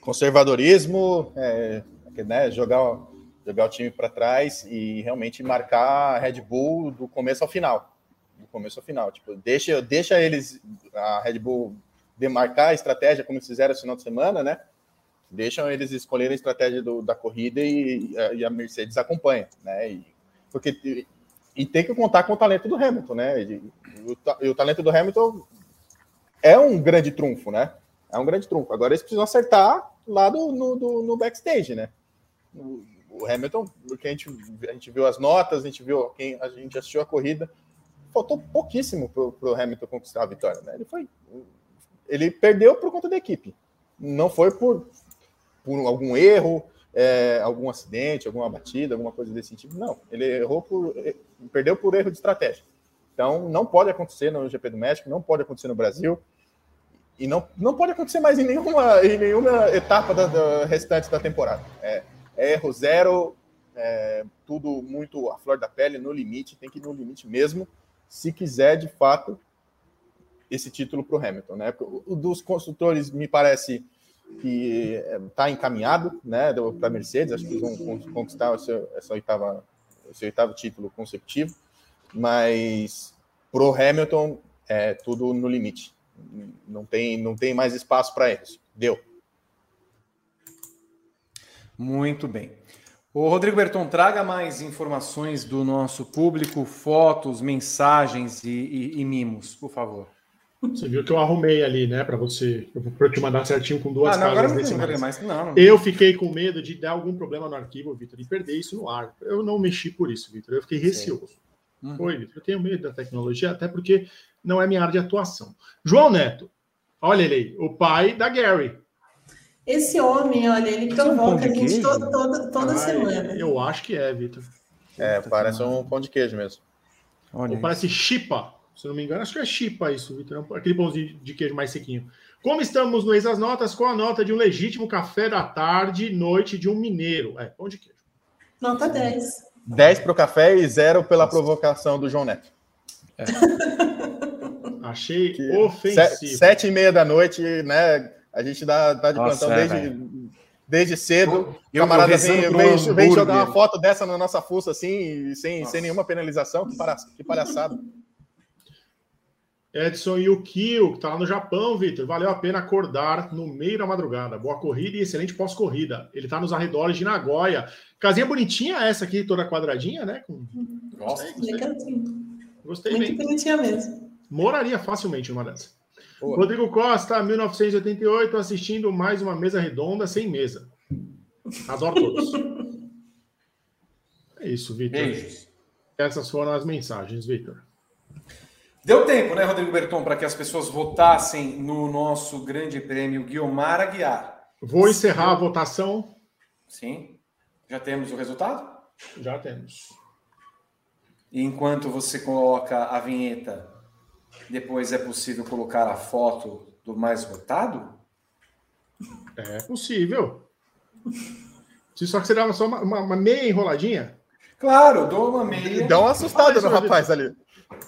conservadorismo, é, né, jogar, jogar o time para trás e realmente marcar a Red Bull do começo ao final do começo ao final. Tipo, deixa, deixa eles, a Red Bull, demarcar a estratégia, como eles fizeram esse final de semana, né? Deixam eles escolherem a estratégia do, da corrida e, e, a Mercedes acompanha, né? E, porque, e tem que contar com o talento do Hamilton, né? E, o, o talento do Hamilton é um grande trunfo, né? É um grande trunfo. Agora eles precisam acertar lá do, no, do, no backstage, né? O, o Hamilton, porque a gente, a gente viu as notas, a gente viu quem a gente assistiu a corrida, faltou pouquíssimo para o Hamilton conquistar a vitória. Né? Ele foi, ele perdeu por conta da equipe, não foi por, por algum erro, é, algum acidente, alguma batida, alguma coisa desse tipo. Não, ele errou por, perdeu por erro de estratégia. Então, não pode acontecer no GP do México, não pode acontecer no Brasil e não, não pode acontecer mais em nenhuma, em nenhuma etapa da, da restante da temporada. É, é erro zero, é, tudo muito à flor da pele, no limite, tem que ir no limite mesmo se quiser de fato esse título para o Hamilton, né? O dos construtores me parece que está encaminhado, né, para Mercedes. Acho que eles vão conquistar seu, essa oitava, esse oitavo título consecutivo, mas para o Hamilton é tudo no limite. Não tem, não tem mais espaço para eles. Deu. Muito bem. O Rodrigo Berton, traga mais informações do nosso público, fotos, mensagens e, e, e mimos, por favor. Você viu que eu arrumei ali, né, para você, para te mandar certinho com duas ah, não, casas decimais. Mais, não, não. Eu fiquei com medo de dar algum problema no arquivo, Vitor, e perder isso no ar. Eu não mexi por isso, Vitor. Eu fiquei receoso. Uhum. Foi, Vitor. Eu tenho medo da tecnologia, até porque não é minha área de atuação. João Neto, olha ele aí, o pai da Gary. Esse homem, olha, ele provoca é um a gente toda, toda, toda semana. Eu acho que é, Vitor. É, parece um pão de queijo mesmo. Olha Ou parece chipa, se não me engano. Acho que é chipa isso, Vitor. É aquele pão de, queijo mais sequinho. Como estamos no Ex as Notas, com a nota de um legítimo café da tarde, noite de um mineiro. É, pão de queijo. Nota 10. 10 para o café e zero pela provocação do João Neto. É. Achei Que ofensivo. Sete e meia da noite, né? A gente dá, dá de Nossa, plantão é, desde, desde cedo. Eu- o camarada vem, vem, vem jogar uma foto dessa na nossa fuça, assim, sem, Nossa. sem nenhuma penalização. Que, palha- que palhaçada. Edson Yukio, que tá lá no Japão, Vitor. Valeu a pena acordar no meio da madrugada. Boa corrida e excelente pós-corrida. Ele tá nos arredores de Nagoya. Casinha bonitinha essa aqui, toda quadradinha, né? Com- Gosto. Legalzinho. Gostei Muito bem. bonitinha mesmo. Moraria facilmente numa dessas. Boa. Rodrigo Costa, 1988, assistindo mais uma mesa redonda sem mesa. Adoro todos. É isso, Vitor. Essas foram as mensagens, Vitor. Deu tempo, né, Rodrigo Berton, para que as pessoas votassem no nosso grande prêmio Guiomar Aguiar. Vou encerrar a votação. Sim. Já temos o resultado? Já temos. E enquanto você coloca a vinheta, depois é possível colocar a foto do mais votado? É possível. Se só que você dava só uma, uma- uma meia enroladinha. Claro, dou uma meia. Dá uma assustada no rapaz ali.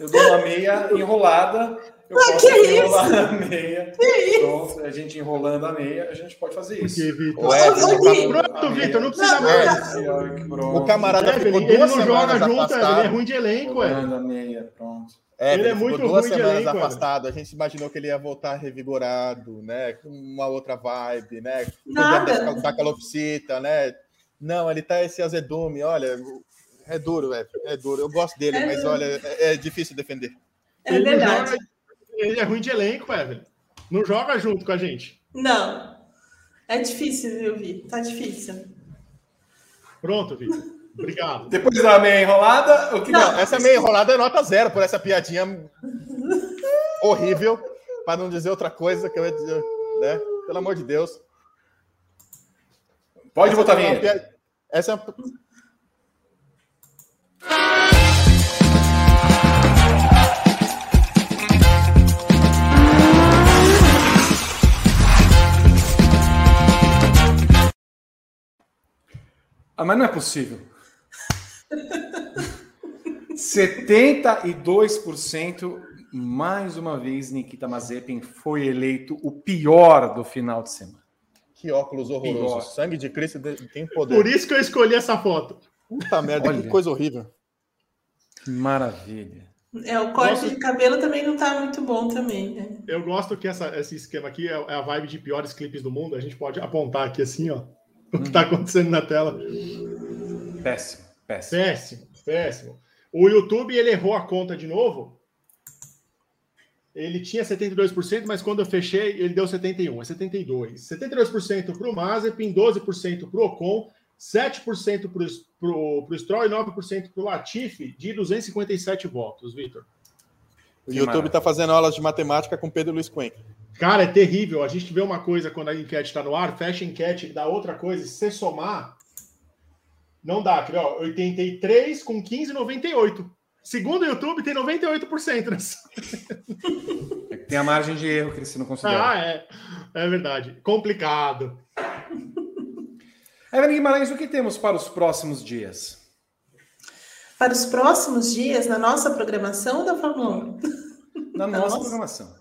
Eu dou uma meia enrolada. Eu Ah, posso que isso? enrolar a meia. Pronto, a gente enrolando a meia, a gente pode fazer isso. Porque, Vitor. Ô, Gui, Pronto, Vitor, não precisa Não, mais. que pronto. O camarada É, ficou ele, ele duas não joga junto, ele é ruim de elenco, é. Enrolando a meia, pronto. É, Ele ele, é ficou muito duas ruim de semanas elenco, afastado. A gente imaginou que ele ia voltar revigorado, né? Com uma outra vibe, né? Nada. Podia dar calopsita, né? Não, ele tá esse azedume, olha. É duro, velho. É duro. Eu gosto dele, É mas duro. olha, é, é difícil defender. É Ele verdade. joga- ele é ruim de elenco, Evelyn. Não joga junto com a gente. Não. É difícil, viu, Vi? Tá difícil. Pronto, Vitor. Obrigado. Depois da meia enrolada, o que Não. Essa meia enrolada é nota zero por essa piadinha horrível, para não dizer outra coisa que eu ia dizer, né? Pelo amor de Deus. Pode Essa botar a uma vinheta. pia- Essa é uma... Ah, mas não é possível. 72% mais uma vez Nikita Mazepin foi eleito o pior do final de semana. Que óculos horroroso. Pior. Sangue de Cristo tem poder. Por isso que eu escolhi essa foto. Puta merda, Olha. que coisa horrível. Que maravilha. É, o corte Nossa. de cabelo também não tá muito bom também, né? Eu gosto que essa- esse esquema aqui é, é a vibe de piores clipes do mundo. A gente pode apontar aqui assim, ó. O que tá acontecendo na tela. Péssimo, péssimo. Péssimo, péssimo. O YouTube, ele errou a conta de novo. Ele tinha 72%, mas quando eu fechei, ele deu 71%. É 72%. 72% para o Mazepin, 12% para o Ocon, 7% para o Stroll e 9% para o Latifi, de 257 votos, Vitor. O Que YouTube maravilha. tá fazendo aulas de matemática com Pedro Luiz Cuen. Cara, é terrível. A gente vê uma coisa quando a enquete está no ar, fecha a enquete, dá outra coisa. Se somar, não dá. Aqui, ó, 83 com 15,98. Segundo o YouTube, tem 98% nessa. É Tem a margem de erro que eles não consideram. Ah, é. É verdade. Complicado. Evelyn Guimarães, o que temos para os próximos dias? Para os próximos dias, na nossa programação da Fórmula 1. Na nossa Nossa. programação.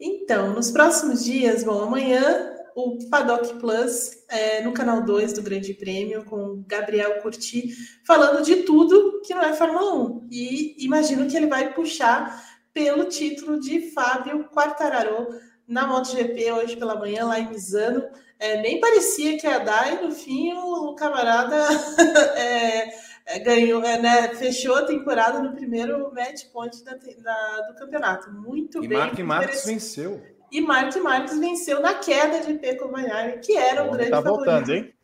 Então, nos próximos dias, bom, amanhã o Paddock Plus é, no canal 2 do Grande Prêmio com o Gabriel Curti falando de tudo que não é Fórmula 1. E imagino que ele vai puxar pelo título de Fábio Quartararo na MotoGP hoje pela manhã lá em Misano. É, nem parecia que ia dar e no fim o camarada é, é, ganhou, é, né, fechou a temporada no primeiro match point da, da- do campeonato. Muito E bem. Mark muito Marques venceu. E Mark Marques venceu na queda de Pecco Bagnaia, que era o grande Tá favorito voltando, hein?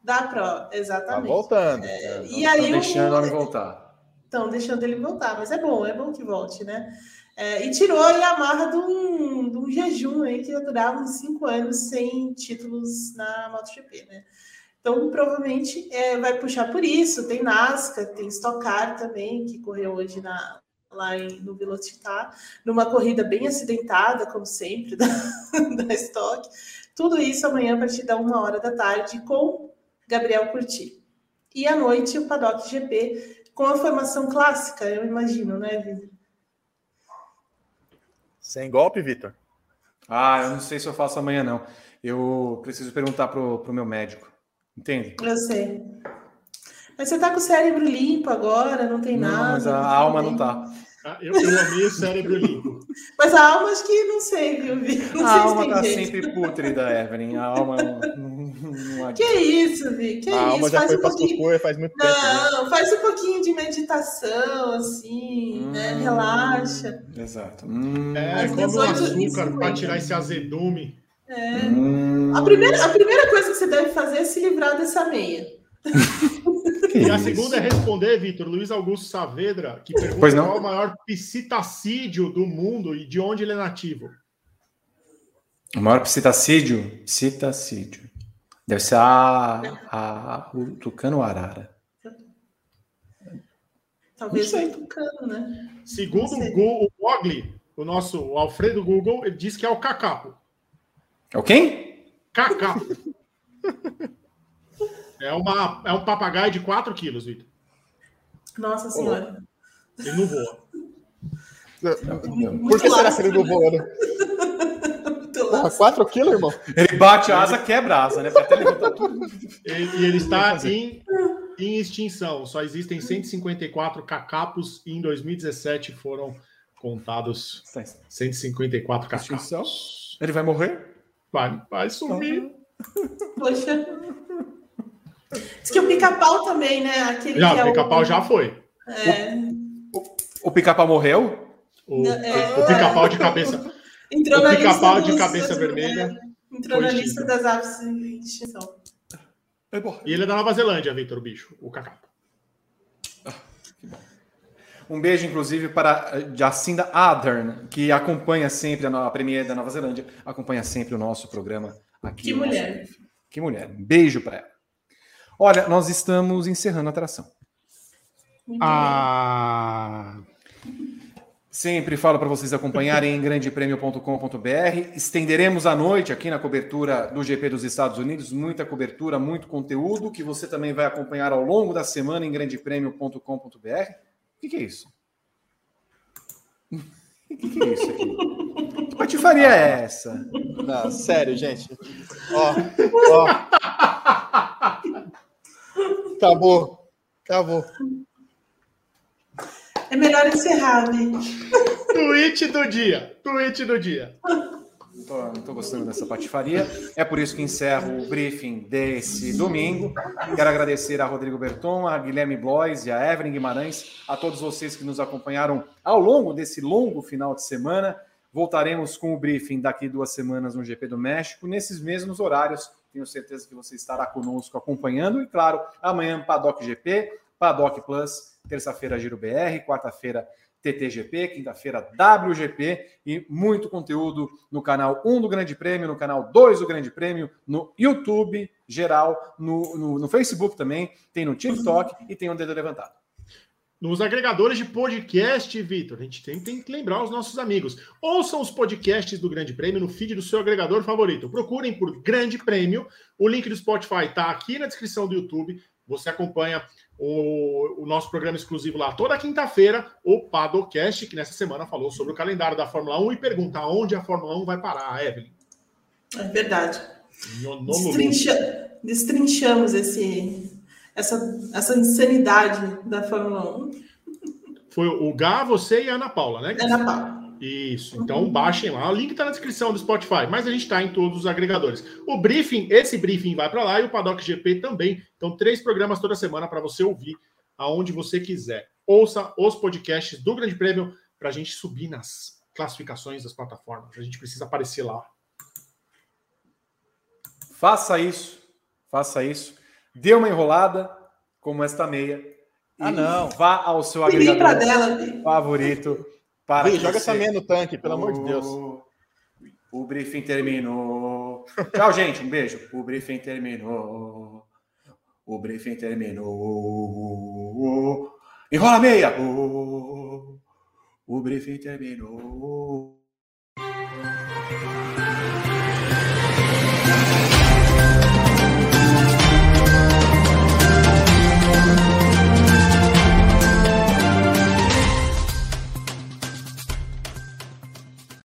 da Pro, Tá exatamente. voltando. e aí Estão deixando o... ele voltar. Estão deixando ele voltar, mas é bom, é bom que volte, né? É, e tirou a Yamaha de um, de um jejum aí que durava uns cinco anos sem títulos na MotoGP, né? Então, provavelmente é, vai puxar por isso. Tem Nasca, tem Stock Car também, que correu hoje na, lá em, no Velocitar, numa corrida bem acidentada, como sempre, da, da Stock. Tudo isso amanhã a partir da uma hora da tarde com Gabriel Curti. E à noite, o Paddock GP, com a formação clássica, eu imagino, né, Vitor? Sem golpe, Vitor? Ah, eu não sei se eu faço amanhã, não. Eu preciso perguntar pro, pro meu médico. Entende? Eu sei. Mas você tá com o cérebro limpo agora, não tem Não, nada. mas a não alma tem- não tá. Ah, Eu, eu amei o cérebro limpo. Mas a alma acho que não sei, viu, Vi? Não A sei alma se tá jeito. sempre pútrida, Evelyn. A alma não, não, não Que isso, Vi? Que a alma isso? já Faz foi um para pouquinho. faz muito tempo. né? Não, faz um pouquinho de meditação, assim, né? Hum. Relaxa. Exato. Hum, É, come um 18 açúcar para né? tirar esse azedume. É. hum. A primeira, a primeira coisa que você deve fazer é se livrar dessa meia. E a segunda é responder, Vitor, Luiz Augusto Saavedra, que pergunta Pois não. qual é o maior psitacídio do mundo e de onde ele é nativo. O maior psitacídio? Psitacídio. Deve ser a, a, o tucano arara. Talvez um tucano, né? Segundo o, Gu- o Gogli, o nosso o Alfredo Google, ele diz que é o cacapo. É o quem? Cacapo. É, uma, é um papagaio de 4 quilos, Vitor. Nossa senhora. Ele não voa. Por que será que ele não voa, né? Porra, lastro. 4 quilos, irmão? Ele bate a asa, quebra a asa, né? Até levantar tudo. E ele está em, em extinção. Só existem 154 cacapos e em 2017 foram contados 154 Extinção? cacapos. Ele vai morrer? Vai, vai sumir. Poxa. Diz que o pica-pau também, né? Aquele Já, que é o pica-pau o... já foi. É, O pica-pau morreu? O, É. o pica-pau de cabeça. entrou O na pica-pau lista de dos- cabeça vermelha Entrou na lista das aves em extinção. E ele é da Nova Zelândia, Vitor, o bicho, o cacapo. Um beijo, inclusive, para a Jacinda Ardern, que acompanha sempre a, a Premier da Nova Zelândia, acompanha sempre o nosso programa aqui. Que o nosso- mulher. Que mulher. Um beijo para ela. Olha, nós estamos encerrando a atração. Ah, Sempre falo para vocês acompanharem em grandepremio.com.br. Estenderemos a noite aqui na cobertura do GP dos Estados Unidos, muita cobertura, muito conteúdo que você também vai acompanhar ao longo da semana em grandepremio.com.br. O que, que é isso? O que, que é isso aqui? Que patifaria é essa? Não, sério, gente. Ó, ó. Acabou. Acabou. É melhor encerrar, Vi. tweet do dia. Tweet do dia. Tô- não estou gostando dessa patifaria. É por isso que encerro o briefing desse domingo. Quero agradecer a Rodrigo Berton, a Guilherme Blois e a Evelyn Guimarães, a todos vocês que nos acompanharam ao longo desse longo final de semana. Voltaremos com o briefing daqui duas semanas no GP do México, nesses mesmos horários. Tenho certeza que você estará conosco acompanhando. E, claro, amanhã Paddock GP, Paddock Plus, terça-feira Giro BR, quarta-feira TTGP, quinta-feira WGP e muito conteúdo no canal 1 do Grande Prêmio, no canal 2 do Grande Prêmio, no YouTube geral, no, no, no Facebook também, tem no TikTok e tem o Dedo Levantado. Nos agregadores de podcast, Vitor, a gente tem, tem que lembrar os nossos amigos. Ouçam os podcasts do Grande Prêmio no feed do seu agregador favorito. Procurem por Grande Prêmio. O link do Spotify está aqui na descrição do YouTube. Você acompanha o, o nosso programa exclusivo lá toda quinta-feira, o Padocast, que nessa semana falou sobre o calendário da Fórmula 1 e pergunta aonde a Fórmula 1 vai parar, Evelyn. É verdade. Destrincha- Destrinchamos esse, essa, essa insanidade da Fórmula 1. Foi o Gá, você e a Ana Paula, né? Ana Paula. Isso, então baixem lá. O link está na descrição do Spotify, mas a gente está em todos os agregadores. O briefing, esse briefing vai para lá e o Paddock GP também. Então, três programas toda semana para você ouvir aonde você quiser. Ouça os podcasts do Grande Prêmio para a gente subir nas classificações das plataformas. A gente precisa aparecer lá. Faça isso, faça isso. Dê uma enrolada, como esta meia. e Ah, não. Vá ao seu agregador dela, favorito. Para que joga essa meia no tanque, pelo amor de Deus. O, o briefing terminou. Tchau, gente. Um beijo. O briefing terminou. O briefing terminou. Enrola a meia. O, o briefing terminou.